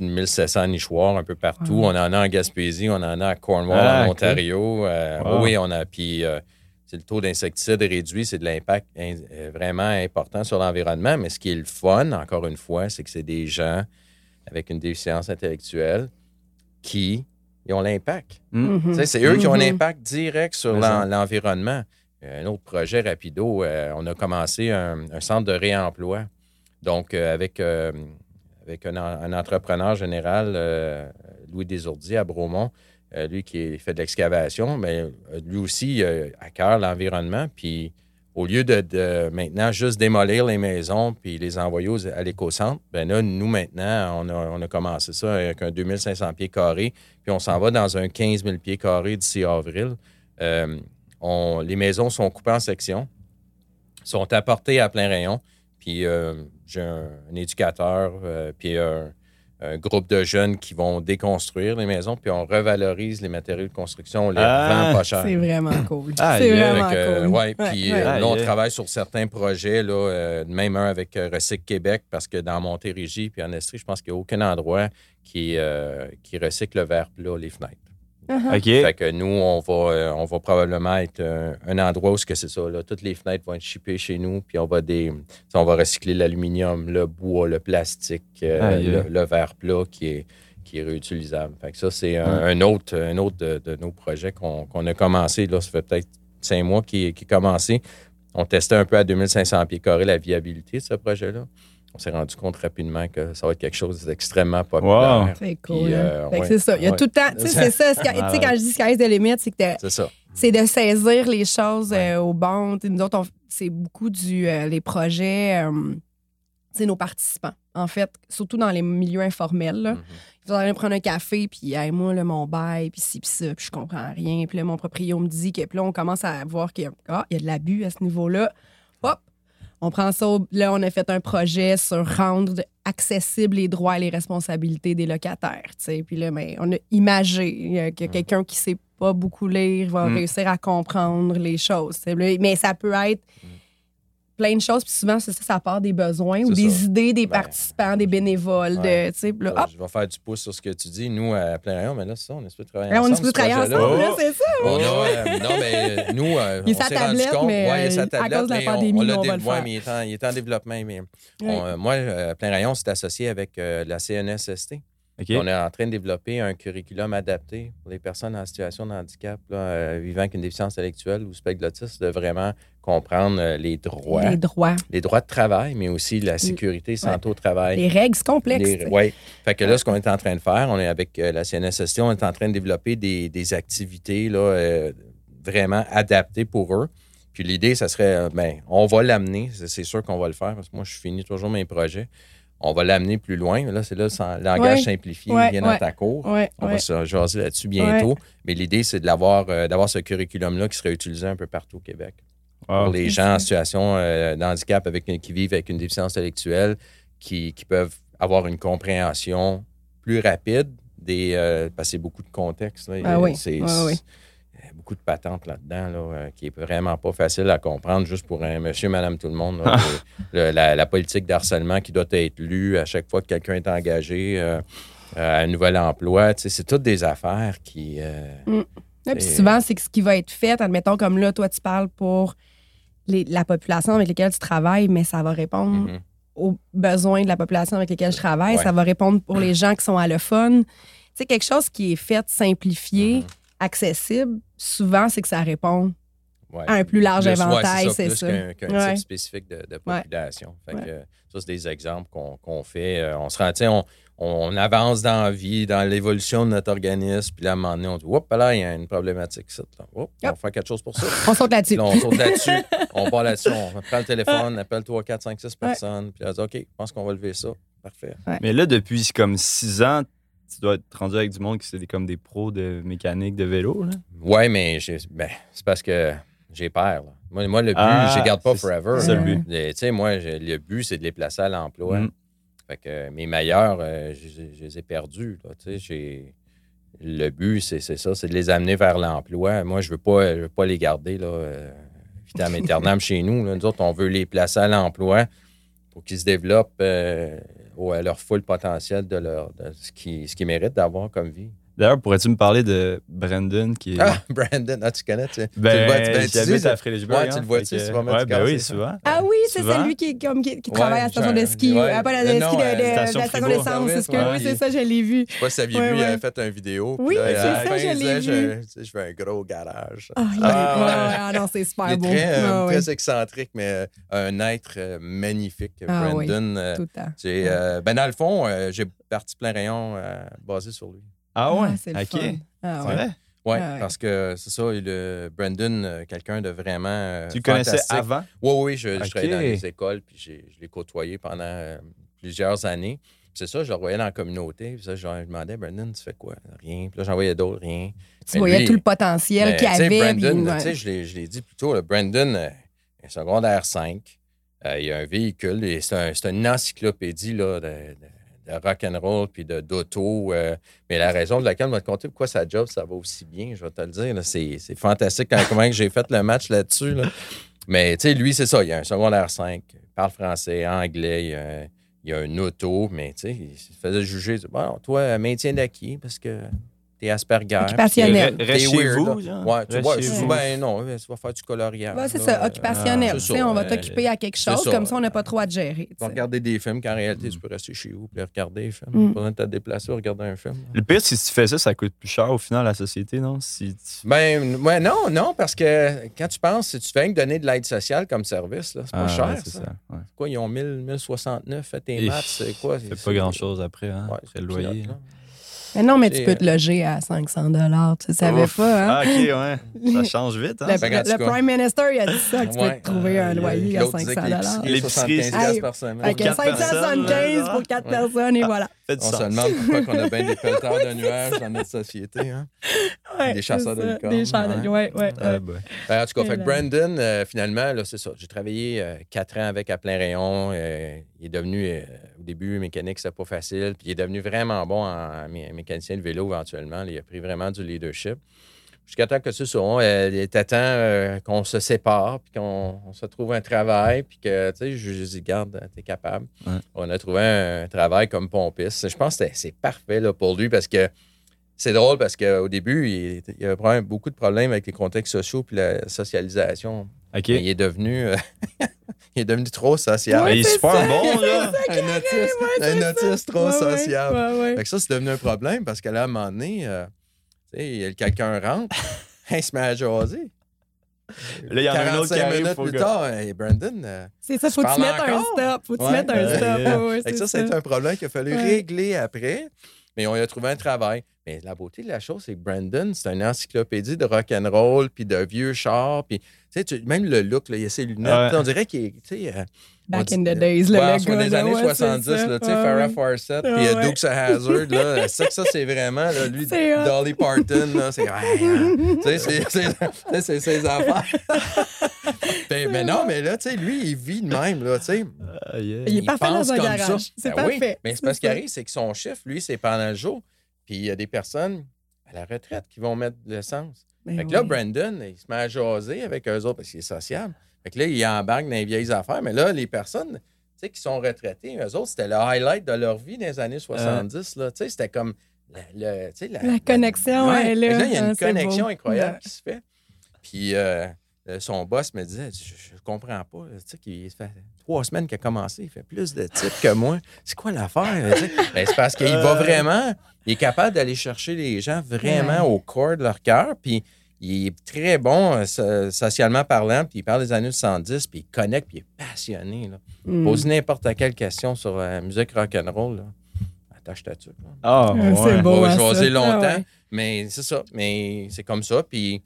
[SPEAKER 3] une 1700 nichoirs un peu partout. On en a en Gaspésie, on en a à Cornwall,
[SPEAKER 5] Ah,
[SPEAKER 3] en
[SPEAKER 5] ok.
[SPEAKER 3] Ontario. Euh,
[SPEAKER 5] Wow.
[SPEAKER 3] Oui, on a. Puis, euh, c'est le taux d'insecticides réduit, c'est de l'impact in- euh, vraiment important sur l'environnement. Mais ce qui est le fun, encore une fois, c'est que c'est des gens avec une déficience intellectuelle qui ils ont l'impact.
[SPEAKER 5] Hmm.
[SPEAKER 4] Mhm.
[SPEAKER 3] C'est eux qui ont un
[SPEAKER 4] Mhm.
[SPEAKER 3] impact direct sur l'en- l'environnement. Un autre projet rapido, euh, on a commencé un, un centre de réemploi. Donc, avec, avec un, en- un entrepreneur général, euh, Louis Desourdis à Bromont, euh, lui qui fait de l'excavation, mais euh, lui aussi à cœur l'environnement. Puis, au lieu de, maintenant juste démolir les maisons puis les envoyer aux- à l'éco-centre, ben là, nous, maintenant, on a, commencé ça avec un 2500 pieds carrés, puis on s'en va dans un 15 000 pieds carrés d'ici avril. Les maisons sont coupées en sections, sont apportées à plein rayon, puis j'ai un, un éducateur, euh, puis un, un groupe de jeunes qui vont déconstruire les maisons, puis on revalorise les matériaux de construction, on les
[SPEAKER 5] Ah,
[SPEAKER 3] revend pas cher.
[SPEAKER 4] C'est vraiment cool.
[SPEAKER 5] Ah,
[SPEAKER 4] c'est vraiment cool.
[SPEAKER 3] ouais, puis euh,
[SPEAKER 5] Ah,
[SPEAKER 3] là, on
[SPEAKER 5] yeah.
[SPEAKER 3] travaille sur certains projets, là, euh, même un avec Recycle Québec, parce que dans Montérégie puis en Estrie, je pense qu'il n'y a aucun endroit qui, euh, qui recycle le verre plat, les fenêtres.
[SPEAKER 4] Uh-huh.
[SPEAKER 3] Fait que nous, on va, euh, on va probablement être euh, un endroit où ce que c'est ça. Là, toutes les fenêtres vont être shippées chez nous, puis on va des, on va recycler l'aluminium, le bois, le plastique, euh, le, verre plat qui est, qui est réutilisable. Fait que ça, c'est un, un autre, un autre de, de nos projets qu'on qu'on a commencé. Là, ça fait peut-être cinq mois qu'il qu'il est commencé. On testait un peu à 2500 pieds carrés la viabilité de ce projet-là. On s'est rendu compte rapidement que ça va être quelque chose d'extrêmement populaire.
[SPEAKER 5] Wow.
[SPEAKER 4] C'est cool. Hein?
[SPEAKER 3] euh, ouais,
[SPEAKER 4] c'est ça. Il y a
[SPEAKER 3] ouais.
[SPEAKER 4] tout le temps. Tu sais, c'est ça. Tu sais, quand je dis sky's the limit, c'est que
[SPEAKER 3] C'est ça.
[SPEAKER 4] c'est de saisir les choses
[SPEAKER 3] Ouais.
[SPEAKER 4] euh, au bon. Tu sais, Nous autres, c'est beaucoup du euh, les projets, euh, c'est nos participants. En fait, surtout dans les milieux informels. Là.
[SPEAKER 3] Mhm.
[SPEAKER 4] Ils vont aller prendre un café, puis hey, moi, là, mon bail, puis ci, puis ça, puis je comprends rien. Puis là, mon proprio me dit que, puis là, on commence à voir qu'il ah, il y a de l'abus à ce niveau-là. Hop! On prend ça. au- Là, on a fait un projet sur rendre accessibles les droits et les responsabilités des locataires. tu sais. Puis là, mais on a imagé euh, que quelqu'un qui sait pas beaucoup lire va
[SPEAKER 5] Mm.
[SPEAKER 4] réussir à comprendre les choses. Mais ça peut être plein de choses. Puis souvent, c'est ça, ça part des besoins ou
[SPEAKER 3] C'est
[SPEAKER 4] des
[SPEAKER 3] ça.
[SPEAKER 4] idées des
[SPEAKER 3] Ben,
[SPEAKER 4] participants, des bénévoles.
[SPEAKER 3] ouais.
[SPEAKER 4] De, là, hop,
[SPEAKER 3] Je vais faire du pouce sur ce que tu dis. Nous, à plein rayon, mais là, c'est ça, on est supposé travailler
[SPEAKER 4] Là, on est
[SPEAKER 3] ensemble.
[SPEAKER 4] supposé travailler ensemble, là,
[SPEAKER 5] Oh.
[SPEAKER 4] c'est ça.
[SPEAKER 3] On a, euh, non, mais nous, euh,
[SPEAKER 4] Il est
[SPEAKER 3] on s'est rendu
[SPEAKER 4] tablette,
[SPEAKER 3] compte.
[SPEAKER 4] mais,
[SPEAKER 3] ouais, il sa
[SPEAKER 4] euh, à
[SPEAKER 3] tablette,
[SPEAKER 4] cause de la
[SPEAKER 3] mais on-
[SPEAKER 4] pandémie,
[SPEAKER 3] on,
[SPEAKER 4] nous, on va le faire.
[SPEAKER 3] mais il est, en, il est en développement. Mais on- euh, moi, euh, plein rayon, s'est associé avec euh, la CNSST. On est en train de développer un curriculum adapté pour les personnes en situation de handicap, là, euh, vivant avec une déficience intellectuelle ou spectre de vraiment comprendre euh, les droits,
[SPEAKER 4] Les
[SPEAKER 3] les...
[SPEAKER 4] droits.
[SPEAKER 3] droits de travail, mais aussi la sécurité santé au travail.
[SPEAKER 4] Les règles, c'est complexe.
[SPEAKER 3] Les-
[SPEAKER 4] tu sais.
[SPEAKER 3] ouais. Fait que là, ce qu'on est en train de faire, on est avec euh, la CNSST, on est en train de développer des, des activités là, euh, vraiment adaptées pour eux. Puis l'idée, ça serait, euh, ben, on va l'amener, c'est sûr qu'on va le faire, parce que moi, je finis toujours mes projets. On va l'amener plus loin. Là, c'est là, le langage
[SPEAKER 4] Ouais.
[SPEAKER 3] simplifié,
[SPEAKER 4] Ouais, ouais.
[SPEAKER 3] dans ta cour. On va se jaser là-dessus bientôt. Mais l'idée, c'est de l'avoir, d'avoir ce curriculum-là qui serait utilisé un peu partout au Québec
[SPEAKER 5] Wow.
[SPEAKER 3] pour les gens en situation euh, de handicap avec, qui vivent avec une déficience intellectuelle, qui, qui peuvent avoir une compréhension plus rapide des. euh, parce que c'est beaucoup de contexte. là.
[SPEAKER 4] Ah oui,
[SPEAKER 3] C'est-
[SPEAKER 4] oui.
[SPEAKER 3] a beaucoup de patentes là-dedans, là, euh, qui est vraiment pas facile à comprendre juste pour un monsieur, madame, tout le monde. là. Le- la, la politique d'harcèlement qui doit être lue à chaque fois que quelqu'un est engagé euh, à un nouvel emploi. C'est toutes des affaires qui. euh,
[SPEAKER 4] Ouais, puis souvent, c'est ce qui va être fait, admettons, comme là, toi, tu parles pour les- la population avec laquelle tu travailles, mais ça va répondre
[SPEAKER 3] mhm.
[SPEAKER 4] aux besoins de la population avec laquelle je travaille.
[SPEAKER 3] Ouais.
[SPEAKER 4] Ça va répondre pour les gens qui sont allophones. Tu sais, quelque chose qui est fait, simplifié,
[SPEAKER 3] Mhm.
[SPEAKER 4] accessible, souvent, c'est que ça répond
[SPEAKER 3] Ouais.
[SPEAKER 4] à un plus large
[SPEAKER 3] Plus- ouais,
[SPEAKER 4] éventail, c'est
[SPEAKER 3] plus
[SPEAKER 4] ça.
[SPEAKER 3] qu'un qu'un
[SPEAKER 4] Ouais.
[SPEAKER 3] type spécifique de, de population. Fait
[SPEAKER 4] Ouais.
[SPEAKER 3] que, ça, c'est des exemples qu'on fait. Euh, on se rend, tu sais, on, on avance dans la vie, dans l'évolution de notre organisme, puis là, à un moment donné, on dit, oups, là, il y a une problématique. Ça. Là. Oups, on va
[SPEAKER 4] Yep.
[SPEAKER 3] faire quelque chose pour ça.
[SPEAKER 4] On saute là-dessus.
[SPEAKER 3] là, on saute là-dessus, on part là-dessus, on prend le téléphone, on appelle 3, 4, 5, 6 personnes, puis là, on dit, OK, je pense qu'on va lever ça. Parfait.
[SPEAKER 5] Mais là, depuis comme six ans, tu dois être rendu avec du monde qui c'est des- comme des pros de mécanique de vélo. Là.
[SPEAKER 3] Ouais, mais j'ai- ben, c'est parce que j'ai peur. là. Moi, moi, le but,
[SPEAKER 5] Ah,
[SPEAKER 3] je ne garde pas forever.
[SPEAKER 5] c'est le but.
[SPEAKER 3] Les- Tu sais, moi, je- le but, c'est de les placer à l'emploi.
[SPEAKER 5] Mm.
[SPEAKER 3] Fait que euh, mes meilleurs, euh, je, les ai perdus. Tu sais, Le but, c'est ça, c'est de les amener vers l'emploi. Moi, je ne veux, pas- je veux pas les garder là, euh, vitam aeternam chez nous. là. Nous autres, on veut les placer à l'emploi pour qu'ils se développent euh, au- à leur full potentiel de, leur, de ce qu'ils ce qu'ils méritent d'avoir comme vie.
[SPEAKER 5] D'ailleurs, pourrais-tu me parler de Brandon qui est.
[SPEAKER 3] Ah, Brandon, ah, tu connais, tu, tu
[SPEAKER 5] ben,
[SPEAKER 3] le vois, tu, ben, tu sais,
[SPEAKER 5] à Frédéricsburg.
[SPEAKER 3] Ouais, tu
[SPEAKER 5] hein,
[SPEAKER 3] le vois-tu
[SPEAKER 5] fait que-
[SPEAKER 3] souvent,
[SPEAKER 5] Ouais,
[SPEAKER 3] tu
[SPEAKER 5] ben oui, souvent.
[SPEAKER 4] Ah oui, c'est celui qui, comme, qui, qui
[SPEAKER 3] Ouais,
[SPEAKER 4] travaille à la station de ski.
[SPEAKER 3] ouais.
[SPEAKER 4] euh, pas la de
[SPEAKER 3] nom,
[SPEAKER 4] ski, de,
[SPEAKER 3] euh,
[SPEAKER 4] de- de
[SPEAKER 5] Station
[SPEAKER 4] la station d'essence.
[SPEAKER 3] Ouais,
[SPEAKER 4] excuse-
[SPEAKER 3] ouais.
[SPEAKER 4] Oui, c'est ça, je l'ai vu.
[SPEAKER 3] Je sais pas si vous aviez
[SPEAKER 4] Ouais,
[SPEAKER 3] vu, il avait fait une vidéo.
[SPEAKER 4] Oui, c'est ça, je
[SPEAKER 3] il
[SPEAKER 4] l'ai vu.
[SPEAKER 3] je, tu sais, je veux un gros garage.
[SPEAKER 4] Ah,
[SPEAKER 5] Ah,
[SPEAKER 4] ah non, c'est super beau.
[SPEAKER 3] très, euh,
[SPEAKER 4] Ah,
[SPEAKER 3] excentrique, mais euh, un être euh, magnifique,
[SPEAKER 4] Ah.
[SPEAKER 3] Brandon. euh,
[SPEAKER 4] Tout le temps.
[SPEAKER 3] j'ai, euh, ben dans le fond, euh, j'ai parti plein rayon euh, basé sur lui.
[SPEAKER 5] Ah ouais?
[SPEAKER 4] c'est le
[SPEAKER 5] ok.
[SPEAKER 4] fun. Ah,
[SPEAKER 5] C'est
[SPEAKER 4] ouais.
[SPEAKER 5] vrai?
[SPEAKER 3] Ouais,
[SPEAKER 4] Ah ouais.
[SPEAKER 3] parce que c'est ça, euh, Brandon, euh, quelqu'un de vraiment. euh,
[SPEAKER 5] Tu le connaissais avant?
[SPEAKER 3] Oui, oui, je, travaillais dans les écoles, puis j'ai- je l'ai côtoyé pendant euh, plusieurs années. Puis C'est ça, je le voyais dans la communauté. Puis ça, je je demandais, Brandon, tu fais quoi? Rien. Puis là, j'en voyais d'autres, rien.
[SPEAKER 4] Tu
[SPEAKER 3] Mais
[SPEAKER 4] voyais
[SPEAKER 3] lui,
[SPEAKER 4] tout le potentiel
[SPEAKER 3] Mais,
[SPEAKER 4] qu'il
[SPEAKER 3] tu sais,
[SPEAKER 4] avait.
[SPEAKER 3] Brandon,
[SPEAKER 4] puis,
[SPEAKER 3] tu sais, je l'ai- je l'ai dit plus tôt, là, Brandon, est secondaire 5. euh, il a un véhicule. et C'est un- c'est une encyclopédie là, de, de, de rock'n'roll puis de- d'auto. euh, mais la raison de laquelle on va te compter pourquoi sa job, ça va aussi bien, je vais te le dire. C'est fantastique quand, comment j'ai fait le match là-dessus. là. Mais tu sais, lui, c'est ça. Il a un secondaire 5. Il parle français, anglais. Il a, a un auto. Mais tu sais, il se faisait juger. Bon, toi, maintien d'acquis parce que t'es Asperger.
[SPEAKER 4] Occupationnel.
[SPEAKER 3] euh,
[SPEAKER 5] Reste
[SPEAKER 3] t'es
[SPEAKER 5] chez
[SPEAKER 3] weird,
[SPEAKER 5] vous, genre?
[SPEAKER 3] Ouais, tu
[SPEAKER 5] Reste
[SPEAKER 3] vois,
[SPEAKER 5] chez vous.
[SPEAKER 3] ben non, tu vas faire du coloriage.
[SPEAKER 4] Ouais, c'est ça, occupationnel.
[SPEAKER 3] c'est ça,
[SPEAKER 4] on va t'occuper à quelque
[SPEAKER 3] c'est
[SPEAKER 4] chose,
[SPEAKER 3] ça.
[SPEAKER 4] comme ça, on n'a pas trop à te gérer. tu
[SPEAKER 3] Tu vas regarder des films qu'en réalité, tu peux rester chez vous et regarder des films.
[SPEAKER 4] Mm.
[SPEAKER 3] Pas besoin de te déplacer pour regarder un film.
[SPEAKER 5] Le pire, si tu fais ça, ça coûte plus cher au final à la société, non? Si tu-
[SPEAKER 3] Ben, ouais, non, non, parce que quand tu penses, si tu fais que donner de l'aide sociale comme service, là, c'est pas
[SPEAKER 5] Ah,
[SPEAKER 3] cher.
[SPEAKER 5] ouais, c'est
[SPEAKER 3] ça.
[SPEAKER 5] ça. ouais.
[SPEAKER 3] Quoi, ils ont 1000, 1069, fais tes maths, c'est quoi?
[SPEAKER 5] Fait pas grand-chose après, hein?
[SPEAKER 3] Ouais,
[SPEAKER 5] après
[SPEAKER 3] c'est
[SPEAKER 5] le loyer.
[SPEAKER 4] Mais non, mais tu peux
[SPEAKER 3] euh,
[SPEAKER 4] te loger à 500 Tu savais
[SPEAKER 5] Ouf.
[SPEAKER 4] pas, hein?
[SPEAKER 5] Ah, ok, ouais. Ça change vite, hein?
[SPEAKER 4] Le, le- le Prime Minister, il a dit ça, que tu peux te trouver un
[SPEAKER 5] Euh,
[SPEAKER 4] loyer à
[SPEAKER 3] L'autre disait
[SPEAKER 4] 500
[SPEAKER 3] que l'épicerie est
[SPEAKER 5] L'épicerie,
[SPEAKER 3] 75
[SPEAKER 4] Hey,
[SPEAKER 3] piastres par semaine.
[SPEAKER 4] Fait que
[SPEAKER 5] quatre personnes,
[SPEAKER 4] 575 pour 4
[SPEAKER 3] Ouais.
[SPEAKER 4] personnes, et voilà.
[SPEAKER 5] Fait du
[SPEAKER 3] On
[SPEAKER 5] sens.
[SPEAKER 3] se demande pourquoi on a bien des pelleteurs de nuages dans notre société. Hein?
[SPEAKER 4] Ouais,
[SPEAKER 3] Des chasseurs de licorne,
[SPEAKER 4] Des chasseurs de ouais, ouais.
[SPEAKER 5] Ah, ben.
[SPEAKER 3] Ben, en tout cas, fait que. Brandon, euh, finalement, là, c'est ça. J'ai travaillé euh, quatre ans avec à plein rayon. euh, il est devenu, euh, au début, mécanique, c'était pas facile. Puis il est devenu vraiment bon en mé- mécanicien de vélo éventuellement. il a pris vraiment du leadership. Jusqu'à temps que c'est ça, euh, il était temps euh, qu'on se sépare, puis qu'on on se trouve un travail, puis que, tu sais, je lui ai dit, garde, t'es capable.
[SPEAKER 5] Ouais.
[SPEAKER 3] On a trouvé un travail comme pompiste. Je pense que c'est parfait là, pour lui parce que c'est drôle parce qu'au début, il, il y avait beaucoup de problèmes avec les contextes sociaux puis la socialisation.
[SPEAKER 5] OK.
[SPEAKER 3] Mais il est devenu, euh, il est devenu trop sociable.
[SPEAKER 5] Il est super
[SPEAKER 4] ça.
[SPEAKER 5] bon, là.
[SPEAKER 3] un autiste, un autiste trop
[SPEAKER 4] Ouais,
[SPEAKER 3] sociable.
[SPEAKER 4] ouais, ouais.
[SPEAKER 3] Fait que ça, c'est devenu un problème parce que là, à un moment donné, euh, tu sais, il y a quelqu'un rentre, il se met à jaser.
[SPEAKER 5] Là, il y en a un autre qui
[SPEAKER 3] 45
[SPEAKER 5] arrive.
[SPEAKER 3] minutes plus
[SPEAKER 5] que-
[SPEAKER 3] tard, hey, Brandon, euh,
[SPEAKER 4] C'est ça, faut que tu mettes un stop. Faut que tu mettes un stop. ouais, ouais,
[SPEAKER 3] Fait ça, c'est un problème qu'il a fallu
[SPEAKER 4] Ouais.
[SPEAKER 3] régler après. Mais on y a trouvé un travail. Mais la beauté de la chose, c'est que Brandon, c'est une encyclopédie de rock'n'roll, puis de vieux chars, puis sais, tu- même le look, là, il y a ses lunettes.
[SPEAKER 5] Ouais.
[SPEAKER 3] On dirait qu'il est, tu sais, euh,
[SPEAKER 4] Back
[SPEAKER 3] on
[SPEAKER 4] in
[SPEAKER 3] dit-
[SPEAKER 4] the days,
[SPEAKER 3] ouais,
[SPEAKER 4] là, le gars.
[SPEAKER 3] des
[SPEAKER 4] là,
[SPEAKER 3] années
[SPEAKER 4] ouais,
[SPEAKER 3] 70,
[SPEAKER 4] c'est ça.
[SPEAKER 3] là, tu sais,
[SPEAKER 4] Ouais,
[SPEAKER 3] Farrah
[SPEAKER 4] ouais.
[SPEAKER 3] Fawcett, puis
[SPEAKER 4] ouais.
[SPEAKER 3] Dukes of Hazzard, là, c'est que ça, c'est vraiment, là, lui. Dolly Parton, là, c'est, ouais, hein, tu sais, c'est- c'est c'est- c'est ses affaires. Ben, mais non, mais là, tu sais, lui, il vit de même, là, tu sais.
[SPEAKER 5] Yeah.
[SPEAKER 4] Il est parfait
[SPEAKER 3] pense
[SPEAKER 4] dans un
[SPEAKER 3] comme
[SPEAKER 4] garage.
[SPEAKER 3] ça.
[SPEAKER 4] C'est
[SPEAKER 3] Ben oui,
[SPEAKER 4] parfait.
[SPEAKER 3] Mais c'est
[SPEAKER 4] C'est
[SPEAKER 3] parce qu'il
[SPEAKER 4] ça.
[SPEAKER 3] arrive, c'est que son chiffre, lui, c'est pendant le jour. Puis il y a des personnes à la retraite qui vont mettre de l'essence.
[SPEAKER 4] Ben
[SPEAKER 3] Fait que là. Brandon, il se met à jaser avec eux autres parce qu'il est sociable. Fait que là, il embarque dans les vieilles affaires. Mais là, les personnes, qui sont retraités, eux autres, c'était le highlight de leur vie dans les années 70. là. Tu sais, c'était comme la, le- la,
[SPEAKER 4] La connexion,
[SPEAKER 3] Ouais.
[SPEAKER 4] elle est là.
[SPEAKER 3] là, il y a une
[SPEAKER 4] c'est
[SPEAKER 3] connexion
[SPEAKER 4] beau.
[SPEAKER 3] incroyable
[SPEAKER 4] Ouais.
[SPEAKER 3] qui se fait. Puis euh, euh, son boss me disait, je, je comprends pas, tu sais, qu'il fait trois semaines qu'il a commencé, il fait plus de types que moi. C'est quoi l'affaire? tu sais? Ben, c'est parce qu'il va vraiment, il est capable d'aller chercher les gens vraiment
[SPEAKER 4] Ouais.
[SPEAKER 3] au corps de leur cœur, puis il est très bon euh, so- socialement parlant, puis il parle des années 70, puis il connecte, puis il est passionné. Là.
[SPEAKER 4] Mm.
[SPEAKER 3] Pose n'importe quelle question sur la musique rock'n'roll. là. Attache ta tuque.
[SPEAKER 5] Ah,
[SPEAKER 4] Ah,
[SPEAKER 5] ouais.
[SPEAKER 4] c'est beau.
[SPEAKER 3] On va
[SPEAKER 4] hein,
[SPEAKER 3] jaser longtemps,
[SPEAKER 4] Ah ouais.
[SPEAKER 3] mais c'est ça. Mais c'est comme ça, puis...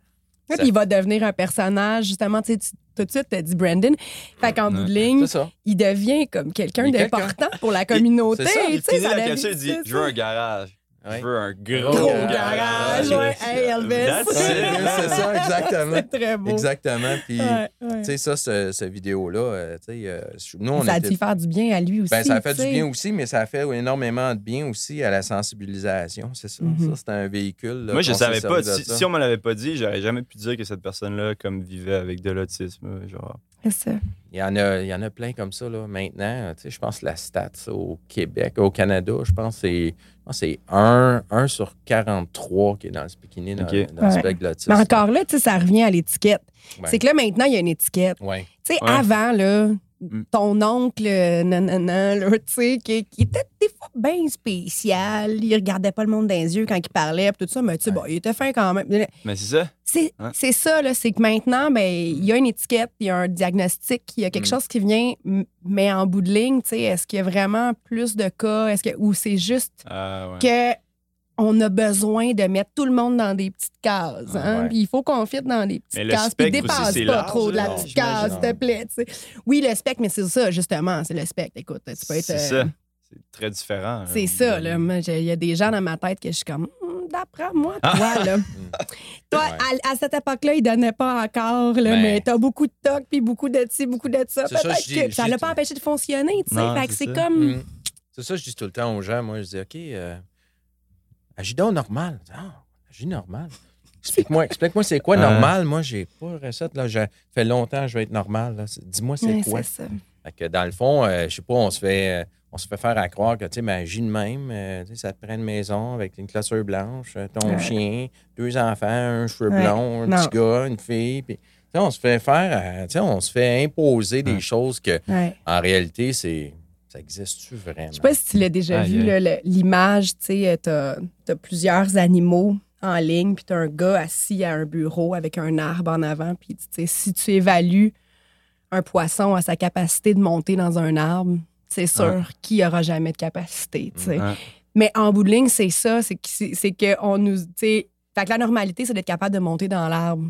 [SPEAKER 4] Ouais,
[SPEAKER 3] ça-
[SPEAKER 4] puis il va devenir un personnage, justement, tu sais, tout de suite, tu as dit Brandon. Fait qu'en bout de ligne, il devient comme quelqu'un d'important pour la communauté.
[SPEAKER 3] c'est ça,
[SPEAKER 4] tu
[SPEAKER 5] Il la capsule, il dit Je veux un garage.
[SPEAKER 3] Ouais.
[SPEAKER 5] Je veux un gros,
[SPEAKER 4] Gros
[SPEAKER 5] garage.
[SPEAKER 4] garage, ouais. Hey, Elvis.
[SPEAKER 3] C'est ça, exactement.
[SPEAKER 4] C'est très beau.
[SPEAKER 3] Exactement. Puis,
[SPEAKER 4] Ouais, ouais.
[SPEAKER 3] tu sais, ça, ce- cette vidéo-là, euh, tu sais, euh, nous, on
[SPEAKER 4] ça a
[SPEAKER 3] était
[SPEAKER 4] dû faire du bien à lui aussi.
[SPEAKER 3] Ben, ça a fait
[SPEAKER 4] tu sais.
[SPEAKER 3] du bien aussi, mais ça a fait énormément de bien aussi à la sensibilisation, c'est ça.
[SPEAKER 4] Mhm.
[SPEAKER 3] Ça, c'était un véhicule. là,
[SPEAKER 5] Moi, je savais pas. Si,
[SPEAKER 3] ça.
[SPEAKER 5] si on me l'avait pas dit, j'aurais jamais pu dire que cette personne-là comme vivait avec de l'autisme. Genre.
[SPEAKER 4] Ça.
[SPEAKER 3] Il y, en a, il y en a plein comme ça, là, maintenant. Tu sais, je pense que la stat ça, au Québec, au Canada, je pense que c'est, je pense que c'est 1, 1 sur 43 qui est dans le bikini, dans, le spectre de l'autisme.
[SPEAKER 4] Mais encore là, tu sais, ça revient à l'étiquette.
[SPEAKER 3] Ouais.
[SPEAKER 4] C'est que là, maintenant, il y a une étiquette.
[SPEAKER 3] Ouais.
[SPEAKER 4] Tu sais,
[SPEAKER 5] Ouais.
[SPEAKER 4] avant, là. Ton oncle, euh, nanana, là, tu sais, qui, qui était des fois bien spécial. Il regardait pas le monde dans les yeux quand il parlait, pis tout ça, mais tu sais, bon, il était fin quand même.
[SPEAKER 5] Mais c'est ça.
[SPEAKER 4] C'est
[SPEAKER 5] Ouais.
[SPEAKER 4] ça, là, c'est que maintenant, ben, il y a une étiquette, il y a un diagnostic, il y a quelque
[SPEAKER 3] Mm.
[SPEAKER 4] chose qui vient, mais en bout de ligne, tu sais, est-ce qu'il y a vraiment plus de cas, est-ce que, ou c'est juste
[SPEAKER 5] Ah, ouais.
[SPEAKER 4] que on a besoin de mettre tout le monde dans des petites cases. Hein?
[SPEAKER 3] Ouais.
[SPEAKER 4] Puis il faut qu'on fitte dans des petites
[SPEAKER 5] Mais le
[SPEAKER 4] cases. Puis dépasse
[SPEAKER 5] aussi,
[SPEAKER 4] pas
[SPEAKER 5] large,
[SPEAKER 4] trop de la petite case, s'il te plaît. tu sais. Oui, le spectre, mais c'est ça, justement, c'est le spectre. Écoute, tu peux être.
[SPEAKER 5] C'est
[SPEAKER 4] euh,
[SPEAKER 5] ça. C'est très différent.
[SPEAKER 4] c'est ça, là. Moi, j'ai- Il y a des gens dans ma tête que je suis comme, Hum, d'après moi,
[SPEAKER 5] Ah.
[SPEAKER 4] toi, là. toi,
[SPEAKER 3] Ouais.
[SPEAKER 4] à, à cette époque-là, il donnait pas encore, là,
[SPEAKER 3] Ben.
[SPEAKER 4] mais t'as beaucoup de toc, puis beaucoup de ci, beaucoup de ça. Peut-être que ça l'a pas empêché de fonctionner, tu sais. Fait que
[SPEAKER 5] c'est
[SPEAKER 4] comme.
[SPEAKER 3] Mm. C'est ça que je dis tout le temps aux gens. Moi, je dis, OK, euh, agis donc normal. Ah, agis normal. Explique-moi, explique-moi c'est quoi normal. Moi, j'ai pas de recette. Là. Ça fait longtemps que je vais être normal. Dis-moi c'est
[SPEAKER 4] Ouais,
[SPEAKER 3] quoi.
[SPEAKER 4] c'est ça.
[SPEAKER 3] Fait que dans le fond, euh, je sais pas, on se fait. euh, on se fait faire à croire que, tu sais, ben, agis de même. euh, ça te prend une maison avec une clôture blanche, ton
[SPEAKER 4] Ouais.
[SPEAKER 3] chien, deux enfants, un cheveu
[SPEAKER 4] Ouais.
[SPEAKER 3] blond, un
[SPEAKER 4] Non.
[SPEAKER 3] petit gars, une fille. Sais, on se fait faire, euh, tu sais, on se fait imposer des choses que,
[SPEAKER 4] Ouais.
[SPEAKER 3] en réalité, c'est. Ça existe-tu vraiment?
[SPEAKER 4] Je sais pas si tu l'as déjà vu, l'image, tu sais, euh, t'as as plusieurs animaux en ligne, puis t'as un gars assis à un bureau avec un arbre en avant, puis tu sais, si tu évalues un poisson à sa capacité de monter dans un arbre, c'est sûr
[SPEAKER 5] Ouais.
[SPEAKER 4] qu'il aura jamais de capacité, tu sais. Mais en bout de ligne, c'est ça, c'est que on nous, tu sais, fait que la normalité, c'est d'être capable de monter dans l'arbre.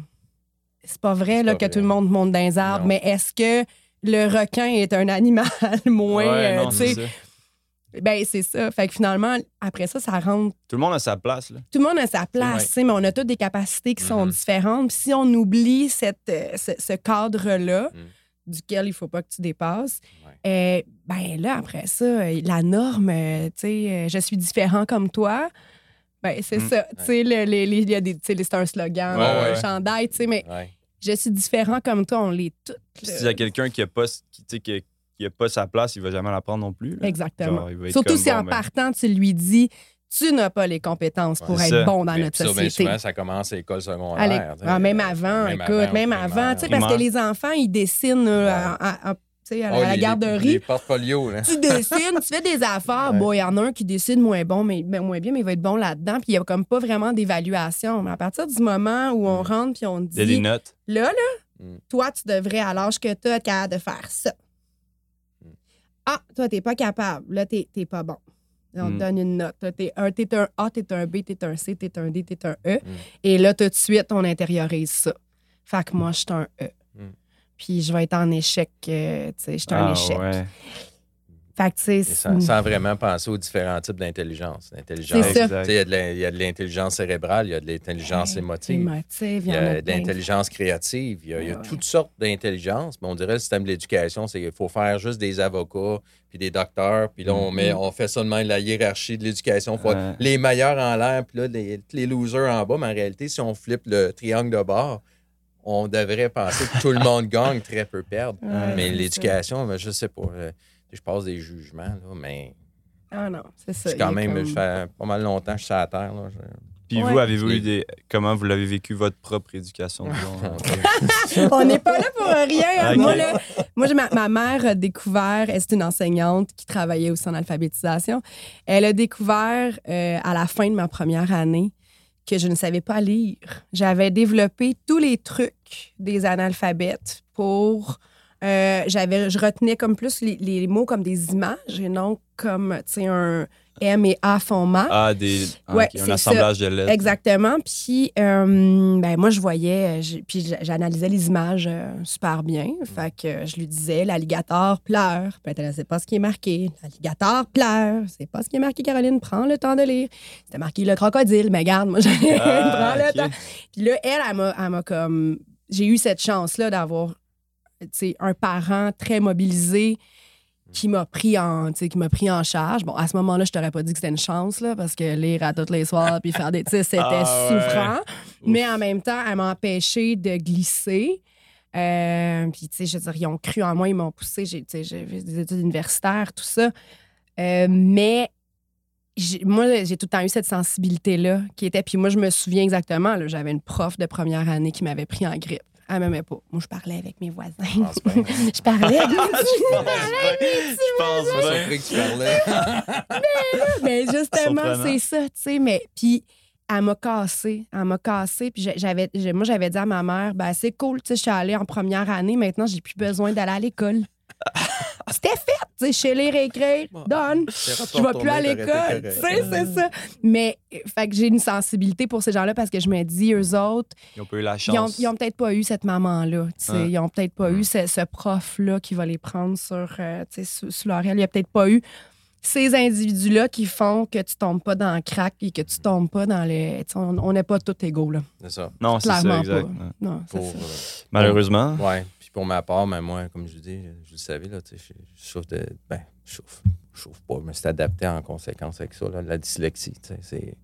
[SPEAKER 4] C'est pas vrai là,
[SPEAKER 3] pas
[SPEAKER 4] que
[SPEAKER 3] vrai.
[SPEAKER 4] tout le monde monte dans les arbres,
[SPEAKER 3] Non.
[SPEAKER 4] mais est-ce que le requin est un animal moins,
[SPEAKER 5] Ouais,
[SPEAKER 4] euh,
[SPEAKER 5] non,
[SPEAKER 4] tu
[SPEAKER 5] c'est
[SPEAKER 4] sais,
[SPEAKER 5] ça.
[SPEAKER 4] ben, c'est ça. Fait que finalement, après ça, ça rentre.
[SPEAKER 5] Tout le monde a sa place. Là.
[SPEAKER 4] Tout le monde a sa place,
[SPEAKER 3] Ouais.
[SPEAKER 4] tu sais, mais on a toutes des capacités qui sont
[SPEAKER 3] Mhm.
[SPEAKER 4] différentes. Puis si on oublie cette, euh, ce, ce cadre-là,
[SPEAKER 3] Mhm.
[SPEAKER 4] duquel il faut pas que tu dépasses, euh, ben là, après ça, la norme, tu sais, je suis différent comme toi. Ben, c'est ça. Tu sais, le- les- les- c'est un slogan,
[SPEAKER 5] Ouais,
[SPEAKER 4] un
[SPEAKER 3] ouais.
[SPEAKER 4] chandail, tu sais, mais
[SPEAKER 3] Ouais.
[SPEAKER 4] Je suis différent comme toi, on l'est toutes.
[SPEAKER 5] S'il y a quelqu'un qui a pas, qui, tu sais, qui, a- qui a pas sa place, il va jamais la prendre non plus. là.
[SPEAKER 4] Exactement.
[SPEAKER 5] Genre,
[SPEAKER 4] Surtout
[SPEAKER 5] comme,
[SPEAKER 4] si
[SPEAKER 5] bon,
[SPEAKER 4] en
[SPEAKER 5] ben,
[SPEAKER 4] partant, tu lui dis tu n'as pas les compétences pour être
[SPEAKER 5] ça.
[SPEAKER 4] bon dans
[SPEAKER 3] Mais
[SPEAKER 4] notre
[SPEAKER 3] ça, bien
[SPEAKER 4] société.
[SPEAKER 3] souvent, ça commence à l'école secondaire.
[SPEAKER 4] Ah, même avant,
[SPEAKER 3] Même
[SPEAKER 4] écoute, même
[SPEAKER 3] au
[SPEAKER 4] avant, sais, parce que les enfants, ils dessinent à, à- à- tu sais, à la,
[SPEAKER 3] Oh,
[SPEAKER 4] à la
[SPEAKER 3] les-
[SPEAKER 4] garderie.
[SPEAKER 3] Les portfolios, là.
[SPEAKER 4] Tu dessines, tu fais des affaires.
[SPEAKER 3] Ouais.
[SPEAKER 4] Bon, il y en a un qui dessine moins bon, mais moins bien, mais il va être bon là-dedans. Puis il n'y a comme pas vraiment d'évaluation. Mais à partir du moment où on rentre puis on
[SPEAKER 5] Il y a des
[SPEAKER 4] dit
[SPEAKER 5] notes.
[SPEAKER 4] là, là,
[SPEAKER 3] Mm.
[SPEAKER 4] toi, tu devrais, à l'âge que tu as, être capable de faire ça.
[SPEAKER 3] Mm.
[SPEAKER 4] Ah, toi, t'es pas capable. Là, t'es pas bon. Là, on te
[SPEAKER 5] Mm.
[SPEAKER 4] donne une note. Là, T'es un, t'es un A, t'es un B, t'es un C, t'es un D, t'es un E.
[SPEAKER 3] Mm.
[SPEAKER 4] Et là, tout de suite, on intériorise ça. Fait que moi, je suis un E. Puis je vais être en échec. euh, tu sais, je suis un
[SPEAKER 5] Ah,
[SPEAKER 4] échec.
[SPEAKER 5] ouais.
[SPEAKER 4] Fait que,
[SPEAKER 3] sans, sans vraiment penser aux différents types d'intelligence. L'intelligence, il y a de l'intelligence cérébrale, il y a de l'intelligence
[SPEAKER 4] Ouais,
[SPEAKER 3] émotive.
[SPEAKER 4] émotive,
[SPEAKER 3] Il y a de l'intelligence créative, il y a, il y a
[SPEAKER 4] Ouais, ouais.
[SPEAKER 3] toutes sortes d'intelligence. Mais on dirait le système de l'éducation, c'est qu'il faut faire juste des avocats, puis des docteurs, puis là, on, met, on fait même, la hiérarchie de l'éducation. Faut. Les meilleurs en l'air, puis là, les, les losers en bas. Mais en réalité, si on flippe le triangle de bord, on devrait penser que tout le monde gagne, très peu perdre.
[SPEAKER 4] Ouais,
[SPEAKER 3] mais l'éducation, ben, je sais pas. euh, Je passe des jugements, là, mais.
[SPEAKER 4] Ah non, c'est ça.
[SPEAKER 3] quand
[SPEAKER 4] est
[SPEAKER 3] même,
[SPEAKER 4] comme-
[SPEAKER 3] je fais pas mal longtemps que je suis à la terre. Là, je-
[SPEAKER 5] Puis
[SPEAKER 4] Ouais.
[SPEAKER 5] vous, avez-vous eu des. Comment vous l'avez vécu, votre propre éducation?
[SPEAKER 4] On n'est pas là pour rien. hein. Moi, là, moi j'ai ma, ma mère a découvert, elle, c'est une enseignante qui travaillait aussi en alphabétisation. Elle a découvert euh, à la fin de ma première année que je ne savais pas lire. J'avais développé tous les trucs des analphabètes pour. euh, j'avais, je retenais comme plus les, les mots comme des images et non comme, tu sais, un. M et A format.
[SPEAKER 5] Ah, des, ah,
[SPEAKER 4] Ouais,
[SPEAKER 5] un assemblage de lettres.
[SPEAKER 4] Exactement. Puis, euh, ben, moi, je voyais, puis j'analysais les images euh, super bien. Fait que je lui disais, l'alligator pleure. Puis elle, c'est pas ce qui est marqué. L'alligator pleure. C'est pas ce qui est marqué, Caroline. Prends le temps de lire. C'était marqué le crocodile. Mais garde, moi, j'ai
[SPEAKER 5] Ah,
[SPEAKER 4] prends le temps. Puis là, elle, elle elle m'a comme. J'ai eu cette chance-là d'avoir un parent très mobilisé qui m'a pris en qui m'a pris en charge. Bon, à ce moment-là, je t'aurais pas dit que c'était une chance là parce que lire à toutes les soirs puis faire des tu sais, c'était
[SPEAKER 5] Ah ouais.
[SPEAKER 4] souffrant. Mais en même temps, elle m'a empêché de glisser. Euh, puis, tu sais, je veux dire, ils ont cru en moi, ils m'ont poussé. J'ai, des études universitaires, tout ça. Euh, mais moi, j'ai tout le temps eu cette sensibilité-là qui était. Puis moi, je me souviens exactement, là, j'avais une prof de première année qui m'avait pris en grippe. Elle m'aimait pas. Moi, je parlais avec mes voisins.
[SPEAKER 3] pense bien.
[SPEAKER 4] je parlais avec mes
[SPEAKER 5] Je pense
[SPEAKER 3] Je parlais.
[SPEAKER 4] mais justement, c'est ça, tu sais. Mais puis, elle m'a cassé. Elle m'a cassé. Puis j'avais, j'ai- moi, j'avais dit à ma mère, ben c'est cool, tu sais, je suis allée en première année. Maintenant, j'ai plus besoin d'aller à l'école. C'était fait, tu sais, chez les écrire, donne. Je vais plus à l'école. Tu sais, c'est ça. Mais, fait que j'ai une sensibilité pour ces gens-là parce que je me dis, eux autres,
[SPEAKER 5] Ils ont pas eu la
[SPEAKER 4] ils ont,
[SPEAKER 5] chance.
[SPEAKER 4] ils ont peut-être pas eu cette maman-là. tu sais.
[SPEAKER 5] Ouais.
[SPEAKER 4] Ils ont peut-être pas eu ce, ce prof-là qui va les prendre sur, euh, tu sais, sous, sous leur aile. Il y a peut-être pas eu ces individus-là qui font que tu tombes pas dans le crack et que tu tombes pas dans le. tu sais, On n'est pas tous égaux, là.
[SPEAKER 3] C'est ça.
[SPEAKER 5] Non, c'est ça,
[SPEAKER 4] Clairement
[SPEAKER 5] exact.
[SPEAKER 4] pas.
[SPEAKER 5] Ouais.
[SPEAKER 4] Non, c'est
[SPEAKER 3] Pour,
[SPEAKER 4] ça.
[SPEAKER 3] euh,
[SPEAKER 5] Malheureusement.
[SPEAKER 3] Ouais. Puis pour ma part, mais moi, comme je vous dis, je le savais, là, je, je souffre de. Ben, je souffre. Je souffre pas, mais c'est adapté en conséquence avec ça, là, la dyslexie. C'est.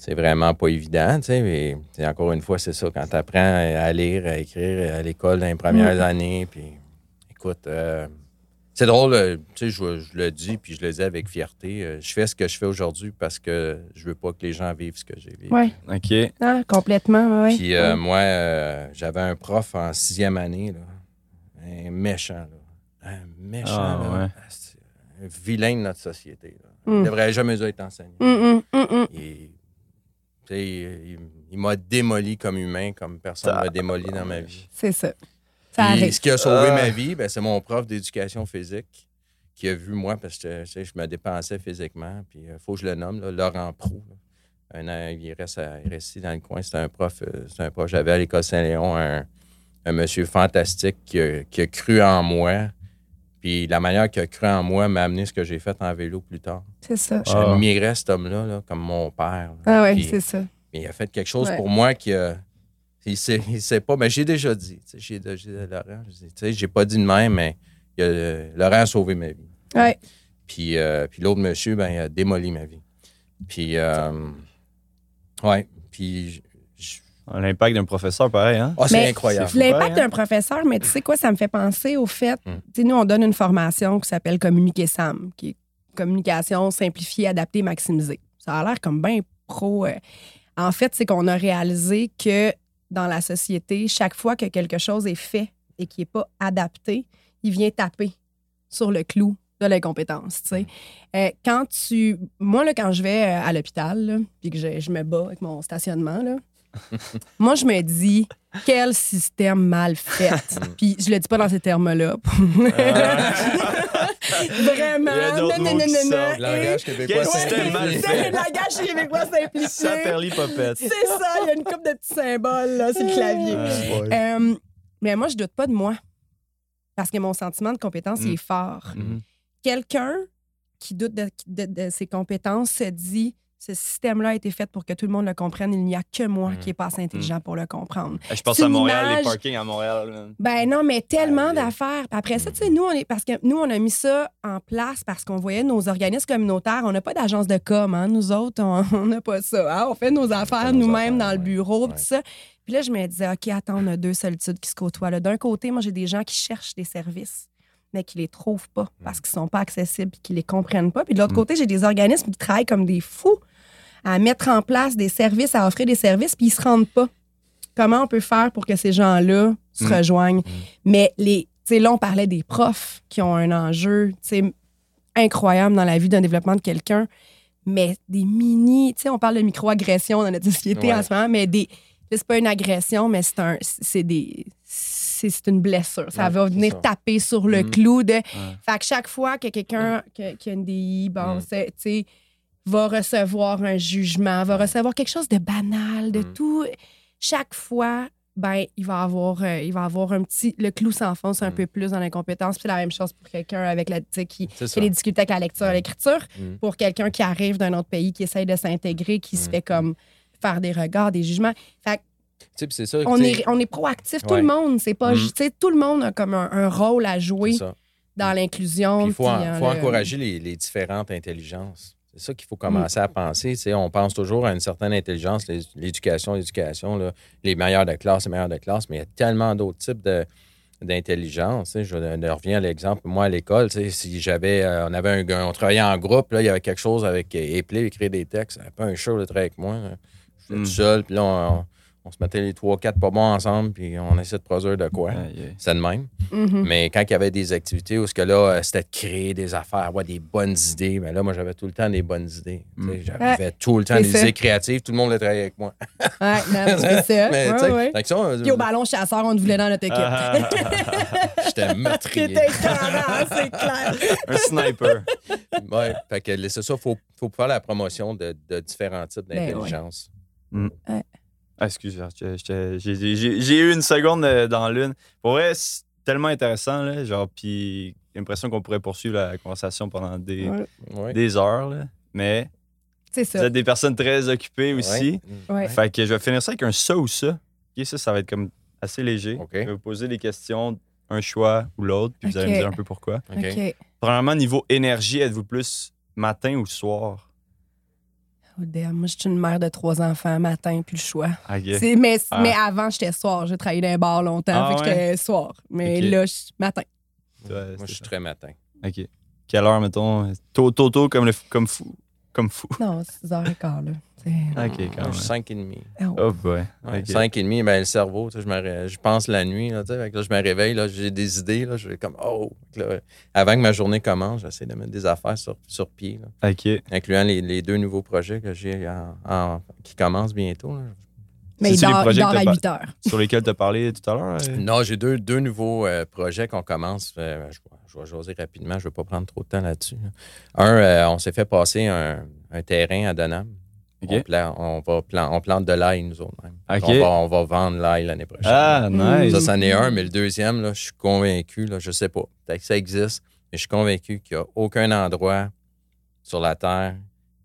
[SPEAKER 3] C'est vraiment pas évident, tu sais, mais encore une fois, c'est ça. Quand tu apprends à lire, à écrire à l'école dans les premières années, puis écoute, euh, c'est drôle, euh, tu sais, je, je le dis, puis je le dis avec fierté. euh, je fais ce que je fais aujourd'hui parce que je veux pas que les gens vivent ce que j'ai vécu.
[SPEAKER 4] Ouais.
[SPEAKER 5] OK.
[SPEAKER 4] Ah, complètement, ouais.
[SPEAKER 3] Puis euh,
[SPEAKER 4] Ouais.
[SPEAKER 3] moi, euh, j'avais un prof en sixième année, là, un méchant, là. un méchant,
[SPEAKER 5] Ah,
[SPEAKER 3] là.
[SPEAKER 5] ouais.
[SPEAKER 3] C'est un vilain de notre société. Là.
[SPEAKER 4] Mm.
[SPEAKER 3] Il devrait jamais être enseigné.
[SPEAKER 4] Hum, hum, hum.
[SPEAKER 3] Il, tu sais, il, il m'a démoli comme humain, comme personne ne m'a démoli dans ma vie.
[SPEAKER 4] C'est ça.
[SPEAKER 3] Puis, ce qui a sauvé
[SPEAKER 5] Ah.
[SPEAKER 3] ma vie, ben, c'est mon prof d'éducation physique qui a vu moi, parce que tu sais, je me dépensais physiquement. Puis il faut que je le nomme, là, Laurent Prou. là. Un an, il reste, à- il reste ici dans le coin. C'est un prof. euh, c'est un prof. J'avais à l'école Saint-Léon un, un monsieur fantastique qui a, qui a cru en moi. Puis la manière qu'il a cru en moi m'a amené ce que j'ai fait en vélo plus tard.
[SPEAKER 4] C'est ça.
[SPEAKER 3] Je
[SPEAKER 5] Ah.
[SPEAKER 3] cet homme-là là, comme mon père. là.
[SPEAKER 4] Ah ouais,
[SPEAKER 3] Puis-
[SPEAKER 4] c'est ça.
[SPEAKER 3] mais il a fait quelque chose
[SPEAKER 4] Ouais.
[SPEAKER 3] pour moi qui a. Il sait, il sait pas, mais j'ai déjà dit. J'ai déjà dit à Laurent, je dis, tu sais, j'ai pas dit de même, mais il a- euh, Laurent a sauvé ma vie.
[SPEAKER 4] Ouais.
[SPEAKER 3] Puis, euh, puis l'autre monsieur, ben, il a démoli ma vie. Puis, euh, ouais. Puis,
[SPEAKER 5] L'impact d'un professeur, pareil, hein?
[SPEAKER 3] ah, c'est incroyable.
[SPEAKER 4] L'impact
[SPEAKER 5] hein?
[SPEAKER 4] d'un professeur, mais tu sais quoi, ça me fait penser au fait,
[SPEAKER 3] Mm.
[SPEAKER 4] tu sais, nous, on donne une formation qui s'appelle Communiquer Sam, qui est communication simplifiée, adaptée, maximisée. Ça a l'air comme bien pro. euh. En fait, c'est qu'on a réalisé que dans la société, chaque fois que quelque chose est fait et qui n'est pas adapté, il vient taper sur le clou de l'incompétence. tu sais. Euh, quand tu. Moi, là, quand je vais euh, à l'hôpital, puis que je, je me bats avec mon stationnement, là, moi, je me dis, quel système mal fait. puis je le dis pas dans ces termes-là. Vraiment.
[SPEAKER 5] Il y a d'autres
[SPEAKER 4] Non, non,
[SPEAKER 5] mots
[SPEAKER 4] non,
[SPEAKER 5] qui
[SPEAKER 4] non,
[SPEAKER 5] sortent.
[SPEAKER 4] non.
[SPEAKER 3] Langage québécois,
[SPEAKER 5] Quel
[SPEAKER 3] c'est-
[SPEAKER 4] C'est le langage québécois simplifié.
[SPEAKER 5] Saperly Popette.
[SPEAKER 4] C'est ça, il y a une coupe de petits symboles là, sur le clavier.
[SPEAKER 5] Ouais.
[SPEAKER 4] Euh, mais moi, je doute pas de moi. Parce que mon sentiment de compétence, il
[SPEAKER 5] Mm.
[SPEAKER 4] est fort.
[SPEAKER 5] Mhm.
[SPEAKER 4] Quelqu'un qui doute de, de- de ses compétences se dit ce système-là a été fait pour que tout le monde le comprenne. Il n'y a que moi
[SPEAKER 3] Mm.
[SPEAKER 4] qui n'est pas assez intelligent pour le comprendre.
[SPEAKER 5] Je pense à Montréal,
[SPEAKER 4] image-
[SPEAKER 5] les parkings à Montréal.
[SPEAKER 4] Ben non, mais tellement d'affaires. Puis Après ça, tu sais, nous, on est parce que nous, on a mis ça en place parce qu'on voyait nos organismes communautaires. On n'a pas d'agence de com, hein. Nous autres, on n'a pas ça. hein. On fait nos affaires nous-mêmes dans le bureau,
[SPEAKER 3] Ouais.
[SPEAKER 4] tout ça. Puis là, je me disais, OK, attends, on a deux solitudes qui se côtoient. D'un côté, moi, j'ai des gens qui cherchent des services, mais qui les trouvent pas parce qu'ils sont pas accessibles et qui les comprennent pas. Puis de l'autre côté, j'ai des organismes qui travaillent comme des fous à mettre en place des services, à offrir des services, puis ils se rendent pas. Comment on peut faire pour que ces gens-là se
[SPEAKER 5] Mm.
[SPEAKER 4] rejoignent? Mais les, là, on parlait des profs qui ont un enjeu, incroyable dans la vie d'un développement de quelqu'un, mais des mini, tu sais, on parle de microagression dans notre société
[SPEAKER 3] Ouais.
[SPEAKER 4] en ce moment, mais des, c'est pas une agression, mais c'est un, c'est des, c'est une blessure. Ça
[SPEAKER 3] Ouais,
[SPEAKER 4] va venir
[SPEAKER 3] ça.
[SPEAKER 4] taper sur le
[SPEAKER 3] Mhm.
[SPEAKER 4] clou de. Fait que chaque fois que quelqu'un que- qui a une DI, bon, c'est- tu sais, va recevoir un jugement, va recevoir quelque chose de banal, de
[SPEAKER 3] Mhm.
[SPEAKER 4] tout, chaque fois, ben, il va avoir, euh, il va avoir un petit. Le clou s'enfonce un
[SPEAKER 3] Mhm.
[SPEAKER 4] peu plus dans l'incompétence. Puis c'est la même chose pour quelqu'un avec la, qui, qui des difficultés avec la lecture et l'écriture.
[SPEAKER 3] Mhm.
[SPEAKER 4] Pour quelqu'un qui arrive d'un autre pays, qui essaye de s'intégrer, qui se fait comme faire des regards, des jugements. Fait
[SPEAKER 3] c'est ça.
[SPEAKER 4] on est, on est proactif, tout le monde. C'est pas, ju- tu sais, tout le monde a comme un, un rôle à jouer dans l'inclusion.
[SPEAKER 3] Il faut,
[SPEAKER 4] puis,
[SPEAKER 3] en- faut
[SPEAKER 4] le-
[SPEAKER 3] encourager les, les différentes intelligences. C'est ça qu'il faut
[SPEAKER 4] Mm.
[SPEAKER 3] commencer à penser. On pense toujours à une certaine intelligence, l'éducation, l'éducation, là, les meilleurs de classe, les meilleurs de classe, mais il y a tellement d'autres types de d'intelligence. Je, reviens à l'exemple, moi à l'école, si j'avais, euh, on avait un, on travaillait en groupe, là, il y avait quelque chose avec épeler, écrire des textes, pas un show de travailler avec moi. là. Je
[SPEAKER 5] Mm.
[SPEAKER 3] tout seul, puis là, on, on se mettait les trois, quatre pas bons ensemble, puis on essayait de produire de quoi. C'est de même.
[SPEAKER 4] Mhm.
[SPEAKER 3] Mais quand il y avait des activités où ce que là, euh, c'était de créer des affaires, avoir des bonnes idées, mais là, moi, j'avais tout le temps des bonnes idées.
[SPEAKER 5] Mm.
[SPEAKER 3] J'avais tout le temps des
[SPEAKER 4] ça.
[SPEAKER 3] idées créatives. Tout le monde voulait travailler avec moi.
[SPEAKER 4] Ouais, c'est ça.
[SPEAKER 3] mais tu
[SPEAKER 4] Ouais,
[SPEAKER 3] sais,
[SPEAKER 4] ouais.
[SPEAKER 3] ça, euh,
[SPEAKER 4] Puis au ballon chasseur, on te voulait dans notre équipe.
[SPEAKER 3] J'étais meurtrier.
[SPEAKER 4] T'étais écœurant, c'est clair.
[SPEAKER 5] un sniper.
[SPEAKER 3] ouais, fait que c'est ça, il faut, faut faire la promotion de, de différents types
[SPEAKER 4] Ben ouais.
[SPEAKER 5] Ah, excuse, j'ai- eu une seconde euh, dans l'une. Pour vrai, c'est tellement intéressant, là, genre, puis j'ai l'impression qu'on pourrait poursuivre la conversation pendant des,
[SPEAKER 4] Ouais.
[SPEAKER 3] Ouais.
[SPEAKER 5] des heures, là. Mais
[SPEAKER 4] C'est
[SPEAKER 5] vous êtes des personnes très occupées aussi.
[SPEAKER 3] Ouais.
[SPEAKER 4] Ouais.
[SPEAKER 5] Fait que je vais finir ça avec un ça ou ça. Ça, ça va être comme assez léger. Je vais vous poser des questions, un choix ou l'autre, puis vous allez me dire un peu pourquoi. Premièrement, niveau énergie, êtes-vous plus matin ou soir?
[SPEAKER 4] Moi, je suis une mère de trois enfants, matin, puis le choix. C'est- Mais,
[SPEAKER 5] Ah.
[SPEAKER 4] mais avant, j'étais soir. J'ai travaillé dans un bar longtemps,
[SPEAKER 5] Ah
[SPEAKER 4] fait que
[SPEAKER 5] ouais?
[SPEAKER 4] j'étais soir. Mais là, je matin.
[SPEAKER 5] Ouais,
[SPEAKER 3] Moi, je suis très matin.
[SPEAKER 5] OK. Quelle heure, mettons? Tôt, tôt, tôt, comme, le, comme fou. Comme fou.
[SPEAKER 4] Non, 6h15, là.
[SPEAKER 5] OK, quand même.
[SPEAKER 3] suis 5 et demi.
[SPEAKER 4] Oh.
[SPEAKER 5] Oh, boy.
[SPEAKER 3] Ouais, et demi, ben, le cerveau, tu sais, je, me ré- je pense la nuit, là, tu sais, fait que là, je me réveille, là, j'ai des idées, là, je vais comme, oh, là, avant que ma journée commence, j'essaie de mettre des affaires sur, sur pied, là,
[SPEAKER 5] OK.
[SPEAKER 3] incluant les, les deux nouveaux projets que j'ai en- en- qui commencent bientôt. là.
[SPEAKER 4] Mais il dort, il à
[SPEAKER 5] t'as
[SPEAKER 4] 8 heures.
[SPEAKER 5] Sur lesquels tu as parlé tout à l'heure? euh?
[SPEAKER 3] Non, j'ai deux, deux nouveaux euh, projets qu'on commence. euh, je, vais- je vais jaser rapidement, je ne vais pas prendre trop de temps là-dessus. là. Un, euh, on s'est fait passer un, un terrain à Donham. On, pla- on, va plan- on plante de l'ail, nous autres. Même. On, va, on va vendre l'ail l'année prochaine.
[SPEAKER 5] Ah, nice.
[SPEAKER 3] Ça, c'en est un, mais le deuxième, là, je suis convaincu, là, je sais pas, peut-être que ça existe, mais je suis convaincu qu'il n'y a aucun endroit sur la Terre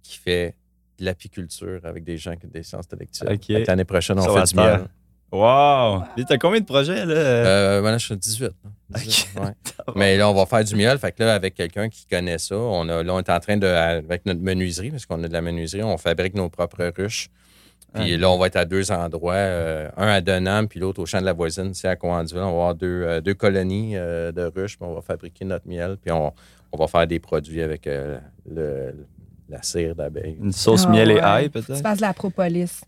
[SPEAKER 3] qui fait de l'apiculture avec des gens qui ont des sciences intellectuelles.
[SPEAKER 5] OK.
[SPEAKER 3] Fait que L'année prochaine, on
[SPEAKER 5] Sur
[SPEAKER 3] fait du
[SPEAKER 5] Terre.
[SPEAKER 3] miel.
[SPEAKER 5] Wow! T'as combien de projets, là?
[SPEAKER 3] Euh, voilà, je suis 18. là. 18, ouais. Mais là, on va faire du miel. Fait que là, avec quelqu'un qui connaît ça, on, a, là, on est en train de, avec notre menuiserie, parce qu'on a de la menuiserie, on fabrique nos propres ruches. Puis
[SPEAKER 5] Ah.
[SPEAKER 3] là, on va être à deux endroits, euh, un à Denham, puis l'autre au champ de la voisine, c'est à Coandeville. On va avoir deux, euh, deux colonies euh, de ruches, puis on va fabriquer notre miel, puis on, on va faire des produits avec euh, le, la cire d'abeille.
[SPEAKER 5] Une sauce
[SPEAKER 4] Ah,
[SPEAKER 5] miel et
[SPEAKER 4] ouais.
[SPEAKER 5] ail,
[SPEAKER 4] Tu
[SPEAKER 5] peut-être?
[SPEAKER 4] passes de la propolis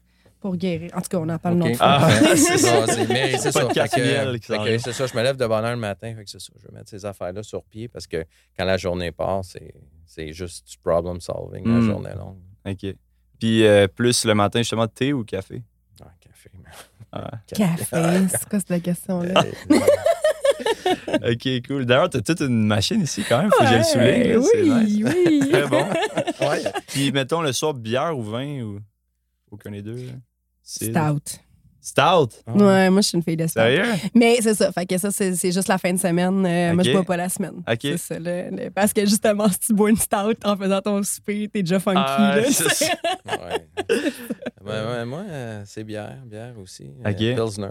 [SPEAKER 4] pour guérir. En tout cas, on en parle
[SPEAKER 3] OK.
[SPEAKER 4] une autre fois.
[SPEAKER 5] Ah.
[SPEAKER 3] c'est ça. c'est- mais c'est ça. C'est ça. Je me lève de bonne heure le matin. Fait que c'est ça. Je vais mettre ces affaires-là sur pied parce que quand la journée passe, c'est, c'est juste du problem solving la
[SPEAKER 5] Mm.
[SPEAKER 3] journée longue.
[SPEAKER 5] OK. Puis euh, plus le matin, justement, thé ou café?
[SPEAKER 3] Ah, café. man.
[SPEAKER 5] Ah.
[SPEAKER 4] Café, c'est quoi cette question-là?
[SPEAKER 3] Euh,
[SPEAKER 5] OK, cool. D'ailleurs, t'as toute une machine ici, quand même. Faut que je le souligne. c'est
[SPEAKER 4] Oui,
[SPEAKER 5] nice.
[SPEAKER 4] oui.
[SPEAKER 5] Très bon.
[SPEAKER 3] ouais.
[SPEAKER 5] Puis, mettons, le soir, bière ou vin ou aucun des deux?
[SPEAKER 4] Stout.
[SPEAKER 5] Stout?
[SPEAKER 4] Ouais, moi, je suis une fille de stout.
[SPEAKER 5] Sérieux?
[SPEAKER 4] Mais c'est ça. Fait que ça, c'est juste la fin de semaine. Euh, Moi, je bois pas la semaine.
[SPEAKER 5] OK.
[SPEAKER 4] C'est ça. le- parce que justement, si tu bois une stout en faisant ton souper, t'es déjà funky.
[SPEAKER 5] Ah,
[SPEAKER 4] là.
[SPEAKER 3] Ouais. Ouais, ouais, moi, euh, c'est bière. Bière aussi. Euh,
[SPEAKER 5] OK.
[SPEAKER 3] Pilsner.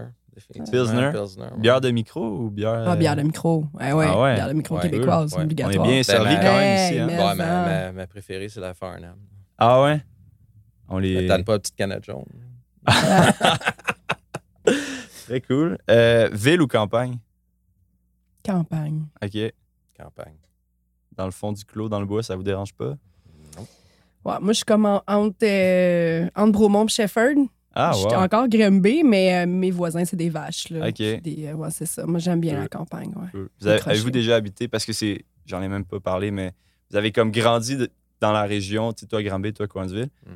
[SPEAKER 5] Pilsner?
[SPEAKER 3] Pilsner, ouais.
[SPEAKER 5] Bière de micro ou bière.
[SPEAKER 4] Ah, bière de micro. Ouais, ouais.
[SPEAKER 5] Ah ouais?
[SPEAKER 4] Bière de micro
[SPEAKER 3] Ouais.
[SPEAKER 4] québécoise,
[SPEAKER 3] Ouais. On est
[SPEAKER 5] On est
[SPEAKER 4] obligatoire.
[SPEAKER 5] bien servi
[SPEAKER 3] ma-
[SPEAKER 5] quand même
[SPEAKER 4] Hey,
[SPEAKER 5] ici. hein?
[SPEAKER 3] ma, ma, ma préférée, c'est la Farnham.
[SPEAKER 5] Ah ouais? On les.
[SPEAKER 3] T'as pas la petite canette jaune.
[SPEAKER 5] Très cool. Euh, ville ou campagne?
[SPEAKER 4] Campagne.
[SPEAKER 5] OK.
[SPEAKER 3] Campagne.
[SPEAKER 5] Dans le fond du clos, dans le bois, ça vous dérange pas?
[SPEAKER 3] Non.
[SPEAKER 4] Ouais, moi, je suis comme en- entre, euh, entre Bromont et Shefford.
[SPEAKER 5] Ah,
[SPEAKER 4] je suis
[SPEAKER 5] ouais.
[SPEAKER 4] encore Grimby, mais euh, mes voisins, c'est des vaches. Là.
[SPEAKER 5] OK.
[SPEAKER 4] Des, euh, ouais, c'est ça. Moi, j'aime bien
[SPEAKER 5] Cool.
[SPEAKER 4] la campagne. Ouais.
[SPEAKER 5] Cool. Vous avez, avez-vous déjà habité, parce que c'est, j'en ai même pas parlé, mais vous avez comme grandi de- dans la région, tu sais, toi Granby, toi Coinsville.
[SPEAKER 3] Mm.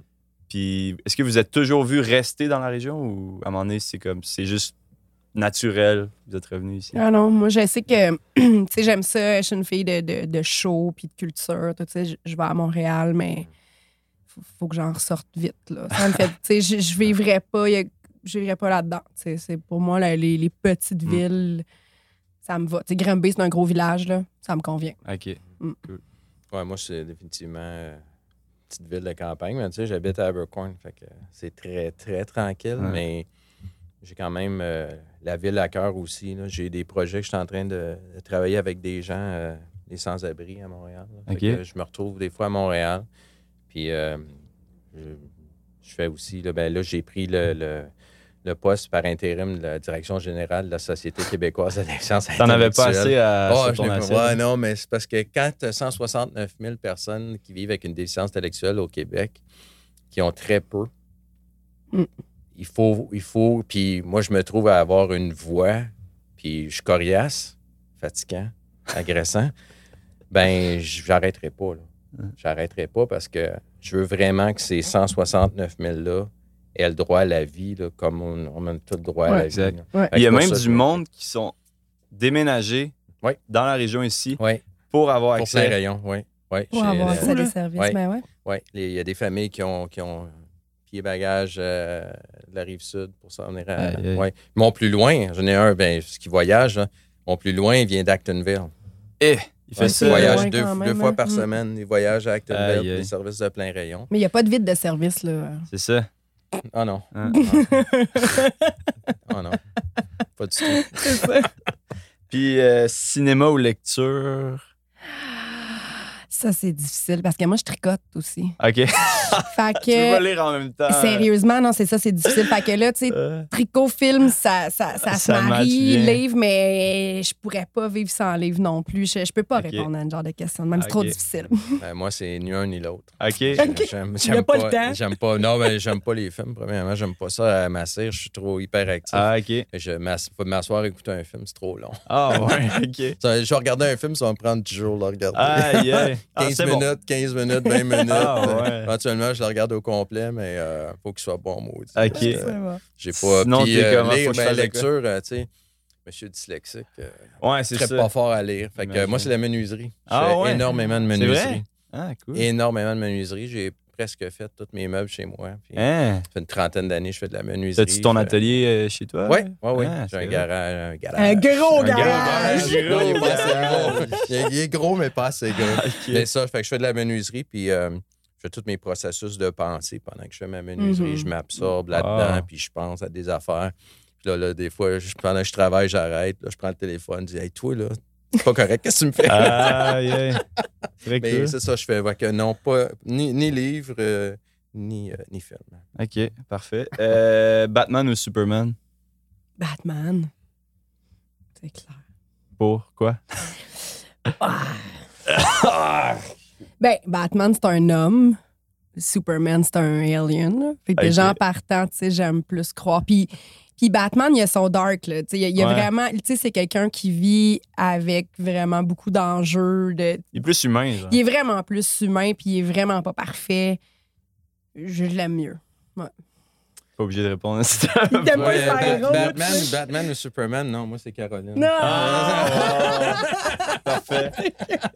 [SPEAKER 5] Puis est-ce que vous êtes toujours vu rester dans la région ou à un moment donné, c'est comme, c'est juste naturel, vous êtes revenu ici?
[SPEAKER 4] Ah non, moi, je sais que, tu sais, j'aime ça. Je suis une fille de, de, de show puis de culture. Tu sais, je, vais à Montréal, mais faut, faut que j'en ressorte vite, là. Ça me fait, tu sais, je, je vivrais pas, je vivrais pas là-dedans. Tu sais, c'est pour moi, là, les, les petites
[SPEAKER 5] Mm.
[SPEAKER 4] villes, ça me va. Tu sais, Granby, c'est un gros village, là. Ça me convient.
[SPEAKER 5] OK.
[SPEAKER 3] Ouais, moi, c'est définitivement euh, petite ville de campagne. Mais tu sais, j'habite à Abercorn. Fait que c'est très, très tranquille.
[SPEAKER 5] Ouais.
[SPEAKER 3] Mais j'ai quand même euh, la ville à cœur aussi. J'ai des projets que je suis en train de, de travailler avec des gens, euh, des sans-abri à Montréal. que je me retrouve des fois à Montréal. Puis euh, je, je fais aussi, là, ben là, j'ai pris le, le- le poste par intérim de la direction générale de la Société québécoise de l'excellence
[SPEAKER 5] T'en avais pas
[SPEAKER 3] intellectuelle.
[SPEAKER 5] assez à
[SPEAKER 3] je
[SPEAKER 5] ton
[SPEAKER 3] ouais, non, mais c'est parce que quand tu as 169 000 personnes qui vivent avec une déficience intellectuelle au Québec, qui ont très peu,
[SPEAKER 4] Mm.
[SPEAKER 3] il faut, il faut, puis moi, je me trouve à avoir une voix, puis je suis coriace, fatigant, agressant, ben, j'arrêterai pas, là.
[SPEAKER 5] Mm.
[SPEAKER 3] J'arrêterai pas parce que je veux vraiment que ces 169 000-là aient le droit à la vie, là, comme on, on a tout le droit à la
[SPEAKER 5] exact.
[SPEAKER 3] vie.
[SPEAKER 4] Ouais.
[SPEAKER 5] Il y a même
[SPEAKER 3] ça
[SPEAKER 5] du monde qui sont déménagés
[SPEAKER 3] Oui.
[SPEAKER 5] dans la région ici
[SPEAKER 3] Oui,
[SPEAKER 5] pour avoir
[SPEAKER 3] pour
[SPEAKER 5] accès.
[SPEAKER 3] rayon, oui. Oui,
[SPEAKER 4] Pour avoir
[SPEAKER 3] euh,
[SPEAKER 4] accès à des services,
[SPEAKER 3] Ouais.
[SPEAKER 4] mais ouais.
[SPEAKER 3] Oui, il y a des familles qui ont, qui ont pied bagage euh, de la rive sud pour s'en venir à. Mon plus loin, j'en ai un, ben, ce qui voyage, là, mon plus loin, il vient d'Actonville.
[SPEAKER 5] Eh, il fait
[SPEAKER 3] Ouais,
[SPEAKER 5] ça.
[SPEAKER 3] il voyage deux, deux fois
[SPEAKER 4] hein.
[SPEAKER 3] par
[SPEAKER 4] Mm.
[SPEAKER 3] semaine. Il voyage à Actonville, des services de plein rayon.
[SPEAKER 4] Mais il n'y a pas de vide de service, là.
[SPEAKER 5] C'est ça.
[SPEAKER 3] Ah non.
[SPEAKER 5] Hein.
[SPEAKER 3] Ah non. Pas du tout.
[SPEAKER 4] C'est ça.
[SPEAKER 5] Puis euh, cinéma ou lecture?
[SPEAKER 4] Ça, c'est difficile parce que moi, je tricote aussi.
[SPEAKER 5] OK.
[SPEAKER 4] fait que,
[SPEAKER 5] tu peux pas lire en même temps.
[SPEAKER 4] Sérieusement, non, c'est ça, c'est difficile. fait que là, tu sais,
[SPEAKER 5] euh.
[SPEAKER 4] tricot, film, ça, ça, ça,
[SPEAKER 5] ça se
[SPEAKER 4] marie, livre, mais je pourrais pas vivre sans livre non plus. Je, peux pas répondre à ce genre de questions. Même, okay. c'est trop difficile.
[SPEAKER 3] ben, moi, c'est ni un ni l'autre.
[SPEAKER 5] OK.
[SPEAKER 3] J'aime,
[SPEAKER 4] pas,
[SPEAKER 3] pas,
[SPEAKER 4] le temps.
[SPEAKER 3] J'aime pas, non, ben, j'aime pas les films, premièrement. J'aime pas ça à m'asseoir. Je suis trop hyper actif.
[SPEAKER 5] Ah, OK.
[SPEAKER 3] Je m'asseoir écouter un film, c'est trop long.
[SPEAKER 5] Ah, ouais, OK.
[SPEAKER 3] je vais regarder un film, ça va me prendre 10 jours le regarder.
[SPEAKER 5] Ah.
[SPEAKER 3] 15 minutes, 15 minutes, 20 minutes.
[SPEAKER 5] Ah.
[SPEAKER 3] Éventuellement, je la regarde au complet, mais euh, faut qu'il soit bon, maudit.
[SPEAKER 5] OK.
[SPEAKER 4] Euh,
[SPEAKER 3] J'ai pas.
[SPEAKER 5] Sinon,
[SPEAKER 3] puis, euh,
[SPEAKER 5] comment,
[SPEAKER 3] lire, ben, lecture, euh, tu sais. Monsieur dyslexique. Euh,
[SPEAKER 5] ouais, c'est ça.
[SPEAKER 3] pas fort à lire. Fait que, euh, moi, c'est la menuiserie.
[SPEAKER 5] Ah, ouais?
[SPEAKER 3] énormément de menuiserie.
[SPEAKER 5] Ah, cool.
[SPEAKER 3] Énormément de menuiserie. J'ai presque fait tous mes meubles chez moi. Puis,
[SPEAKER 5] Hein?
[SPEAKER 3] Ça fait une trentaine d'années que je fais de la menuiserie.
[SPEAKER 5] T'as-tu ton atelier euh, chez toi?
[SPEAKER 3] Oui, oui, oui.
[SPEAKER 5] Ah,
[SPEAKER 3] J'ai un garage. Un, garage.
[SPEAKER 4] Un gros
[SPEAKER 3] Un
[SPEAKER 4] garage!
[SPEAKER 3] Il est pas assez
[SPEAKER 5] garage.
[SPEAKER 3] gros. Il est- Il est gros, mais pas assez gros.
[SPEAKER 5] OK.
[SPEAKER 3] Mais ça, fait que je fais de la menuiserie, puis euh, je fais tous mes processus de pensée pendant que je fais ma menuiserie.
[SPEAKER 4] Mhm.
[SPEAKER 3] Je m'absorbe là-dedans,
[SPEAKER 5] Ah.
[SPEAKER 3] puis je pense à des affaires. Puis là, là, des fois, je- pendant que je travaille, j'arrête. Là, je prends le téléphone, je dis Hey, toi, là, c'est pas correct, qu'est-ce que tu me fais?
[SPEAKER 5] Aïe, aïe. Très
[SPEAKER 3] Mais
[SPEAKER 5] cool.
[SPEAKER 3] c'est ça, je fais. Fait que non, pas ni, ni livre, euh, ni, euh, ni film.
[SPEAKER 5] OK, parfait. Euh, Batman ou Superman?
[SPEAKER 4] Batman. C'est clair.
[SPEAKER 5] Pourquoi?
[SPEAKER 4] Ben, Batman, c'est un homme. Superman, c'est un alien. là. Fait que
[SPEAKER 5] Ok.
[SPEAKER 4] déjà en partant, tu sais, j'aime plus croire. Puis, puis Batman, il a son dark, là. Tu sais, Il y a, il y a
[SPEAKER 5] Ouais.
[SPEAKER 4] vraiment... Tu sais, c'est quelqu'un qui vit avec vraiment beaucoup d'enjeux. De...
[SPEAKER 5] Il est plus humain, genre.
[SPEAKER 4] Il est vraiment plus humain, puis il est vraiment pas parfait. Je l'aime mieux.
[SPEAKER 5] Pas obligé de répondre à ça.
[SPEAKER 4] Il t'aime pas
[SPEAKER 3] Ouais,
[SPEAKER 4] le
[SPEAKER 3] Ba-
[SPEAKER 4] faire
[SPEAKER 3] Batman, Batman ou Superman, non, moi, c'est Caroline.
[SPEAKER 4] Non!
[SPEAKER 5] Ah, parfait.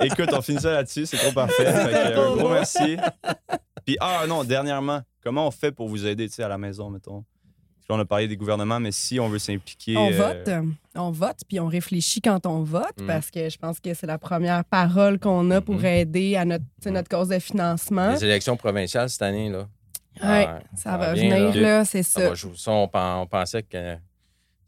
[SPEAKER 5] Écoute, on finit ça là-dessus, c'est trop parfait. Fait que, un gros merci. Puis, ah non, dernièrement, comment on fait pour vous aider tu sais, à la maison, mettons? Qu'on a parlé des gouvernements, mais si on veut s'impliquer.
[SPEAKER 4] On
[SPEAKER 5] euh,
[SPEAKER 4] vote. On vote, puis on réfléchit quand on vote,
[SPEAKER 3] Mm.
[SPEAKER 4] parce que je pense que c'est la première parole qu'on a pour
[SPEAKER 3] Mhm.
[SPEAKER 4] aider à notre, sais, notre cause de financement.
[SPEAKER 3] Les élections provinciales cette année, là.
[SPEAKER 4] Ouais,
[SPEAKER 3] Ah,
[SPEAKER 4] ça va venir,
[SPEAKER 3] là.
[SPEAKER 4] là, c'est
[SPEAKER 3] Ça
[SPEAKER 4] ça.
[SPEAKER 3] va jouer. Ça, on, pen- on pensait que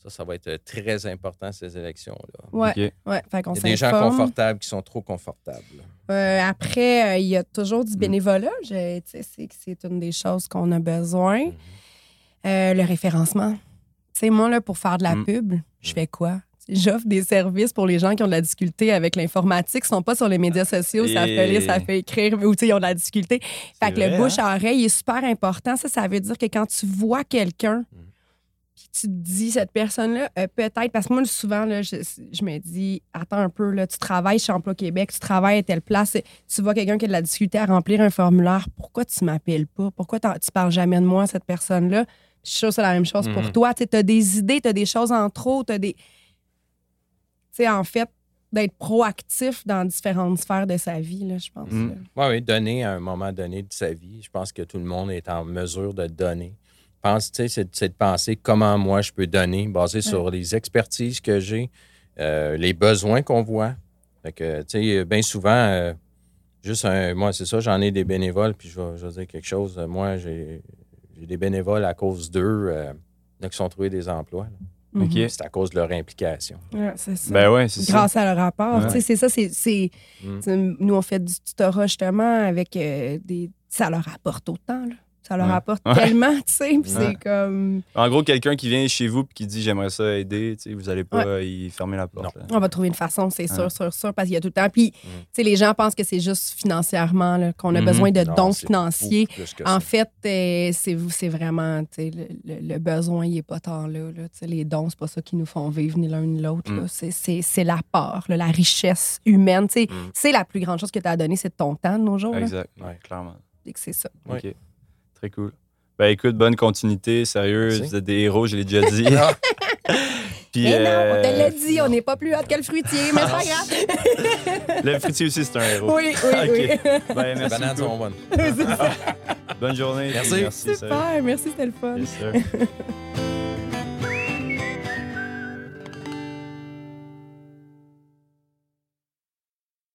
[SPEAKER 3] ça, ça va être très important, ces élections-là.
[SPEAKER 4] Ouais,
[SPEAKER 5] OK.
[SPEAKER 4] ouais.
[SPEAKER 3] Il y a des gens confortables qui sont trop confortables.
[SPEAKER 4] Euh, après, euh, il y a toujours
[SPEAKER 3] Mm.
[SPEAKER 4] du bénévolat. Sais, C'est c'est une des choses qu'on a besoin.
[SPEAKER 3] Mm-hmm.
[SPEAKER 4] Euh, le référencement. Tu sais, moi, là, pour faire de la
[SPEAKER 5] Mm.
[SPEAKER 4] pub, je fais quoi? J'offre des services pour les gens qui ont de la difficulté avec l'informatique, Ils sont pas sur les médias sociaux, ça fait lire, ça fait écrire, sais, ils ont de la difficulté. Fait que
[SPEAKER 5] vrai,
[SPEAKER 4] le
[SPEAKER 5] hein?
[SPEAKER 4] bouche-à-oreille est super important. Ça, ça veut dire que quand tu vois quelqu'un,
[SPEAKER 3] Mm.
[SPEAKER 4] puis tu te dis, cette personne-là, euh, peut-être, parce que moi, souvent, là, je, je me dis, attends un peu, là, tu travailles chez Emploi Québec, tu travailles à telle place, tu vois quelqu'un qui a de la difficulté à remplir un formulaire, pourquoi tu m'appelles pas? Pourquoi tu parles jamais de moi à cette personne-là? Je suis sûre que c'est la même chose pour
[SPEAKER 3] Mhm.
[SPEAKER 4] toi. Tu as des idées, tu as des choses en trop, tu as des. Tu sais, en fait, d'être proactif dans différentes sphères de sa vie, là, je pense.
[SPEAKER 5] Mhm.
[SPEAKER 3] Oui, oui, donner à un moment donné de sa vie. Je pense que tout le monde est en mesure de donner. Pense, tu sais, c'est, de penser comment moi je peux donner, basé sur les expertises que j'ai, euh, les besoins qu'on voit. Fait que, tu sais, bien souvent, euh, juste un, moi, c'est ça, j'en ai des bénévoles, puis je vais, je vais dire quelque chose. Moi, j'ai, j'ai des bénévoles à cause d'eux, euh, qui sont trouvés des emplois. là.
[SPEAKER 4] Mhm.
[SPEAKER 5] OK.
[SPEAKER 3] C'est à cause de leur implication.
[SPEAKER 4] Ouais, c'est ça.
[SPEAKER 5] Ben ouais, c'est ça.
[SPEAKER 4] Grâce à leur rapport.
[SPEAKER 5] Ouais.
[SPEAKER 4] C'est ça, c'est.
[SPEAKER 3] Mm.
[SPEAKER 4] sais, Nous, on fait du tutorat justement avec euh, des. Ça leur apporte autant, là. Ça leur
[SPEAKER 5] Ouais.
[SPEAKER 4] apporte
[SPEAKER 5] Ouais.
[SPEAKER 4] tellement, tu sais. Puis
[SPEAKER 5] Ouais.
[SPEAKER 4] c'est comme.
[SPEAKER 5] En gros, quelqu'un qui vient chez vous et qui dit j'aimerais ça aider, tu sais, vous allez pas y fermer la porte.
[SPEAKER 4] On va trouver une façon, c'est sûr,
[SPEAKER 5] Ouais.
[SPEAKER 4] sûr, sûr, parce qu'il y a tout le temps. Puis, tu sais, les gens pensent que c'est juste financièrement, qu'on a
[SPEAKER 5] Mhm.
[SPEAKER 4] besoin de
[SPEAKER 3] Non,
[SPEAKER 4] dons financiers. En fait, euh, c'est vraiment, tu sais, le, le- le besoin, il n'est pas tant là. là. Tu sais, Les dons, c'est pas ça qui nous font vivre ni l'un ni l'autre.
[SPEAKER 5] Mm.
[SPEAKER 4] C'est- l'apport, là, la richesse humaine. Tu sais,
[SPEAKER 3] Mm.
[SPEAKER 4] C'est la plus grande chose que tu as donnée, c'est ton temps de nos jours.
[SPEAKER 5] Exact,
[SPEAKER 3] Ouais.
[SPEAKER 5] clairement.
[SPEAKER 4] Et que C'est ça.
[SPEAKER 3] Ouais.
[SPEAKER 5] Très cool. Ben écoute, bonne continuité, sérieux,
[SPEAKER 3] Merci.
[SPEAKER 5] vous êtes des héros, je l'ai déjà dit.
[SPEAKER 3] Ah,
[SPEAKER 5] Puis,
[SPEAKER 4] Mais non, on te
[SPEAKER 5] euh,
[SPEAKER 4] l'a dit, on n'est pas plus hot que le fruitier, mais c'est pas grave.
[SPEAKER 5] Le fruitier aussi, c'est un héros.
[SPEAKER 4] Oui, oui, oui.
[SPEAKER 5] Ben,
[SPEAKER 3] les
[SPEAKER 5] merci
[SPEAKER 3] bananes sont bonnes.
[SPEAKER 5] Bonne journée.
[SPEAKER 3] Merci.
[SPEAKER 5] Merci, sérieux.
[SPEAKER 4] Super, merci, c'était le fun.
[SPEAKER 5] Yes, sir.